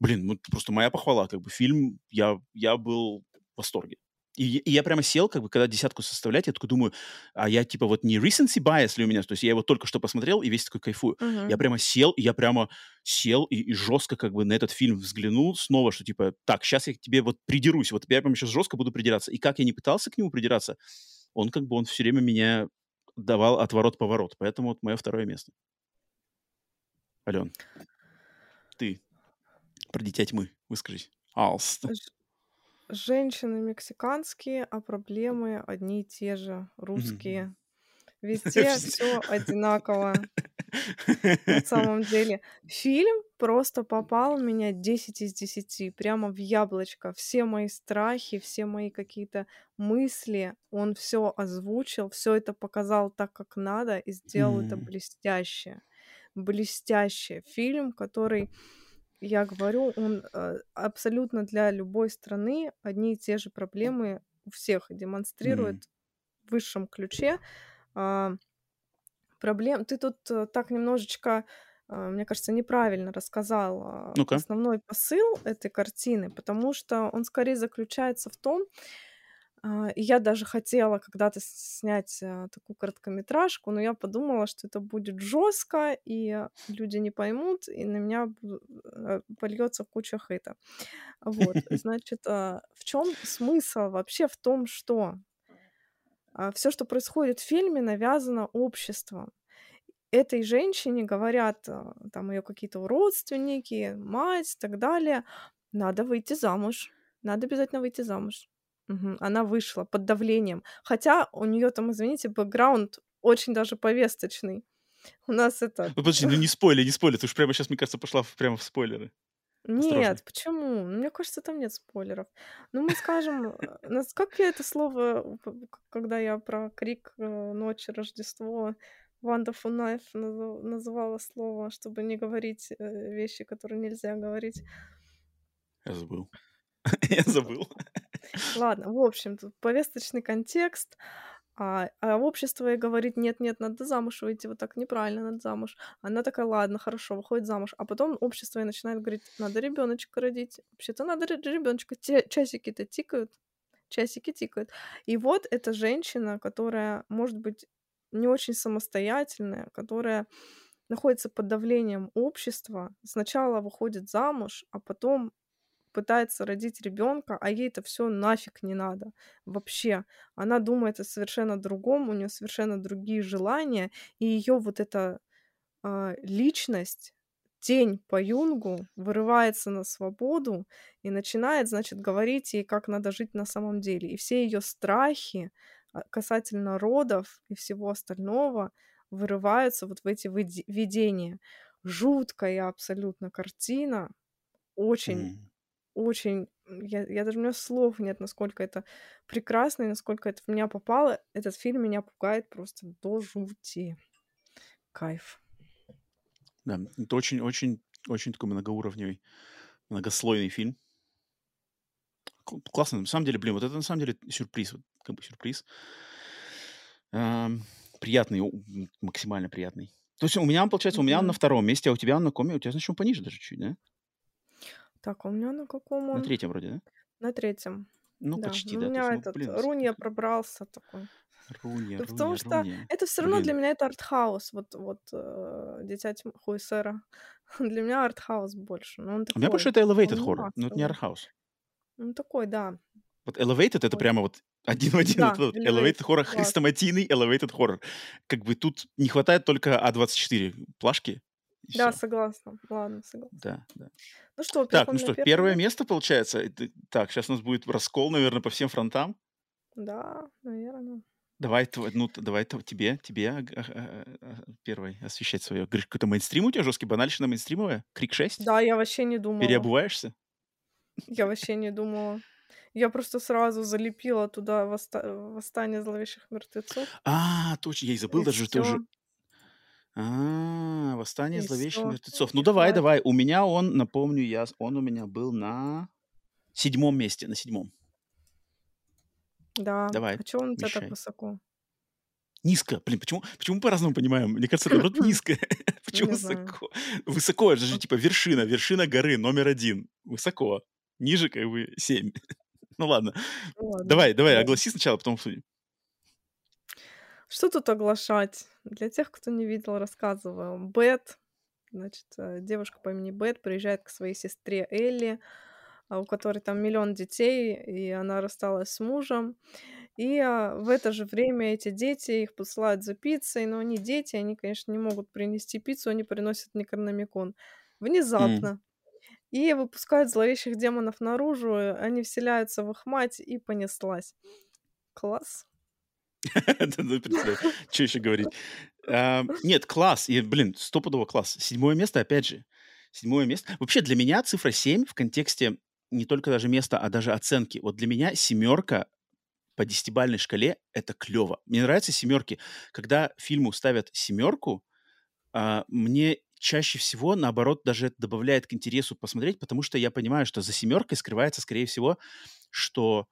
Блин, ну просто моя похвала, как бы фильм, я, я был в восторге. И, и я прямо сел, как бы, когда десятку составлять, я такой думаю, а я типа вот не recency bias ли у меня, то есть я его только что посмотрел и весь такой кайфую. Мгм. Я прямо сел, и я прямо сел и, и жестко как бы на этот фильм взглянул снова, что типа, так, сейчас я к тебе вот придерусь, вот я прямо сейчас жестко буду придираться. И как я не пытался к нему придираться, он как бы, он все время меня давал отворот-поворот. Поэтому вот мое второе место. Ален, ты про дитя тьмы выскажись. Алст. Женщины мексиканские, а проблемы одни и те же, русские. Везде все одинаково. На самом деле, фильм просто попал в меня 10 из 10, прямо в яблочко. Все мои страхи, все мои какие-то мысли, он все озвучил, все это показал так, как надо, и сделал это М. блестяще. Блестяще. Фильм, который, я говорю, он э, абсолютно для любой страны одни и те же проблемы у всех демонстрирует в высшем ключе. А, проблем. Ты тут э, так немножечко, а, мне кажется, неправильно рассказал а, Ну-ка. основной посыл этой картины, потому что он скорее заключается в том, а, и я даже хотела когда-то снять а, такую короткометражку, но я подумала, что это будет жестко, и а, люди не поймут, и на меня э, польется куча хейта. Вот, значит, а, в чем смысл вообще в том, что все, что происходит в фильме, навязано обществом. Этой женщине говорят, а, там ее какие-то родственники, мать и так далее, надо выйти замуж, надо обязательно выйти замуж. Она вышла под давлением. Хотя у нее там, извините, бэкграунд очень даже повесточный. У нас это... Ну, подожди, ну не спойли, не спойли. Ты уж прямо сейчас, мне кажется, пошла в- прямо в спойлеры. Осторожно. Нет, почему? Мне кажется, там нет спойлеров. Ну, мы скажем, э, как я это слово, когда я про крик э, ночи, Рождество, Wonderful Knife называла слово, чтобы не говорить э, вещи, которые нельзя говорить. Я забыл. Я забыл. Ладно, в общем, тут повесточный контекст, а, а общество ей говорит, нет-нет, надо замуж выйти, вот так неправильно, надо замуж. Она такая, ладно, хорошо, выходит замуж. А потом общество ей начинает говорить, надо ребеночка родить. Вообще-то надо ребеночка. Часики-то тикают, часики тикают. И вот эта женщина, которая, может быть, не очень самостоятельная, которая находится под давлением общества, сначала выходит замуж, а потом пытается родить ребенка, а ей это все нафиг не надо. Вообще. Она думает о совершенно другом, у нее совершенно другие желания, и ее вот эта а, личность, тень по Юнгу, вырывается на свободу и начинает, значит, говорить ей, как надо жить на самом деле. И все ее страхи а, касательно родов и всего остального вырываются вот в эти видения. Жуткая абсолютно картина, очень М. очень, я, я даже у меня слов нет, насколько это прекрасно и насколько это в меня попало. Этот фильм меня пугает просто до жути. Кайф. Да, это очень-очень очень такой многоуровневый, многослойный фильм. Кл- Классно. На самом деле, блин, вот это на самом деле сюрприз. Вот, как бы сюрприз. Ам, приятный, максимально приятный. То есть у меня, получается, у меня он на втором месте, а у тебя он на коме, у тебя, значит, он пониже даже чуть, да? Так, а у меня на каком На он? третьем вроде, да? На третьем. Ну, Да. почти, Ну, да. у То есть, меня ну, этот блин, Рунья пробрался такой. Рунья, Ну, потому Рунья, что Рунья. это все равно для Блин. меня это артхаус. Вот, вот э, Дитя тьмы Хуесера. Для меня артхаус больше. Но он У меня больше такой. это elevated horror, но это не артхаус. Он такой, да. Вот elevated это прямо вот один в один Да, вот elevated, elevated horror, класс. хрестоматийный elevated horror. Как бы тут не хватает только А24 плашки, Да, все. согласна. Ладно, согласна. Да, да. Ну что, Так, ну что, первое первое место? получается. Так, сейчас у нас будет раскол, наверное, по всем фронтам. Да, наверное. Давай, ну, давай тебе, тебе а, а, а, первой освещать свое. Говоришь, какой-то мейнстрим у тебя жесткий, банальщина мейнстримовая? Крик 6? Да, я вообще не думала. Переобуваешься? Я вообще не думала. Я просто сразу залепила туда восста- восстание зловещих мертвецов. А, точно, я и забыл И даже все. тоже. А, восстание зловещих мертвецов. Ну давай, давай. У меня он, напомню, я, он у меня был на седьмом месте, на седьмом. Да. Давай, А чё он у тебя так высоко? Низко. Блин, почему, почему по-разному понимаем? Мне кажется, наоборот, низко. Почему высоко? Высоко, это же типа вершина, вершина горы, номер один. Высоко. Ниже как бы семь. Ну ладно. Ну. Давай, давай, Да. огласи сначала, потом обсудим. Что тут оглашать? Для тех, кто не видел, рассказываю. Бет, значит, э, девушка по имени Бет приезжает к своей сестре Элли, а, у которой там миллион детей, и она рассталась с мужем. И а, в это же время эти дети их посылают за пиццей, но они дети, они, конечно, не могут принести пиццу, они приносят Некрономикон. Внезапно. И выпускают зловещих демонов наружу, и они вселяются в их мать, и понеслась. Класс. Что еще говорить? Нет, класс. И, блин, стопудово класс. Седьмое место, опять же. Седьмое место. Вообще, для меня цифра 7 в контексте не только даже места, а даже оценки. Вот для меня семерка по десятибальной шкале — это клево. Мне нравятся семерки. Когда фильму ставят семерку, а, мне чаще всего, наоборот, даже это добавляет к интересу посмотреть, потому что я понимаю, что за семеркой скрывается, скорее всего, что,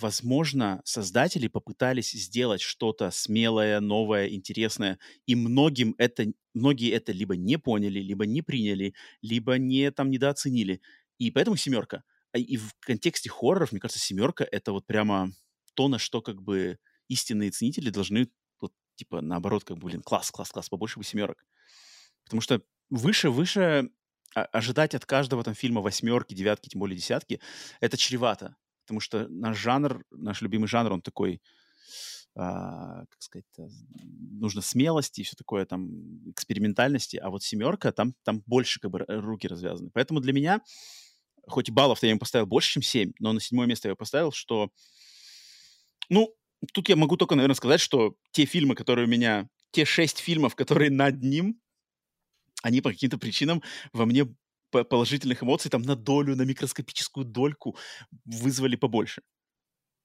возможно, создатели попытались сделать что-то смелое, новое, интересное, и многим это, многие это либо не поняли, либо не приняли, либо не там недооценили. И поэтому семерка. А И в контексте хорроров, мне кажется, семерка — это вот прямо то, на что как бы истинные ценители должны вот, типа, наоборот, как бы, блин, класс, класс, класс, побольше бы семерок. Потому что выше, выше а- ожидать от каждого там фильма восьмерки, девятки, тем более десятки, это чревато. Потому что наш жанр, наш любимый жанр, он такой, а, как сказать, нужно смелости и все такое, там, экспериментальности, а вот семерка, там, там больше как бы руки развязаны. Поэтому для меня, хоть и баллов-то я им поставил больше, чем 7, но на седьмое место я поставил, что, ну, тут я могу только, наверное, сказать, что те фильмы, которые у меня, те шесть фильмов, которые над ним, они по каким-то причинам во мне положительных эмоций там на долю, на микроскопическую дольку вызвали побольше.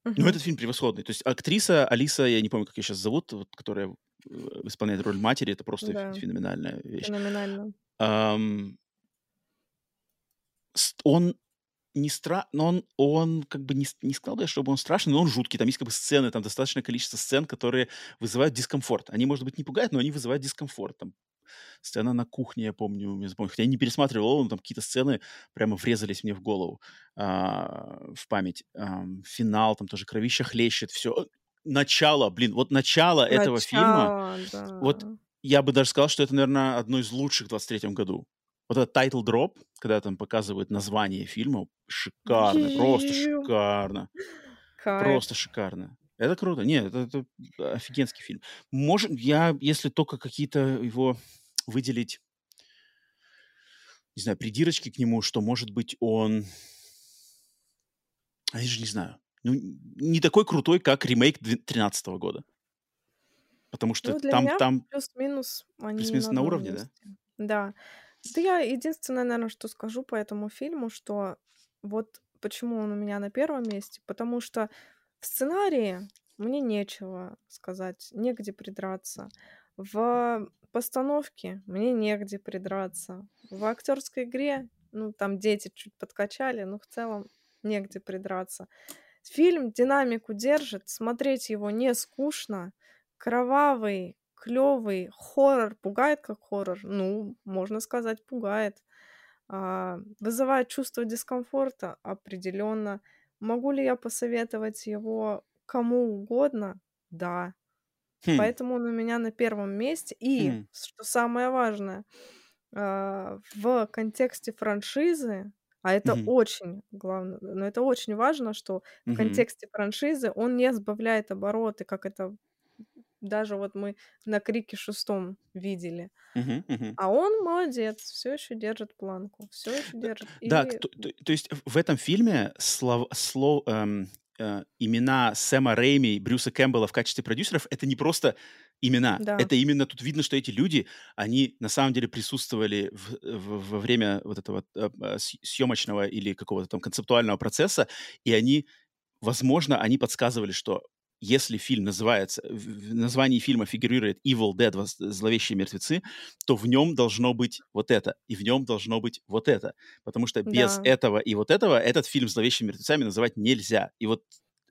Но Мгм. этот фильм превосходный. То есть актриса Алиса, я не помню, как ее сейчас зовут, вот, которая э, исполняет роль матери, это просто Да. фе- феноменальная вещь. Феноменально. С- он не стра... но он, он как бы не, не сказал бы, я, чтобы он страшный, но он жуткий. Там есть как бы сцены, там достаточное количество сцен, которые вызывают дискомфорт. Они, может быть, не пугают, но они вызывают дискомфорт. Там сцена на кухне, я помню, я запомнил. хотя я не пересматривал но там какие-то сцены прямо врезались мне в голову, а, в память. Ам, финал, там тоже кровища хлещет, все. Начало, блин, вот начало этого фильма, Начало, вот да. я бы даже сказал, что это, наверное, одно из лучших в 23 году. Вот этот title drop, когда там показывают название фильма, шикарно, просто шикарно, Кайф. просто шикарно. Это круто. Нет, это, это офигенский фильм. Может, я, если только какие-то его выделить, не знаю, придирочки к нему, что, может быть, он... А я же не знаю. Ну, не такой крутой, как ремейк 2013 года. Потому что Ну, там, там плюс-минус плюс-минус на уровне, да? Да. Да я единственное, наверное, что скажу по этому фильму, что вот почему он у меня на первом месте, потому что в сценарии мне нечего сказать, негде придраться. В постановке мне негде придраться. В актерской игре, ну, там дети чуть подкачали, но в целом негде придраться. Фильм динамику держит, смотреть его не скучно, кровавый, клевый, хоррор пугает как хоррор, ну, можно сказать, пугает. А, вызывает чувство дискомфорта определенно. Могу ли я посоветовать его кому угодно? Да. Хм, Поэтому он у меня на первом месте. И, хм, что самое важное, а, в контексте франшизы, а это мгм, очень главное, но это очень важно, что в мгм, контексте франшизы он не сбавляет обороты, как это даже вот мы на Крике шестом видели. мгм, мгм. А он молодец, все еще держит планку, все еще держит. да, И то, то- то есть в этом фильме слов, слов, эм, э, имена Сэма Рэйми и Брюса Кэмпбелла в качестве продюсеров это не просто имена. да, Это именно тут видно, что эти люди, они на самом деле присутствовали в- в- во время вот этого э, э, съемочного или какого-то там концептуального процесса, и они, возможно, они подсказывали, что если фильм называется, в названии фильма фигурирует Evil Dead, зловещие мертвецы, то в нем должно быть вот это, и в нем должно быть вот это. Потому что без Да. этого и вот этого этот фильм зловещими мертвецами называть нельзя. И вот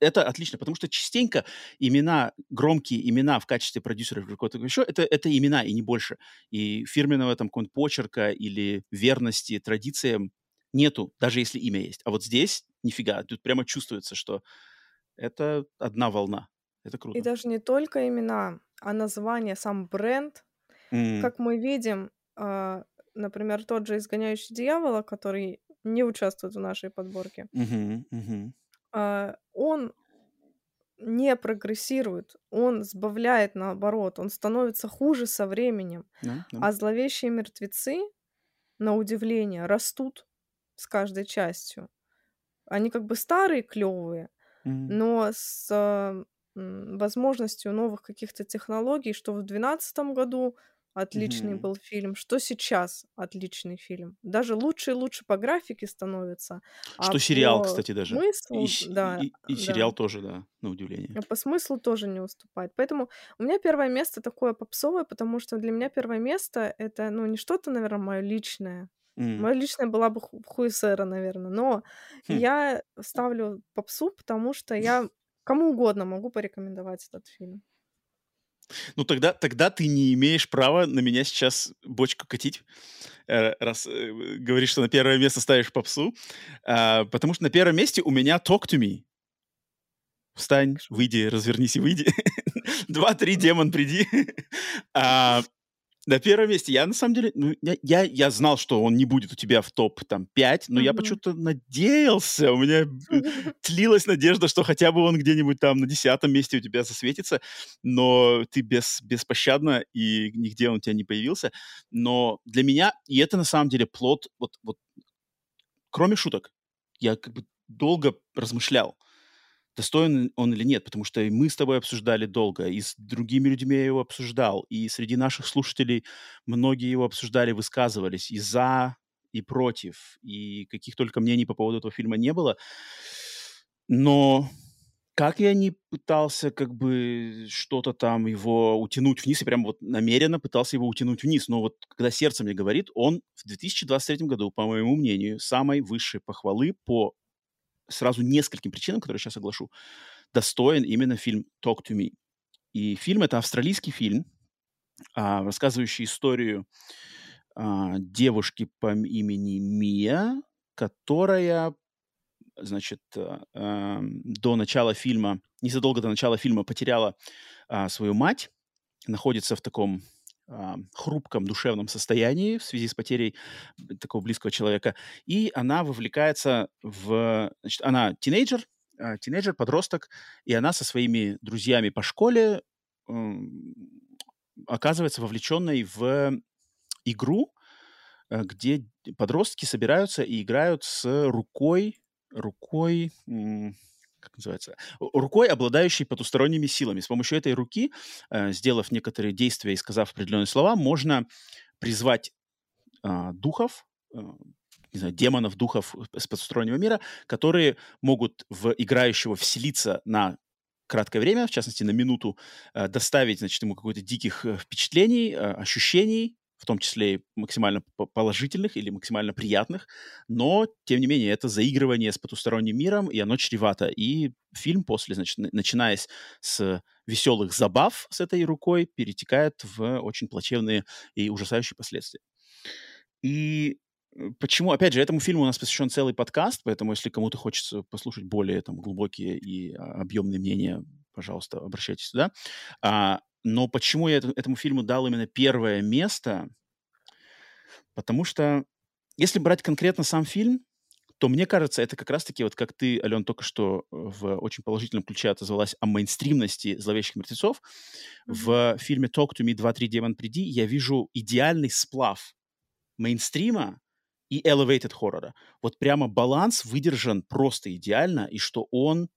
это отлично, потому что частенько имена, громкие имена в качестве продюсеров или какого-то еще, это, это имена и не больше. И фирменного там какого-нибудь почерка или верности традициям нету, даже если имя есть. А вот здесь нифига, тут прямо чувствуется, что это одна волна. Это И круто. даже не только имена, а название, сам бренд. М, Как мы видим, а, например, тот же «Изгоняющий дьявола», который не участвует в нашей подборке, мгм. а, он не прогрессирует, он сбавляет наоборот, он становится хуже со временем. Да, да. А «Зловещие мертвецы», на удивление, растут с каждой частью. Они как бы старые, клевые, Но с а, возможностью новых каких-то технологий, что в 2012 году отличный Мгм. был фильм, что сейчас отличный фильм. Даже лучше и лучше по графике становится, а Что сериал, по кстати, даже. И, смыслу, с- да, и- и да, сериал тоже, да, на удивление. а по смыслу тоже не уступает. Поэтому у меня первое место такое попсовое, потому что для меня первое место это, ну, не что-то, наверное, мое личное. М, Мое личное была бы ху- хуесера, наверное, но Хм. я ставлю попсу, потому что я кому угодно могу порекомендовать этот фильм. Ну тогда, тогда ты не имеешь права на меня сейчас бочку катить, э, раз э, говоришь, что на первое место ставишь попсу, А, потому что на первом месте у меня Talk to Me. Встань, выйди, развернись и выйди. Два-три, демон, приди. А, на первом месте я, на самом деле, ну, я, я, я знал, что он не будет у тебя в топ там 5, но я Мгм. почему-то надеялся, у меня э, тлилась надежда, что хотя бы он где-нибудь там на десятом месте у тебя засветится, но ты без, беспощадно, и нигде он у тебя не появился. Но для меня, и это на самом деле плод, вот, вот кроме шуток, я как бы долго размышлял, достоин он или нет, потому что мы с тобой обсуждали долго, и с другими людьми я его обсуждал, и среди наших слушателей многие его обсуждали, высказывались и за, и против, и каких только мнений по поводу этого фильма не было. Но как я не пытался как бы что-то там его утянуть вниз, и прям вот намеренно пытался его утянуть вниз, но вот когда сердце мне говорит, он в 2023 году, по моему мнению, самой высшей похвалы по сразу нескольким причинам, которые сейчас оглашу, достоин именно фильм «Talk to Me». И фильм — это австралийский фильм, а, рассказывающий историю а, девушки по имени Мия, которая, значит, а, до начала фильма, незадолго до начала фильма потеряла свою мать, находится в таком хрупком душевном состоянии в связи с потерей такого близкого человека, и она вовлекается в... Значит, она тинейджер, а, тинейджер, подросток, и она со своими друзьями по школе оказывается вовлеченной в игру, э, где подростки собираются и играют с рукой, рукой, как называется, рукой, обладающей потусторонними силами. С помощью этой руки, э, сделав некоторые действия и сказав определенные слова, можно призвать а, духов, э, не знаю, демонов, духов с потустороннего мира, которые могут в играющего вселиться на краткое время, в частности, на минуту, э, доставить, значит, ему какое-то диких э, впечатлений, э, ощущений, в том числе и максимально по- положительных или максимально приятных, но, тем не менее, это заигрывание с потусторонним миром, и оно чревато. И фильм после, значит, на- начиная с веселых забав с этой рукой, перетекает в очень плачевные и ужасающие последствия. И э, почему, опять же, этому фильму у нас посвящен целый подкаст, поэтому если кому-то хочется послушать более там глубокие и а, объемные мнения, пожалуйста, обращайтесь сюда. А, но почему я это- этому фильму дал именно первое место? Потому что если брать конкретно сам фильм, то мне кажется, это как раз-таки, вот как ты, Ален, только что э, в очень положительном ключе отозвалась о мейнстримности «Зловещих мертвецов», Мгм. в фильме «Talk to me 2-3 демон приди» я вижу идеальный сплав мейнстрима и elevated хоррора. Вот прямо баланс выдержан просто идеально, и что он,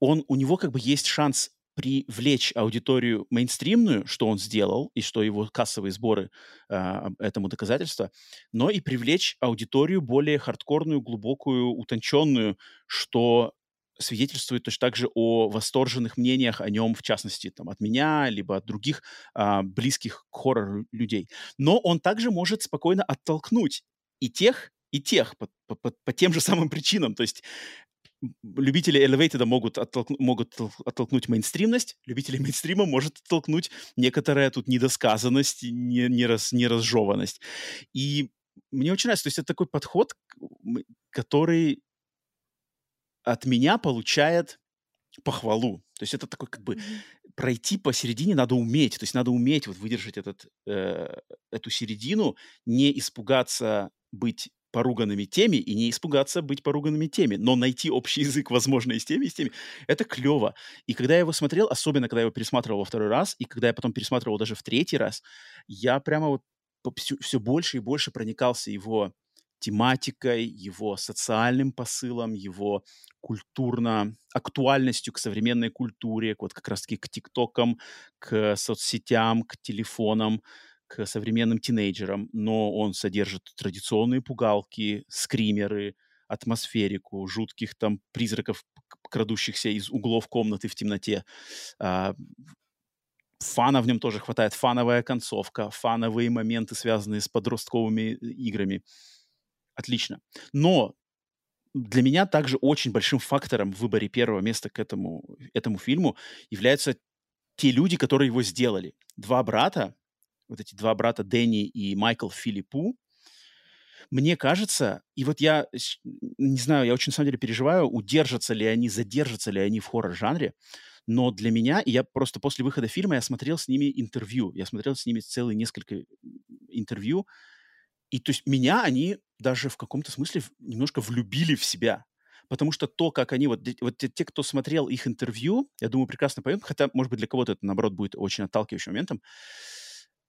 он, у него как бы есть шанс привлечь аудиторию мейнстримную, что он сделал, и что его кассовые сборы а, этому доказательство, но и привлечь аудиторию более хардкорную, глубокую, утонченную, что свидетельствует точно так же о восторженных мнениях о нем, в частности, там, от меня, либо от других а, близких к хоррору людей. Но он также может спокойно оттолкнуть и тех, и тех по, по, по тем же самым причинам. То есть любители Elevated могут, оттолкну, могут оттолкнуть мейнстримность, любители мейнстрима может оттолкнуть некоторая тут недосказанность, не, не, раз, неразжеванность. И мне очень нравится, то есть это такой подход, который от меня получает похвалу. То есть это такой как бы mm-hmm. пройти посередине надо уметь, то есть надо уметь вот выдержать этот, э, эту середину, не испугаться быть поруганными теми и не испугаться быть поруганными теми, но найти общий язык, возможно, и с теми, и с теми, это клево. И когда я его смотрел, особенно когда я его пересматривал во второй раз, и когда я потом пересматривал даже в третий раз, я прямо вот все, все больше и больше проникался его тематикой, его социальным посылом, его культурно актуальностью к современной культуре, вот как раз-таки к ТикТокам, к соцсетям, к телефонам, к современным тинейджерам, но он содержит традиционные пугалки, скримеры, атмосферику, жутких там призраков, крадущихся из углов комнаты в темноте. А, фана в нем тоже хватает, фановая концовка, фановые моменты, связанные с подростковыми играми. Отлично. Но для меня также очень большим фактором в выборе первого места к этому, этому фильму являются те люди, которые его сделали. Два брата, вот эти два брата Дэнни и Майкл Филиппу, мне кажется, и вот я не знаю, я очень на самом деле переживаю, удержатся ли они, задержатся ли они в хоррор-жанре, но для меня, и я просто после выхода фильма, я смотрел с ними интервью, я смотрел с ними целые несколько интервью, и то есть меня они даже в каком-то смысле немножко влюбили в себя. Потому что то, как они, вот, вот те, те, кто смотрел их интервью, я думаю, прекрасно поймут, хотя, может быть, для кого-то это, наоборот, будет очень отталкивающим моментом,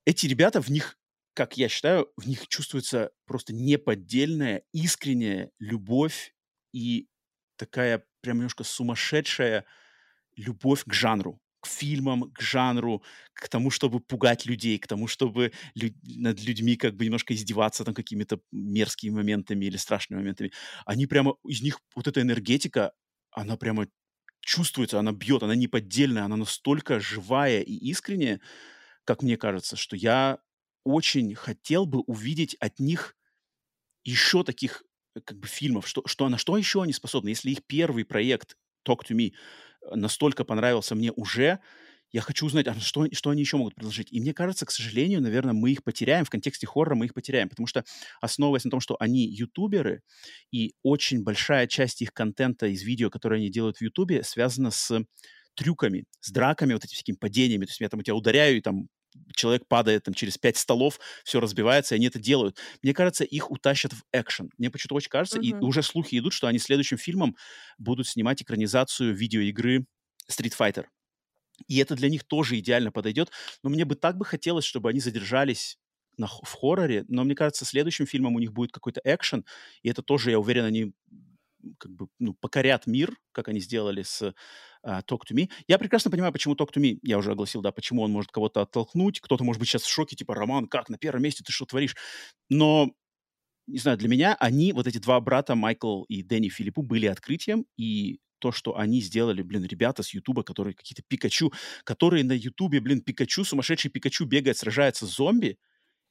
эти ребята, в них, как я считаю, в них чувствуется просто неподдельная, искренняя любовь и такая прям немножко сумасшедшая любовь к жанру к фильмам, к жанру, к тому, чтобы пугать людей, к тому, чтобы лю- над людьми как бы немножко издеваться там какими-то мерзкими моментами или страшными моментами. Они прямо, из них вот эта энергетика, она прямо чувствуется, она бьет, она неподдельная, она настолько живая и искренняя, как мне кажется, что я очень хотел бы увидеть от них еще таких э, как бы фильмов, что, что, на что еще они способны, если их первый проект Talk to Me настолько понравился мне уже, я хочу узнать, а что, что они еще могут предложить. И мне кажется, к сожалению, наверное, мы их потеряем, в контексте хоррора мы их потеряем, потому что, основываясь на том, что они ютуберы, и очень большая часть их контента из видео, которые они делают в ютубе, связана с трюками, с драками, вот этими всякими падениями. То есть я там у тебя ударяю, и там человек падает там через пять столов, все разбивается, и они это делают. Мне кажется, их утащат в экшен. Мне почему-то очень кажется, uh-huh. и уже слухи идут, что они следующим фильмом будут снимать экранизацию видеоигры Street Fighter. И это для них тоже идеально подойдет. Но мне бы так бы хотелось, чтобы они задержались на, в хорроре, но мне кажется, следующим фильмом у них будет какой-то экшен, и это тоже, я уверен, они как бы ну, покорят мир, как они сделали с uh, Talk to Me. Я прекрасно понимаю, почему Talk to Me, я уже огласил, да, почему он может кого-то оттолкнуть, кто-то может быть сейчас в шоке, типа, Роман, как, на первом месте ты что творишь? Но, не знаю, для меня они, вот эти два брата, Майкл и Дэнни Филиппу, были открытием, и то, что они сделали, блин, ребята с Ютуба, которые какие-то Пикачу, которые на Ютубе, блин, Пикачу, сумасшедший Пикачу бегает, сражается с зомби,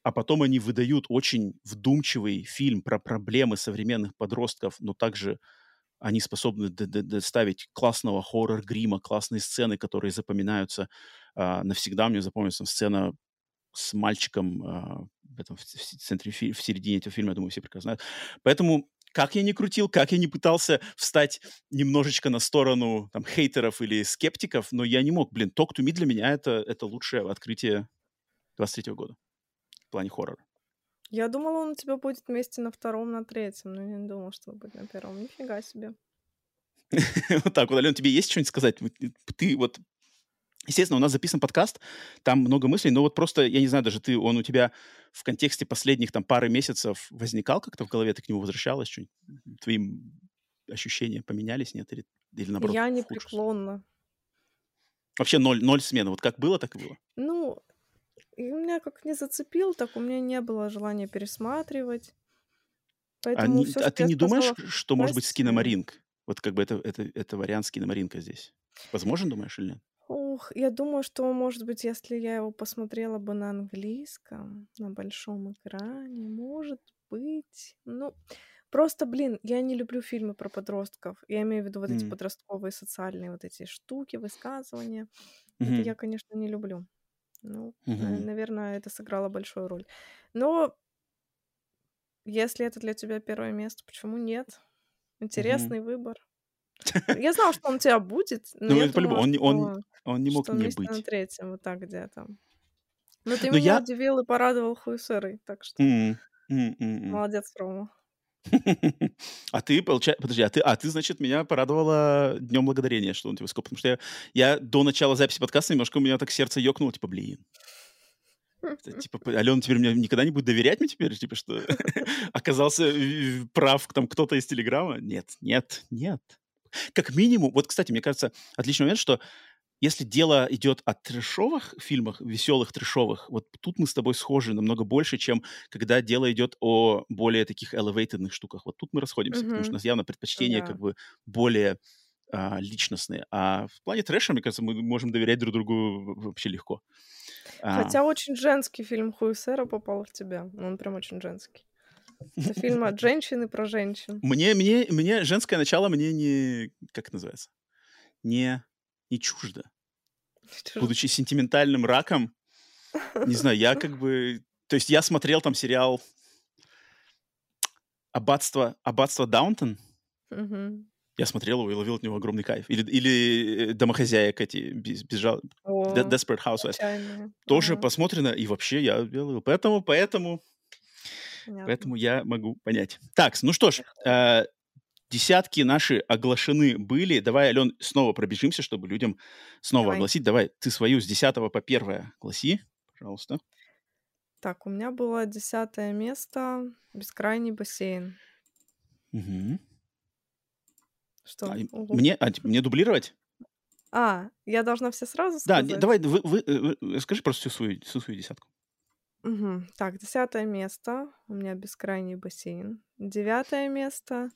а потом они выдают очень вдумчивый фильм про проблемы современных подростков, но также они способны доставить классного хоррор-грима, классные сцены, которые запоминаются а, навсегда. Мне запомнится сцена с мальчиком а, в, этом, в, центре, в середине этого фильма, я думаю, все прекрасно знают. Поэтому как я не крутил, как я не пытался встать немножечко на сторону там, хейтеров или скептиков, но я не мог. Блин, Talk to Me для меня это, это лучшее открытие 23 года в плане хоррора. Я думала, он у тебя будет вместе на втором, на третьем, но я не думала, что будет на первом. Нифига себе. Вот так вот, Алена, тебе есть что-нибудь сказать? Ты вот Естественно, у нас записан подкаст, там много мыслей, но вот просто, я не знаю, даже ты, он у тебя в контексте последних там пары месяцев возникал как-то в голове, ты к нему возвращалась, что твои ощущения поменялись, нет? Или, или наоборот? Я непреклонна. Вообще ноль, ноль смены. Вот как было, так и было. Ну, и у меня как не зацепил, так у меня не было желания пересматривать. А Поэтому а, всё, а ты не думаешь, что, может быть, с киномаринг? Вот как бы это, это, это вариант с киномаринкой здесь. Возможен, думаешь, или нет? Ух, я думаю, что, может быть, если я его посмотрела бы на английском, на большом экране, может быть. Ну, просто, блин, я не люблю фильмы про подростков. Я имею в виду вот эти М. подростковые социальные вот эти штуки, высказывания. Это Мгм. я, конечно, не люблю. Ну, Мгм. наверное, это сыграло большую роль. Но если это для тебя первое место, почему нет? Интересный выбор. Я знала, что он у тебя будет, но Ну, я думала, Он, не- он, что, он не мог что не месте на быть. третьем, вот так где-то. Но ты Но меня я... удивил и порадовал хуесерой, так что м, м. молодец, Рома. А ты, получается... Подожди, а ты, а ты, значит, меня порадовала Днем Благодарения, что он тебе скоп. Потому что я, я до начала записи подкаста немножко у меня так сердце ёкнуло, типа, блин. Типа, Алена теперь мне никогда не будет доверять мне теперь, типа, что оказался прав там кто-то из Телеграма? Нет, нет, нет. Как минимум, вот, кстати, мне кажется, отличный момент, что если дело идет о трэшовых фильмах, веселых трэшовых, вот тут мы с тобой схожи намного больше, чем когда дело идет о более таких elevatedных штуках. Вот тут мы расходимся, потому что у нас явно предпочтения Да. как бы более а, личностные. А в плане трэша, мне кажется, мы можем доверять друг другу вообще легко. А, Хотя очень женский фильм Хуесера попал в тебя. Он прям очень женский. Это фильм от женщины про женщин. Мне, мне, мне женское начало мне не... Как это называется? Не, не чуждо. Чужд- Будучи сентиментальным раком, не знаю, я как бы... То есть я смотрел там сериал «Аббатство, Аббатство Даунтон». Я смотрел его и ловил от него огромный кайф. Или, или э, «Домохозяек» эти, без, безжал- О, De- Desperate Housewives. отчаянные. Тоже Ага, посмотрено, и вообще я ловил. Поэтому, поэтому, понятно. поэтому я могу понять. Так, ну что ж, э, десятки наши оглашены были. Давай, Ален, снова пробежимся, чтобы людям снова Давай. огласить. Давай, ты свою с 10 по 1 гласи, пожалуйста. Так, у меня было десятое место «Бескрайний бассейн». Мгм. Что? А, Ого. мне, а, мне дублировать? А, я должна все сразу Да, сказать? давай, вы, вы, э, э, скажи просто всю свою, всю свою десятку. Мгм. Так, десятое место. У меня бескрайний бассейн. Девятое место.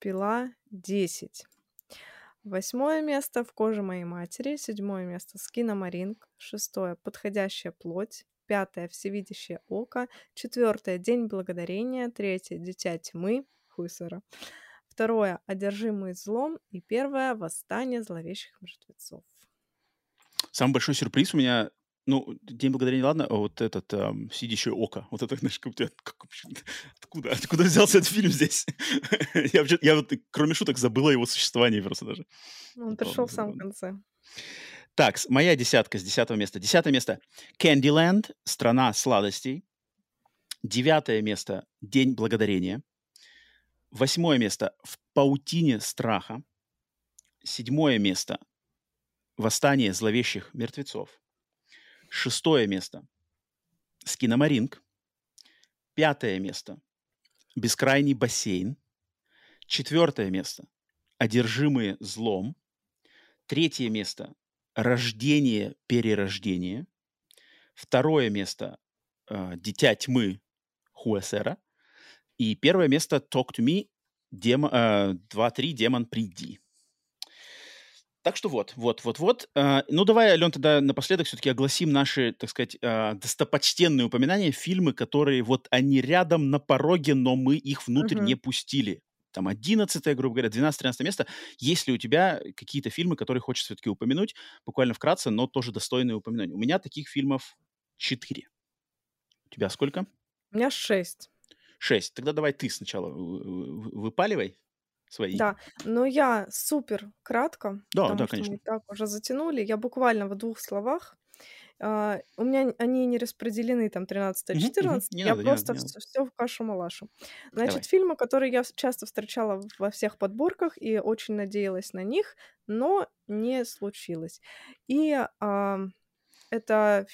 Пила 10. Восьмое место в коже моей матери. Седьмое место скиномаринг. Шестое подходящая плоть. Пятое всевидящее око. Четвертое день благодарения. Третье дитя тьмы. Хуйсера. Второе одержимый злом. И первое восстание зловещих мертвецов. Самый большой сюрприз у меня, ну, День благодарения, ладно, а вот этот ам, «Сидящее око». Вот это, знаешь, как у тебя- как откуда, откуда взялся этот фильм здесь? я, вообще- я вот, кроме шуток, забыла его существование просто даже. Он Забавно, пришел в самом конце. Так, моя десятка с десятого места. Десятое место Candyland, страна сладостей. Девятое место День благодарения. Восьмое место В паутине страха. Седьмое место Восстание зловещих мертвецов. Шестое место Скиномаринг. Пятое место Бескрайний бассейн. Четвертое место Одержимые злом. Третье место Рождение, перерождение. Второе место э, Дитя тьмы Хуэсера. И первое место Talk to Me демо, э, 2-3 Демон приди. Так что вот, вот, вот, вот. Э, ну, давай, Ален, тогда напоследок все-таки огласим наши, так сказать, э, достопочтенные упоминания, фильмы, которые вот они рядом на пороге, но мы их внутрь Мгм. не пустили. Там 11 грубо говоря, 12-13 место. Есть ли у тебя какие-то фильмы, которые хочешь все-таки упомянуть, буквально вкратце, но тоже достойные упоминания? У меня таких фильмов 4. У тебя сколько? У меня шесть. 6. Тогда давай ты сначала вы- вы- выпаливай свои. Да, но я супер кратко, Да, потому да, что мы конечно. и так уже затянули. Я буквально в двух словах. А, у меня они не распределены там 13 Мгм, мгм. 14 Не я надо, просто надо. все в кашу-малашу. Давай. Значит, фильмы, которые я часто встречала во всех подборках и очень надеялась на них, но не случилось. И а, это...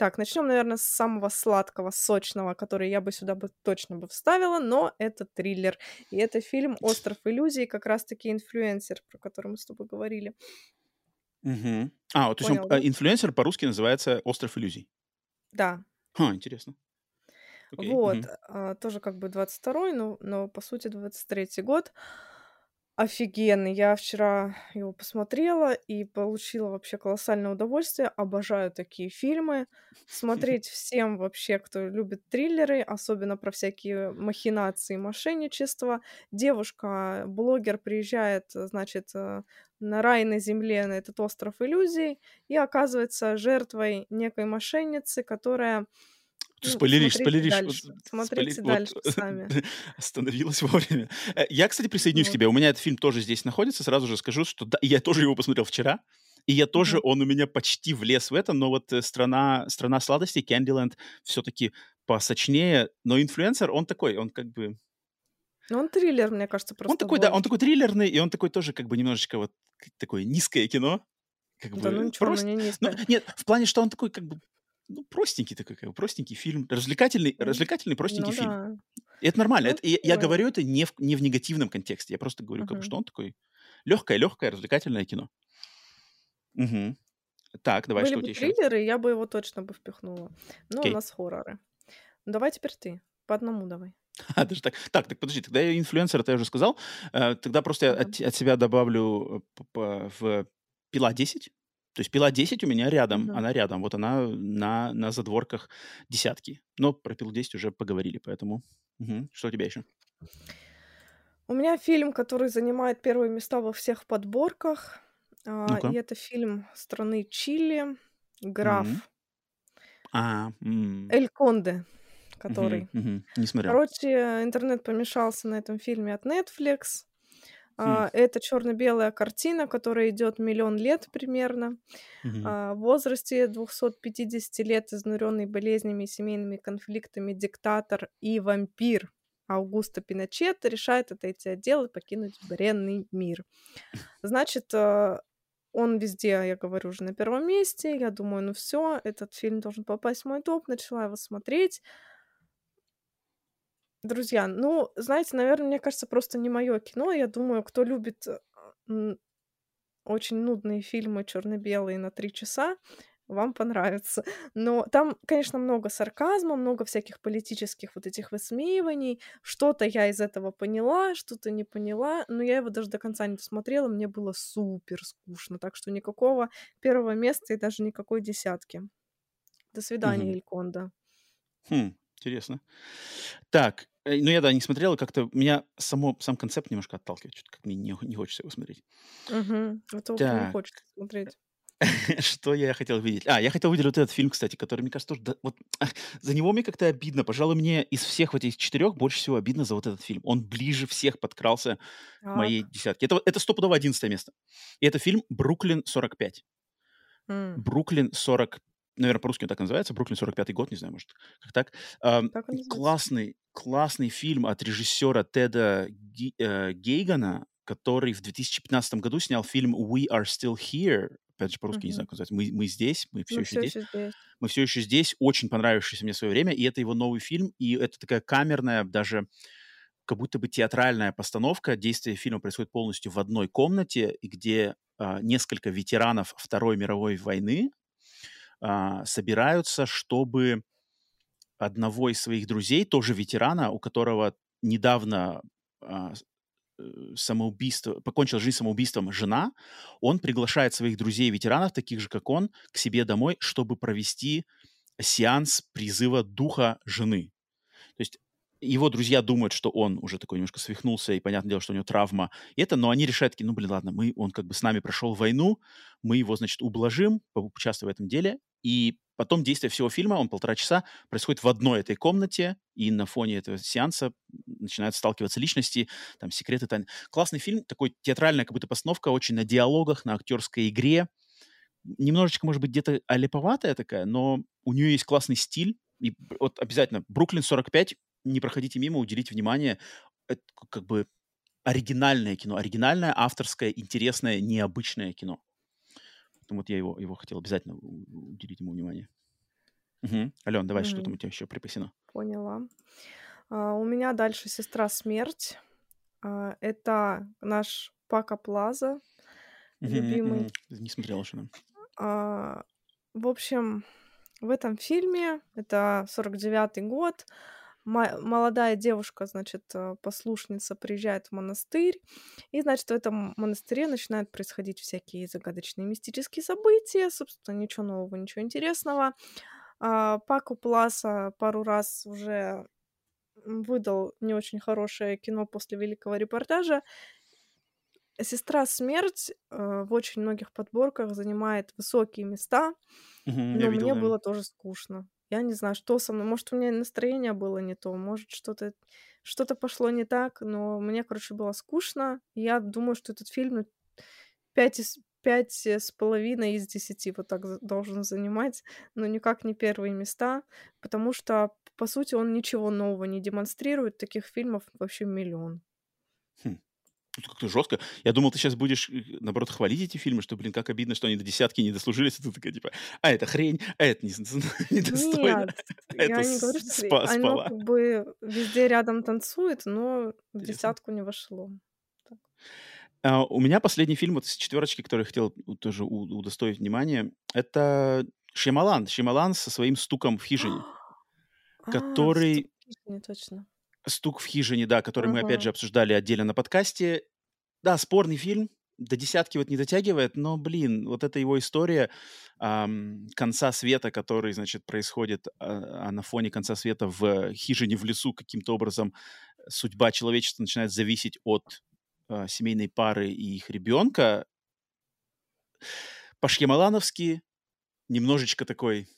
Так, начнем, наверное, с самого сладкого, сочного, который я бы сюда бы точно бы вставила, но это триллер. И это фильм «Остров иллюзий», как раз-таки инфлюенсер, про который мы с тобой говорили. Мгм. А, вот, то есть он, да? инфлюенсер по-русски называется «Остров иллюзий». Да, Ха, интересно. Окей, вот. мгм. а, тоже как бы 22-й, но, но по сути 23-й год. Офигенный. Я вчера его посмотрела и получила вообще колоссальное удовольствие. Обожаю такие фильмы. Смотреть всем вообще, кто любит триллеры, особенно про всякие махинации, мошенничество. Девушка, блогер приезжает, значит, э, на рай на земле, на этот остров иллюзий, и оказывается жертвой некой мошенницы, которая ну, спойлеришь, спойлеришь. Дальше. Вот, Смотрите спойлер... дальше вот, сами. Остановилась вовремя. Э, я, кстати, присоединюсь к тебе. У меня этот фильм тоже здесь находится. Сразу же скажу, что да, я тоже его посмотрел вчера. И я тоже, mm-hmm. он у меня почти влез в это, но вот э, страна, страна сладостей, Candyland, все-таки посочнее. Но инфлюенсер, он такой, он как бы... Ну, он триллер, мне кажется, просто. Он такой, больше. да, он такой триллерный, и он такой тоже как бы немножечко вот такое низкое кино. Как да, бы, ну ничего, просто... не низкое. Ну, нет, в плане, что он такой как бы ну, простенький такой, как бы, простенький фильм, развлекательный, Ну, развлекательный, ну простенький фильм. да. И это нормально. Ну, Это, я, я говорю это не в, не в негативном контексте. Я просто говорю, как бы, что он такой легкое, легкое, развлекательное кино. Мгм. Так, давай, Были что у бы тебя еще? триллеры, я бы его точно бы впихнула. Но у Окей. нас хорроры. Ну, давай теперь ты. По одному давай. А, даже так. Так, так, подожди, тогда я инфлюенсер, я уже сказал. Э, тогда просто я от, от себя добавлю э, в пила 10. То есть пила 10 у меня рядом, Мгм. она рядом. Вот она на, на задворках десятки. Но про пилу 10 уже поговорили, поэтому... Мгм. Что у тебя еще? У меня фильм, который занимает первые места во всех подборках. а, Ну-ка. и это фильм страны Чили. Граф. А, м, Эль Конде, который. мгм, мгм. Не смотрел. Короче, интернет помешался на этом фильме от Netflix. Хм. А, Это черно-белая картина, которая идет миллион лет примерно. А, В возрасте 250 лет, изнуренный болезнями и семейными конфликтами, диктатор и вампир Аугусто Пиночет решает отойти от дела и покинуть бренный мир. Значит, э, он везде, я говорю, уже на первом месте. Я думаю, ну все, этот фильм должен попасть в мой топ. Начала его смотреть. Друзья, ну, знаете, наверное, мне кажется, просто не мое кино. Я думаю, кто любит э, очень нудные фильмы черно-белые на три часа, вам понравится. Но там, конечно, много сарказма, много всяких политических вот этих высмеиваний. Что-то я из этого поняла, что-то не поняла, но я его даже до конца не досмотрела, мне было супер скучно. Так что никакого первого места и даже никакой десятки. До свидания, Мгм. Ильконда. Хм, интересно. Так, ну я, да, не смотрел, и как-то меня само, сам концепт немножко отталкивает, что-то как мне не, не хочется его смотреть. Угу. Это вот не хочется смотреть. что я хотел видеть? А, я хотел видеть вот этот фильм, кстати, который, мне кажется, тоже, да, вот, за него мне как-то обидно. Пожалуй, мне из всех вот этих четырех больше всего обидно за вот этот фильм. Он ближе всех подкрался к моей десятке. Это, это стопудово одиннадцатое место. И это фильм «Бруклин 45». М, Бруклин 40, наверное, по-русски он так называется, Бруклин 45 год, не знаю, может, как так. Называется. классный, классный фильм от режиссера Теда Ги- э, Гейгана, который в 2015 году снял фильм «We are still here». Опять же, по-русски не Мгм. знаю, как называется. Мы, мы здесь, мы все Мы еще все здесь. еще здесь. Мы все еще здесь. Очень понравившийся мне в свое время. И это его новый фильм. И это такая камерная, даже как будто бы театральная постановка. Действие фильма происходит полностью в одной комнате, где а, несколько ветеранов Второй мировой войны а, собираются, чтобы одного из своих друзей, тоже ветерана, у которого недавно а, э, самоубийство, покончил жизнь самоубийством жена, он приглашает своих друзей-ветеранов, таких же, как он, к себе домой, чтобы провести сеанс призыва духа жены. То есть его друзья думают, что он уже такой немножко свихнулся, и понятное дело, что у него травма. И это, но они решают такие, ну, блин, ладно, мы, он как бы с нами прошел войну, мы его, значит, ублажим, поучаствуем в этом деле. И потом действие всего фильма, он полтора часа, происходит в одной этой комнате, и на фоне этого сеанса начинают сталкиваться личности, там, секреты, тайны. Классный фильм, такой театральная как будто постановка, очень на диалогах, на актерской игре. Немножечко, может быть, где-то алеповатая такая, но у нее есть классный стиль. И вот обязательно Бруклин 45, не проходите мимо, уделите внимание. Это как бы оригинальное кино, оригинальное, авторское, интересное, необычное кино. Поэтому вот я его, его хотел обязательно уделить ему внимание. Мгм. Ален, давай, что там у тебя еще припасено? Поняла. А, у меня дальше «Сестра смерть». А, это наш Пака Плаза, Мгм, любимый. мгм. Не смотрел еще. А, в общем, в этом фильме, это 49-й год, молодая девушка, значит, э, послушница приезжает в монастырь, и, значит, в этом монастыре начинают происходить всякие загадочные мистические события, собственно, ничего нового, ничего интересного. А, Паку Пласа пару раз уже выдал не очень хорошее кино после великого репортажа. Сестра смерть э, в очень многих подборках занимает высокие места, я но видел, мне да. было тоже скучно. Я не знаю, что со мной. Может, у меня настроение было не то, может, что-то что-то пошло не так, но мне, короче, было скучно. Я думаю, что этот фильм ну, 5 из пять с половиной из десяти вот так должен занимать, но никак не первые места, потому что, по сути, он ничего нового не демонстрирует. Таких фильмов вообще миллион. Хм. Тут как-то жестко. Я думал, ты сейчас будешь, э, наоборот, хвалить эти фильмы, что, блин, как обидно, что они до десятки не дослужились. И ты такая, типа, а это хрень, а это не, недостойно, Нет, а я это не говорю, что спа- оно как бы везде рядом танцует, но в десятку не вошло. Так. А, У меня последний фильм вот с четверочки, который я хотел тоже удостоить внимания, это Шьямалан. Шьямалан со своим стуком в хижине. А, Который... не точно. Стук в хижине, да, который мы опять же обсуждали отдельно на подкасте. Да, спорный фильм, до десятки вот не дотягивает, но, блин, вот эта его история ам, конца света, который, значит, происходит а на фоне конца света в хижине в лесу каким-то образом судьба человечества начинает зависеть от а, семейной пары и их ребенка. По-шьямалановски немножечко такой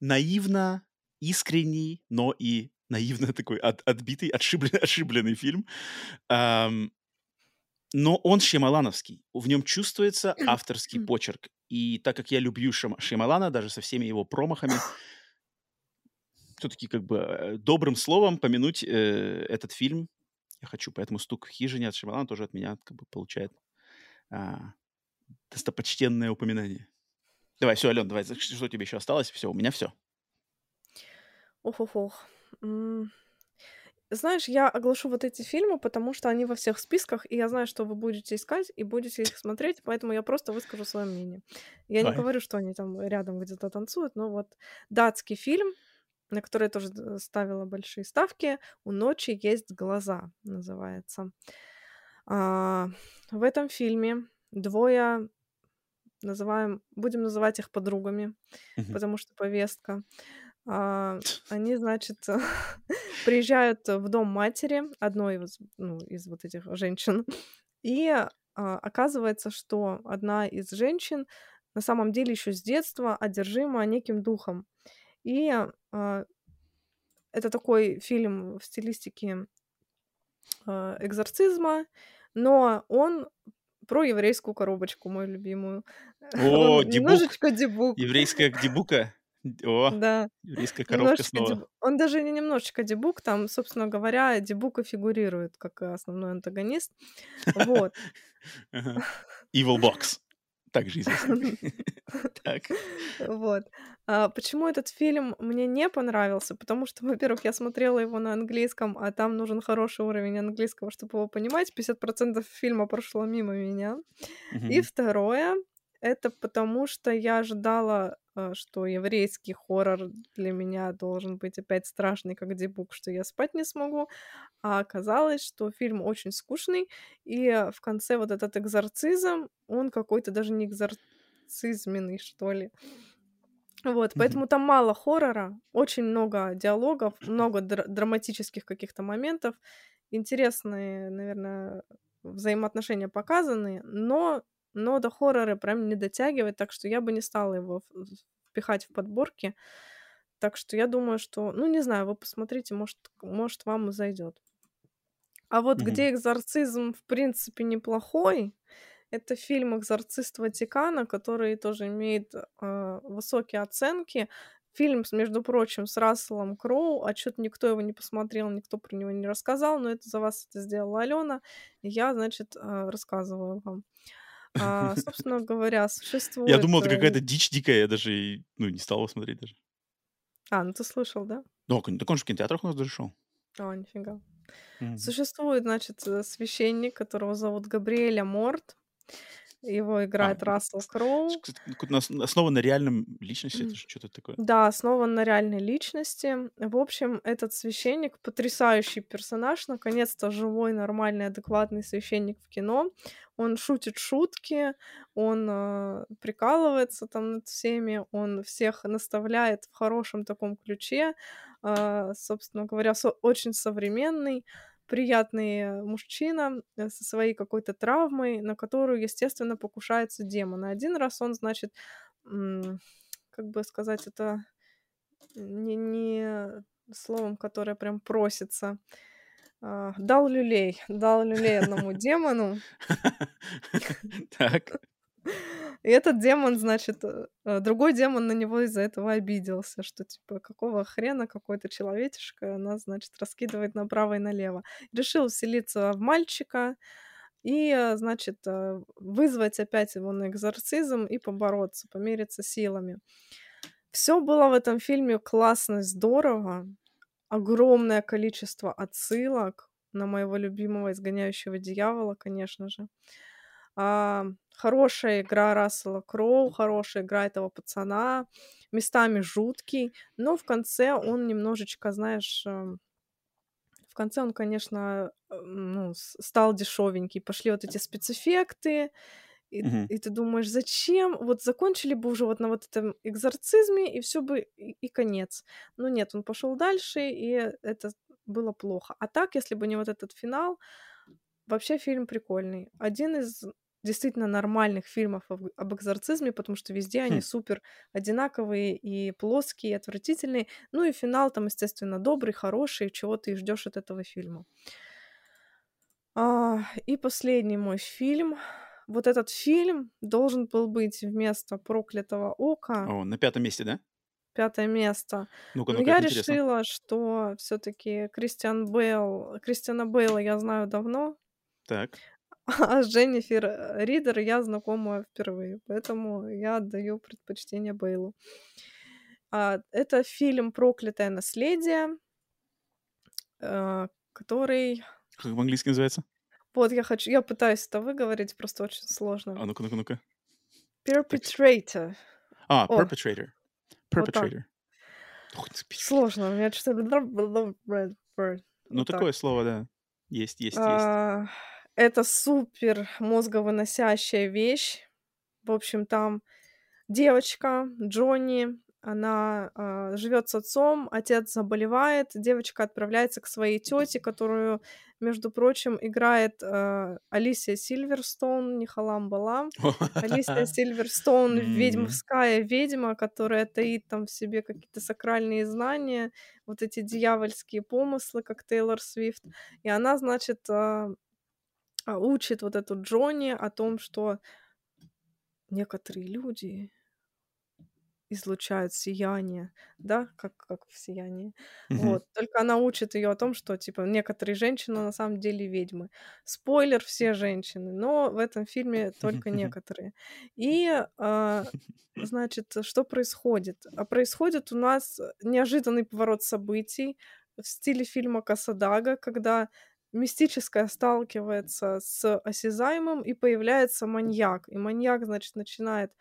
наивно, искренний, но и наивно такой от- отбитый, отшибленный, ошибленный фильм. Ам, но он шьямалановский. В нем чувствуется авторский почерк. И так как я люблю Шьямалана, даже со всеми его промахами, все-таки как бы э, добрым словом помянуть э, этот фильм я хочу. Поэтому «Стук в хижине» от Шьямалана тоже от меня как бы получает а, достопочтенное упоминание. Давай, все, Ален, давай, что что тебе еще осталось? Все, у меня все. Ох-ох-ох. М, Знаешь, я оглашу вот эти фильмы, потому что они во всех списках, и я знаю, что вы будете искать и будете их смотреть, поэтому я просто выскажу свое мнение. Я не Давай. говорю, что они там рядом где-то танцуют, но вот датский фильм, на который я тоже д- ставила большие ставки, «У ночи есть глаза» называется. А, в этом фильме двое называем, будем называть их подругами, Мгм. потому что повестка. А, они, значит, приезжают в дом матери одной из, ну, из вот этих женщин, и а, оказывается, что одна из женщин на самом деле еще с детства одержима неким духом. И а, это такой фильм в стилистике а, экзорцизма, но он про еврейскую коробочку, мою любимую. О, дебук. немножечко дебук. Еврейская дебука. О, Да, еврейская коробка немножечко снова. дебу- Он даже не немножечко дебук, там, собственно говоря, дебука фигурирует как основной антагонист. Вот. Evil Box. Также известный. Так. Вот. А почему этот фильм мне не понравился? Потому что, во-первых, я смотрела его на английском, а там нужен хороший уровень английского, чтобы его понимать. 50% фильма прошло мимо меня. И второе, это потому что я ожидала, э, что еврейский хоррор для меня должен быть опять страшный, как дебук, что я спать не смогу. А оказалось, что фильм очень скучный, и э, в конце вот этот экзорцизм, он какой-то даже не экзорцизменный, что ли. Вот, поэтому там мало хоррора, очень много диалогов, много дра- драматических каких-то моментов, интересные, наверное, взаимоотношения показаны, но, но до хоррора прям не дотягивает, так что я бы не стала его впихать в подборки. Так что я думаю, что, ну, не знаю, вы посмотрите, может, может вам и зайдет. А вот Мгм. где экзорцизм, в принципе, неплохой, это фильм «Экзорцист Ватикана», который тоже имеет э, высокие оценки. Фильм, между прочим, с Расселом Кроу, а что-то никто его не посмотрел, никто про него не рассказал, но это за вас это сделала Алена. И я, значит, э, рассказываю вам. А, собственно говоря, существует... Я думал, это э, какая-то дичь дикая, я даже и, ну, не стал его смотреть даже. А, ну ты слышал, да? Ну, кон- так он же в кинотеатрах у нас даже шел. А, нифига. Мгм. Существует, значит, э, священник, которого зовут Габриэля Морт. Его А, играет м, Рассел Кроу. нас- основан на реальном личности, это же что-то такое. Да, основан на реальной личности. В общем, этот священник потрясающий персонаж, наконец-то живой, нормальный, адекватный священник в кино. Он шутит шутки, он э, прикалывается там над всеми, он всех наставляет в хорошем таком ключе, э, собственно говоря, со- очень современный приятный мужчина э, со своей какой-то травмой, на которую, естественно, покушается демон. И один раз он, значит, как бы сказать, это не, не словом, которое прям просится. А, дал люлей, дал люлей одному демону. Так. И этот демон, значит, э, э, другой демон на него из-за этого обиделся, что типа какого хрена какой-то человечишка нас, значит, раскидывает направо и налево. Решил вселиться в мальчика и, э, значит, вызвать опять его на экзорцизм и побороться, помериться силами. Все было в этом фильме классно, здорово. Огромное количество отсылок на моего любимого изгоняющего дьявола, конечно же. А, хорошая игра Рассела Кроу, хорошая игра этого пацана, местами жуткий, но в конце он немножечко, знаешь, эм, в конце он, конечно, э, ну, стал дешевенький. Пошли вот эти спецэффекты, и, Мгм. и ты думаешь, зачем? Вот закончили бы уже вот на вот этом экзорцизме, и все бы, и, и конец. Но нет, он пошел дальше, и это было плохо. А так, если бы не вот этот финал, вообще фильм прикольный. Один из действительно нормальных фильмов об, об экзорцизме, потому что везде они Хм. супер одинаковые и плоские, и отвратительные. Ну и финал там, естественно, добрый, хороший, чего ты ждешь от этого фильма. А, и последний мой фильм. Вот этот фильм должен был быть вместо проклятого ока. О, на пятом месте, да? Пятое место. Ну-ка, Но ну-ка, я интересно. решила, что все-таки Кристиан Бейл, Кристиана Бейла я знаю давно, Так. А с Дженнифер э, Ридер я знакома впервые, поэтому я отдаю предпочтение Бейлу. А, это фильм «Проклятое наследие», э, который... Как по-английски называется? Вот я хочу... Я пытаюсь это выговорить, просто очень сложно. А ну-ка, ну-ка, ну-ка. Perpetrator. А, О, perpetrator. вот так. Perpetrator. Ты, спи- Сложно. У меня что-то... Ну, Вот так. такое слово, да. Есть, есть, есть. А, Это супер мозговыносящая вещь. В общем, там девочка Джонни, она живет с отцом, отец заболевает, девочка отправляется к своей тете, которую, между прочим, играет а, Алисия Сильверстоун, не халам балам. Алисия Сильверстоун ведьмовская ведьма, которая таит там в себе какие-то сакральные знания, вот эти дьявольские помыслы, как Тейлор Свифт. И она, значит, а, а, учит вот эту Джонни о том, что некоторые люди излучают сияние, да, как, как в сиянии. Мгм. Вот. Только она учит ее о том, что, типа, некоторые женщины на самом деле ведьмы. Спойлер, все женщины, но в этом фильме только некоторые. И, а, значит, что происходит? А происходит у нас неожиданный поворот событий в стиле фильма Касадага, когда мистическое сталкивается с осязаемым, и появляется маньяк. И маньяк, значит, начинает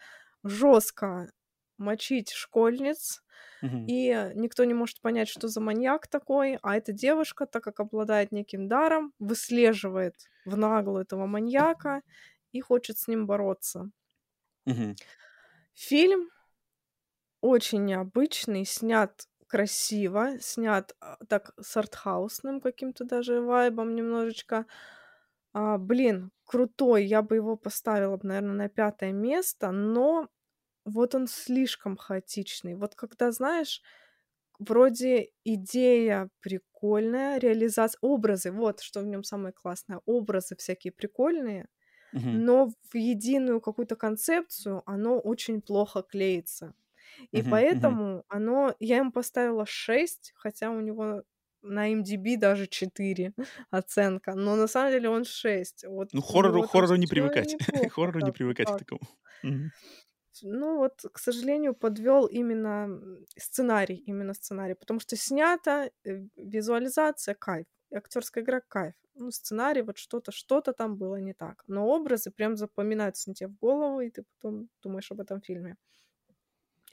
жестко мочить школьниц, Мгм. и никто не может понять, что за маньяк такой, а эта девушка, так как обладает неким даром, выслеживает в наглую этого маньяка и хочет с ним бороться. Мгм. Фильм очень необычный, снят красиво, снят а, так с артхаусным каким-то даже вайбом немножечко. А, блин, крутой, я бы его поставила, наверное, на пятое место, но вот он слишком хаотичный. Вот когда, знаешь, вроде идея прикольная, реализация, образы, вот что в нем самое классное, образы всякие прикольные, Мгм. но в единую какую-то концепцию оно очень плохо клеится. И поэтому оно... Я ему поставила 6, хотя у него на MDB даже 4 оценка, но на самом деле он 6. Вот Ну, хоррору, там хоррору не привыкать. неплохо, хоррору не так, привыкать к так. такому. Мгм. Ну вот, к сожалению, подвел именно сценарий, именно сценарий, потому что снято, э, визуализация, кайф. актерская игра кайф. Ну, сценарий, вот что-то, что-то там было не так. Но образы прям запоминаются на тебе в голову, и ты потом думаешь об этом фильме.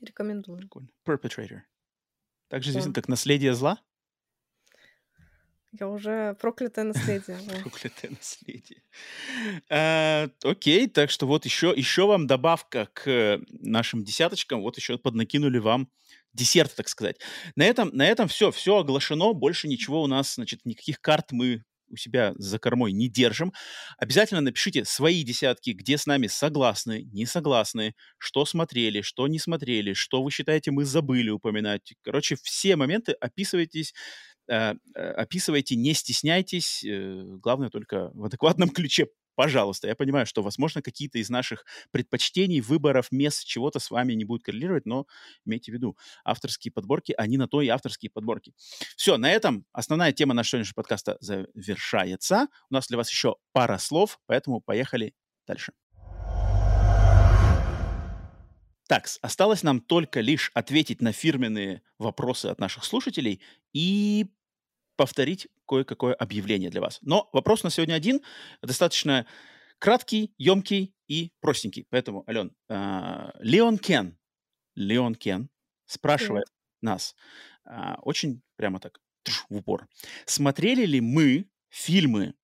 Рекомендую. Прикольно. Perpetrator. Также известно как «Наследие зла». Я уже проклятое наследие. проклятое наследие. А, окей, так что вот еще, еще вам добавка к нашим десяточкам. Вот еще поднакинули вам десерт, так сказать. На этом, на этом все, все оглашено. Больше ничего у нас, значит, никаких карт мы у себя за кормой не держим. Обязательно напишите свои десятки, где с нами согласны, не согласны, что смотрели, что не смотрели, что вы считаете мы забыли упоминать. Короче, все моменты описывайтесь, э, э, описывайте, не стесняйтесь. Э, главное только в адекватном ключе пожалуйста. Я понимаю, что, возможно, какие-то из наших предпочтений, выборов, мест, чего-то с вами не будут коррелировать, но имейте в виду, авторские подборки, они на то и авторские подборки. Все, на этом основная тема нашего сегодняшнего подкаста завершается. У нас для вас еще пара слов, поэтому поехали дальше. Так, осталось нам только лишь ответить на фирменные вопросы от наших слушателей и повторить кое-какое объявление для вас. Но вопрос на сегодня один, достаточно краткий, емкий и простенький. Поэтому, Ален, э, Леон Кен, Леон Кен спрашивает Привет. нас э, очень прямо так в упор. Смотрели ли мы фильмы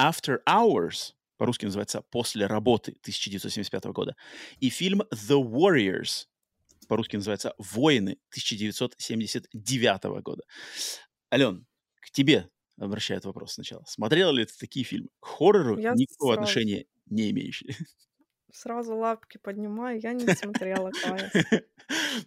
After Hours, по-русски называется «После работы» 1975 года, и фильм The Warriors, по-русски называется «Воины» 1979 года. Ален, к тебе обращает вопрос сначала. Смотрела ли ты такие фильмы? К хоррору Я никакого сразу... отношения не имеющие. Сразу лапки поднимаю, я не смотрела.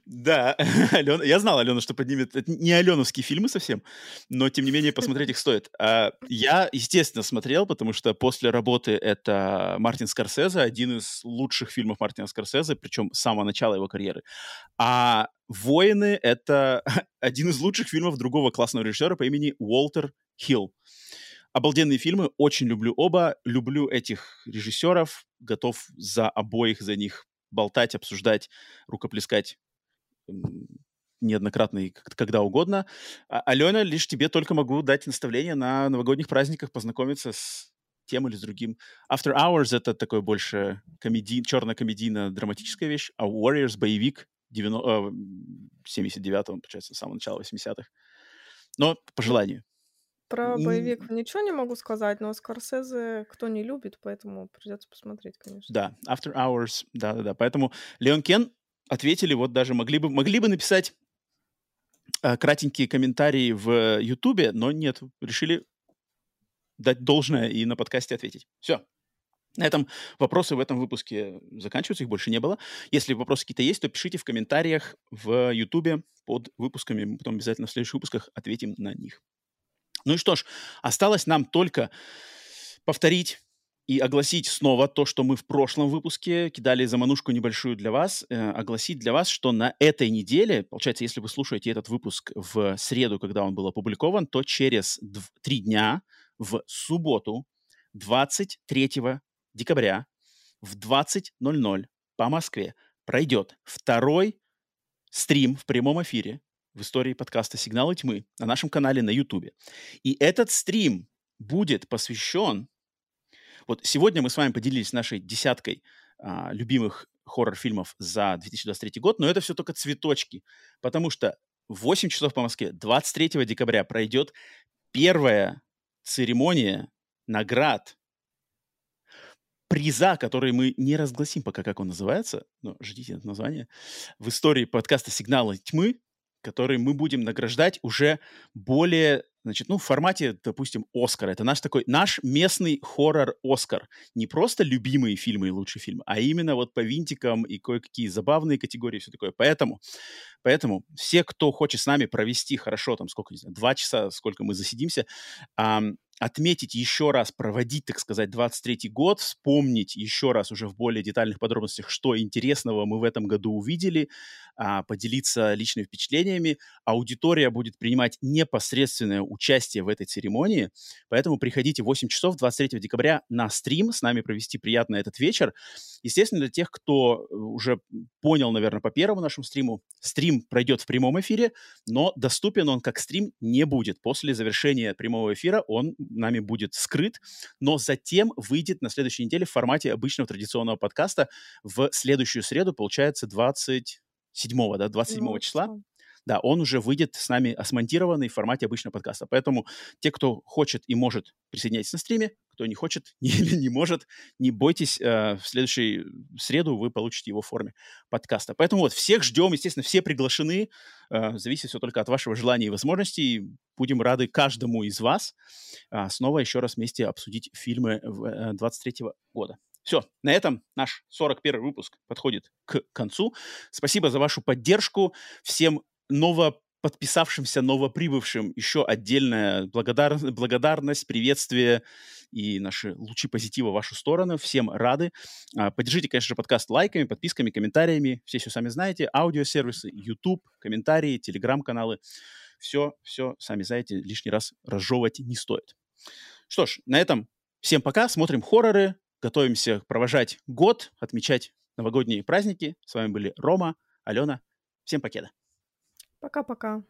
Да, Алена, я знал, Алена, что поднимет. Это не аленовские фильмы совсем, но тем не менее посмотреть их стоит. А, я, естественно, смотрел, потому что после работы это Мартин Скорсезе, один из лучших фильмов Мартина Скорсезе, причем с самого начала его карьеры. А «Воины» — это один из лучших фильмов другого классного режиссера по имени Уолтер Хилл. Обалденные фильмы, очень люблю оба, люблю этих режиссеров, готов за обоих за них болтать, обсуждать, рукоплескать неоднократно и когда угодно. А, Алена, лишь тебе только могу дать наставление на новогодних праздниках познакомиться с тем или с другим. After Hours — это такое больше комеди... черно-комедийно-драматическая вещь, а Warriors — боевик 90... 79-го, получается, с самого начала 80-х. Но по желанию. Про боевик ничего не могу сказать, но Скорсезе кто не любит, поэтому придется посмотреть, конечно. Да, After Hours, да-да-да. Поэтому Леон Кен ответили, вот даже могли бы, могли бы написать э, кратенькие комментарии в Ютубе, но нет, решили дать должное и на подкасте ответить. Все. На этом вопросы в этом выпуске заканчиваются, их больше не было. Если вопросы какие-то есть, то пишите в комментариях в Ютубе под выпусками, мы потом обязательно в следующих выпусках ответим на них. Ну и что ж, осталось нам только повторить и огласить снова то, что мы в прошлом выпуске кидали заманушку небольшую для вас, э, огласить для вас, что на этой неделе, получается, если вы слушаете этот выпуск в среду, когда он был опубликован, то через три дня в субботу 23 декабря в 20.00 по Москве пройдет второй стрим в прямом эфире в истории подкаста «Сигналы тьмы» на нашем канале на YouTube. И этот стрим будет посвящен... Вот сегодня мы с вами поделились нашей десяткой а, любимых хоррор-фильмов за 2023 год, но это все только цветочки, потому что в 8 часов по Москве 23 декабря пройдет первая церемония наград приза, который мы не разгласим пока, как он называется, но ждите это название, в истории подкаста «Сигналы тьмы», который мы будем награждать уже более, значит, ну, в формате, допустим, Оскар. Это наш такой, наш местный хоррор-Оскар. Не просто любимые фильмы и лучшие фильмы, а именно вот по винтикам и кое-какие забавные категории и все такое. Поэтому, поэтому все, кто хочет с нами провести хорошо, там, сколько, не знаю, два часа, сколько мы засидимся, эм, отметить еще раз, проводить, так сказать, 23-й год, вспомнить еще раз уже в более детальных подробностях, что интересного мы в этом году увидели, а, поделиться личными впечатлениями. Аудитория будет принимать непосредственное участие в этой церемонии, поэтому приходите в 8 часов 23 декабря на стрим, с нами провести приятно этот вечер. Естественно, для тех, кто э, уже понял, наверное, по первому нашему стриму, стрим пройдет в прямом эфире, но доступен он как стрим не будет. После завершения прямого эфира он нами будет скрыт, но затем выйдет на следующей неделе в формате обычного традиционного подкаста в следующую среду, получается, 27 да, 27 ну, числа. Да, он уже выйдет с нами смонтированный в формате обычного подкаста. Поэтому те, кто хочет и может, присоединяйтесь на стриме. Кто не хочет или не может, не бойтесь. Э, в следующую среду вы получите его в форме подкаста. Поэтому вот всех ждем. Естественно, все приглашены. Э, зависит все только от вашего желания и возможностей. Будем рады каждому из вас э, снова еще раз вместе обсудить фильмы 23 года. Все, на этом наш 41 выпуск подходит к концу. Спасибо за вашу поддержку. Всем ново подписавшимся новоприбывшим еще отдельная благодар... благодарность, приветствие и наши лучи позитива в вашу сторону. Всем рады. А, поддержите, конечно же, подкаст лайками, подписками, комментариями. Все все сами знаете. Аудиосервисы, YouTube, комментарии, телеграм-каналы. Все, все, сами знаете, лишний раз разжевывать не стоит. Что ж, на этом всем пока. Смотрим хорроры, готовимся провожать год, отмечать новогодние праздники. С вами были Рома, Алена. Всем покеда. Пока-пока.